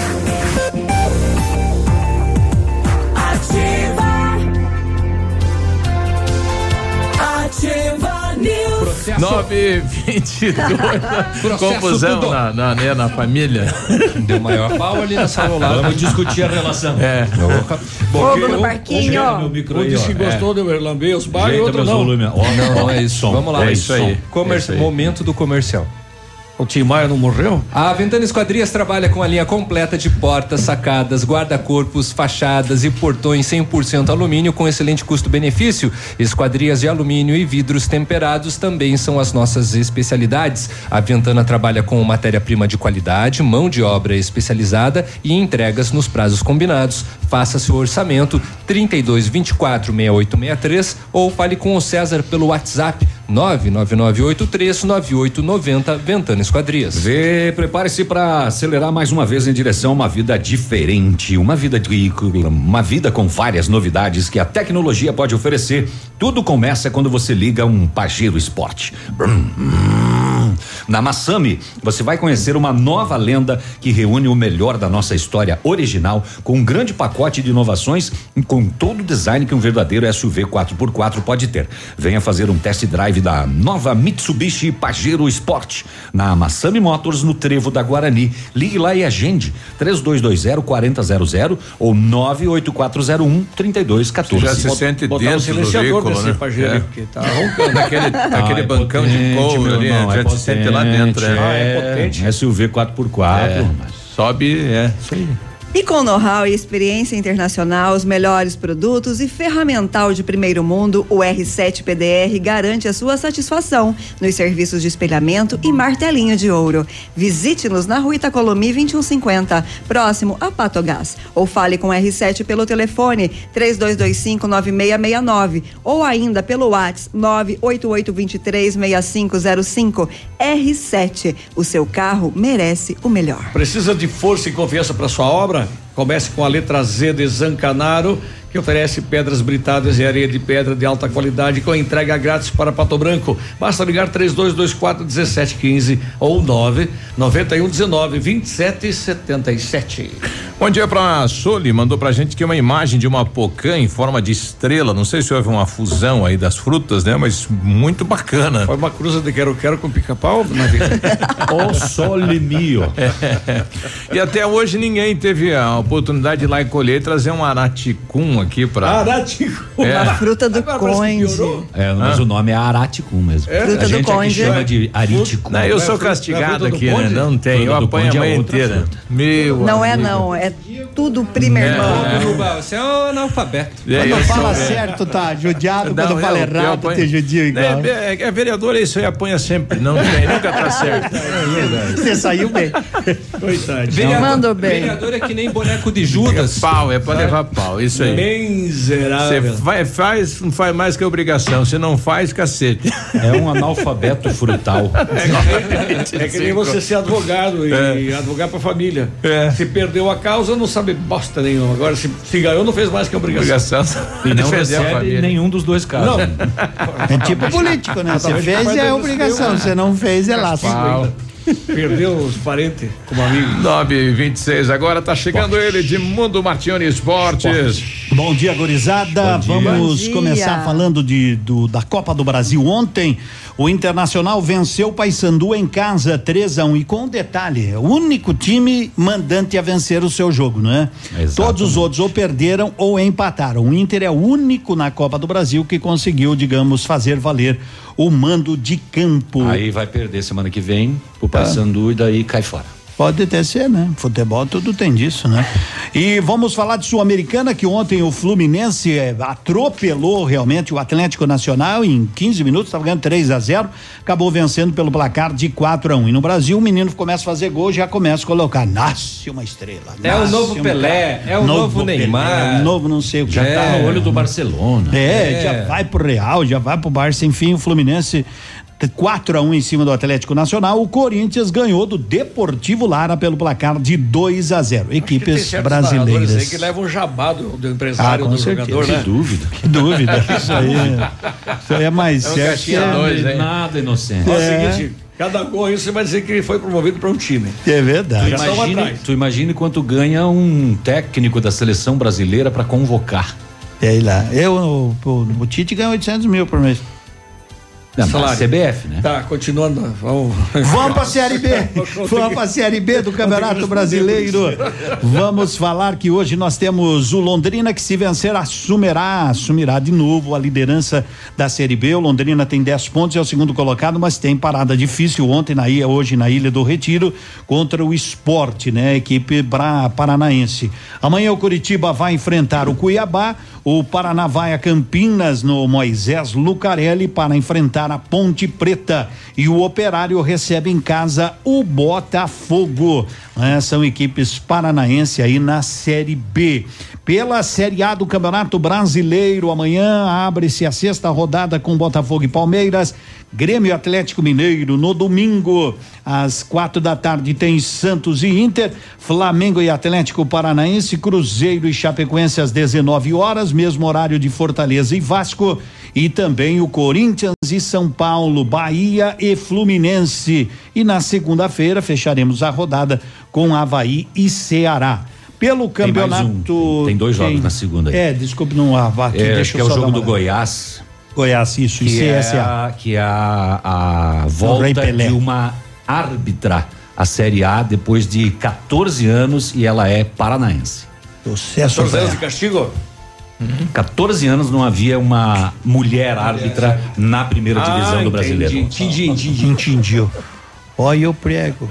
News.
922. Confusão na, na, né, na família.
Deu maior pau ali na sala.
Vamos discutir a relação.
É.
Fogo no parquinho.
Um disse que gostou de lamber os bares e outro não.
volumes. Ó, não, é isso. Vamos lá,
É isso aí.
Comer-
É isso aí.
Momento do comercial.
O Tim Maia não morreu?
A Ventana Esquadrias trabalha com a linha completa de portas, sacadas, guarda-corpos, fachadas e portões 100% alumínio com excelente custo-benefício. Esquadrias de alumínio e vidros temperados também são as nossas especialidades. A Ventana trabalha com matéria-prima de qualidade, mão de obra especializada e entregas nos prazos combinados. Faça seu orçamento 32 24 6863 ou fale com o César pelo WhatsApp 99983 9890 Ventana Esquadrias.
Vê, prepare-se para acelerar mais uma vez em direção a uma vida diferente, uma vida de, uma vida com várias novidades que a tecnologia pode oferecer. Tudo começa quando você liga um Pajero brum. Na Massami, você vai conhecer uma nova lenda que reúne o melhor da nossa história original com um grande pacote de inovações e com todo o design que um verdadeiro SUV 4x4 pode ter. Venha fazer um test drive da nova Mitsubishi Pajero Sport na Massami Motors no Trevo da Guarani. Ligue lá e agende 3220 4000 ou 98401 3214.
Já se sente
Botar um
dentro do
silenciador
veículo,
desse
né?
Pajero,
É.
porque tá roncando.
Naquele, naquele
é
bancão de
potente,
couro
meu
ali,
irmão,
a
é
gente se sente lá dentro.
potente.
É.
Ah, é potente. SUV 4x4.
É. Sobe, é, isso aí.
E com know-how e experiência internacional, os melhores produtos e ferramental de primeiro mundo, o R7 PDR garante a sua satisfação nos serviços de espelhamento e martelinho de ouro. Visite-nos na rua Itacolomi 2150, próximo a Patogás. Ou fale com o R7 pelo telefone 32259669 ou ainda pelo WhatsApp 988236505. R7, o seu carro merece o melhor.
Precisa de força e confiança para sua obra? one. Comece com a letra Z de Zancanaro, que oferece pedras britadas e areia de pedra de alta qualidade com entrega grátis para Pato Branco. Basta ligar 3224 1715 ou 9 9119 2777.
Bom dia pra Soli, mandou pra gente que uma imagem de uma pocã em forma de estrela. Não sei se houve uma fusão aí das frutas, né? Mas muito bacana.
Foi uma cruza de quero-quero com pica-pau?
O Sole mio.
É. E até hoje ninguém teve a oportunidade de ir lá e colher e trazer um araticum aqui pra.
Araticum.
É.
A fruta do conde.
É, mas
Ah.
o nome é Araticum mesmo.
É?
Fruta
a
do
gente aqui
conde.
chama de Ariticum.
Não, eu
É,
sou castigado
é do
aqui, né? Não tem. Eu
do
apanho a
é
manhã
outra
inteira.
fruta.
Meu.
Não é não, é tudo primeiro
É.
você é um analfabeto.
É,
Quando
eu
fala
é.
certo, tá judiado.
Não,
Quando fala errado,
apanho.
tem judio igual.
É, é, é vereador, é isso aí apanha sempre. Não tem, nunca tá certo.
Você saiu bem.
Coitado.
Vereador,
Mandou bem.
Vereador é que nem boneco de Judas.
Pau, é pra levar pau, isso aí. Você
Miserável.
vai, faz, não faz mais que obrigação. Se não faz, cacete.
É um analfabeto frutal.
É que nem você ser advogado e advogar pra família.
É.
Se perdeu a causa, não sabe bosta nenhuma. Agora, se, se ganhou, não fez mais que obrigação.
Obrigação.
E não recebe
família.
nenhum dos dois casos.
Não.
É tipo político, né? Você fez é obrigação. Você não fez é laço.
Perdeu os parentes como amigo.
9 e 26 agora tá chegando ele de Mundo Martione Esportes.
Bom dia, gurizada.
Bom dia.
Vamos
dia.
começar falando de, do, da Copa do Brasil. Ontem, o Internacional venceu o Paysandu em casa 3 a 1 e com um detalhe, o único time mandante a vencer o seu jogo, não é?
Exatamente.
Todos os outros ou perderam ou empataram. O Inter é o único na Copa do Brasil que conseguiu, digamos, fazer valer o mando de campo.
Aí vai perder semana que vem pro Paysandu e daí cai fora.
Pode até ser, né? Futebol tudo tem disso, né? E vamos falar de Sul-Americana, que ontem o Fluminense eh, atropelou realmente o Atlético Nacional em 15 minutos, estava ganhando 3 a 0 acabou vencendo pelo placar de 4 a 1 E no Brasil, o menino começa a fazer gol, já começa a colocar, nasce uma estrela.
É o novo
um
Pelé,
cara.
é o novo Neymar.
Pelé, é o novo não sei o que.
Já tá no olho do Barcelona.
É,
É.
já vai pro Real, já vai pro Barça, enfim, o Fluminense 4 a 1 em cima do Atlético Nacional. O Corinthians ganhou do Deportivo Lara pelo placar de 2 a 0.
Tem
Equipes
narradores aí
brasileiras.
que levam um jabá do, do empresário
Ah, com
do
certeza.
jogador,
Que
né?
Dúvida.
Que dúvida, isso aí. Isso aí é mais
É um
certo. que-
dois, hein?
Nada inocente.
É o
É.
seguinte, cada gol aí você vai dizer que ele foi promovido para um time.
É verdade.
Estão
Imagine, tu imagine quanto ganha um técnico da seleção brasileira para convocar.
É lá. Eu, o, o Tite ganha 800 mil por mês.
Não,
Salário.
CBF, né?
Tá, continuando. Vamos,
Vamos pra Série B. Vamos pra Série B do Campeonato Brasileiro. Vamos falar que hoje nós temos o Londrina que se vencer assumirá, assumirá de novo a liderança da Série B. O Londrina tem 10 pontos, é o segundo colocado, mas tem parada difícil ontem na ilha, hoje na Ilha do Retiro contra o Esporte, né? Equipe bra, paranaense. Amanhã o Curitiba vai enfrentar o Cuiabá, o Paraná vai a Campinas no Moisés Lucarelli para enfrentar a Ponte Preta e o Operário recebe em casa o Botafogo. né? São equipes paranaenses aí na Série B. Pela Série A do Campeonato Brasileiro, amanhã abre-se a sexta rodada com Botafogo e Palmeiras. Grêmio Atlético Mineiro no domingo, às quatro da tarde, tem Santos e Inter, Flamengo e Atlético Paranaense, Cruzeiro e Chapecoense às 19 horas, mesmo horário de Fortaleza e Vasco, e também o Corinthians e São Paulo, Bahia e Fluminense. E na segunda-feira fecharemos a rodada com Havaí e Ceará. Pelo
Tem mais um,
campeonato.
tem- tem dois jogos na segunda aí.
É, desculpe, não há. aqui,
É,
deixa
acho que é o jogo do. Goiás.
Goiás, isso, e
que é,
CSA.
a, que é a, a volta de uma árbitra à Série A depois de 14 anos e ela é paranaense.
Sucesso.
14 anos de castigo?
14 anos não havia uma mulher árbitra na primeira
Ah,
divisão do
entendi,
brasileiro.
Entendi, entendi.
Entendiu. Olha o prego.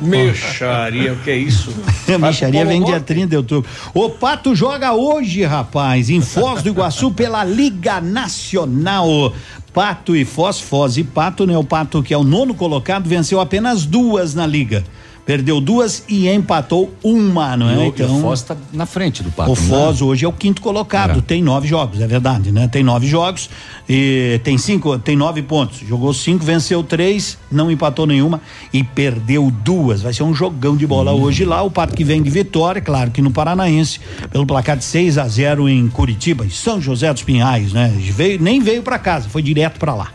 Mexaria, o que é isso?
A micharia vem dia 30 de outubro. O Pato joga hoje, rapaz, em Foz do Iguaçu pela Liga Nacional. Pato e Foz, Foz e Pato, né? O Pato, que é o nono colocado, venceu apenas duas na liga. Perdeu duas e empatou uma, não é?
e
Então,
o Foz tá na frente do Pato.
o? Foz hoje é o quinto colocado,
É.
tem nove jogos, é verdade, né? Tem nove jogos e tem cinco, tem nove pontos. Jogou cinco, venceu três, não empatou nenhuma e perdeu duas. Vai ser um jogão de bola
Hum.
hoje lá. O Pato que vem de vitória, claro que no Paranaense, pelo placar de 6 a 0 em Curitiba, em São José dos Pinhais, né? Veio, nem veio para casa, foi direto para lá.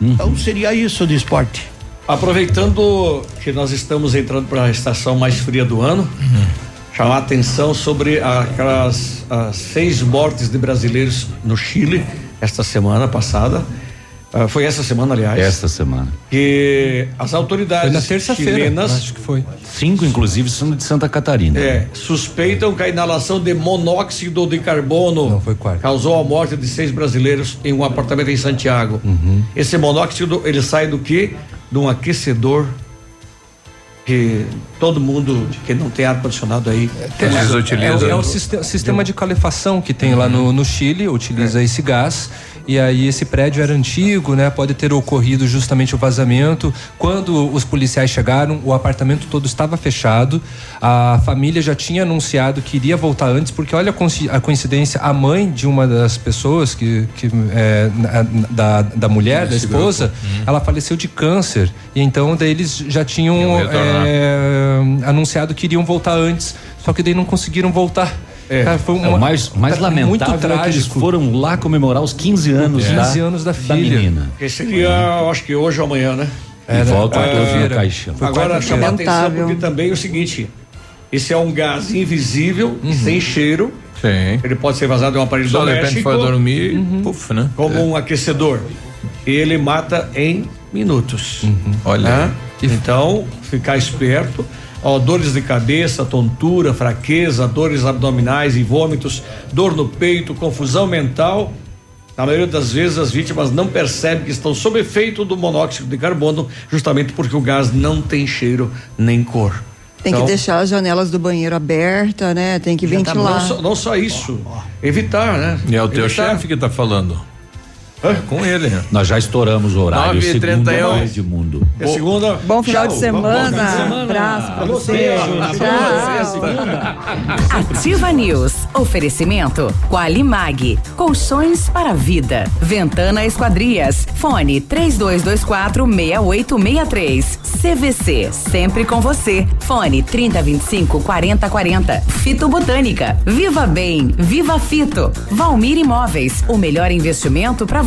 Hum.
Então seria isso de esporte.
Aproveitando que nós estamos entrando para a estação mais fria do ano, chamar a atenção sobre aquelas as seis mortes de brasileiros no Chile esta semana passada. Ah, foi essa semana, aliás.
Esta semana.
Que as autoridades
Foi na terça-feira,
chilenas
acho que foi.
Cinco, inclusive, são de Santa Catarina.
é, suspeitam que a inalação de monóxido de carbono causou a morte de seis brasileiros em um apartamento em Santiago.
Uhum.
Esse monóxido ele sai do que? De um aquecedor que todo mundo que não tem ar condicionado aí
É, é, é o sistema, sistema de calefação que tem lá no, no Chile, utiliza esse gás. E aí esse prédio era antigo, né? Pode ter ocorrido justamente o vazamento. Quando os policiais chegaram, o apartamento todo estava fechado. A família já tinha anunciado que iria voltar antes, porque olha a coinci- a coincidência, a mãe de uma das pessoas que, que é, da, da mulher, da esposa.
Uhum.
ela faleceu de câncer. E então daí eles já tinham é, anunciado que iriam voltar antes. Só que daí não conseguiram voltar. Cara, foi
É, o mais, mais
cara,
lamentável
muito
é que eles
trágico.
foram lá comemorar os 15 anos,
15
da,
anos da filha.
menina.
que seria eu acho que hoje ou amanhã né
E volta
É,
no caixão.
agora chamar a atenção porque também é o seguinte esse é um gás invisível e sem cheiro
Sim.
ele pode ser vazado em um aparelho
Só de
doméstico
repente foi dormir, puf, né?
como um aquecedor ele mata em minutos
Olha.
né? então ficar esperto Ó, dores de cabeça, tontura, fraqueza, dores abdominais e vômitos, dor no peito, confusão mental. Na maioria das vezes, as vítimas não percebem que estão sob efeito do monóxido de carbono, justamente porque o gás não tem cheiro nem cor.
Tem
Então,
que deixar as janelas do banheiro abertas, né? Tem que
já tá-
ventilar.
não, só, não só isso, evitar, né?
E é o teu
Evitar.
chefe que tá falando. É com ele. né?
Nós já estouramos o horário.
9 e
Segunda
31.
é Edmundo.
É segunda.
Bom final de
Tchau.
semana.
Bom final de semana.
Abraço pra
Alô,
você.
Ativa News. Oferecimento Qualimag. Colchões para a vida. Ventana Esquadrias. Fone 3224 6863. CVC. Sempre com você. Fone 3025 4040. Fito Botânica. Viva Bem. Viva Fito. Valmir Imóveis. O melhor investimento para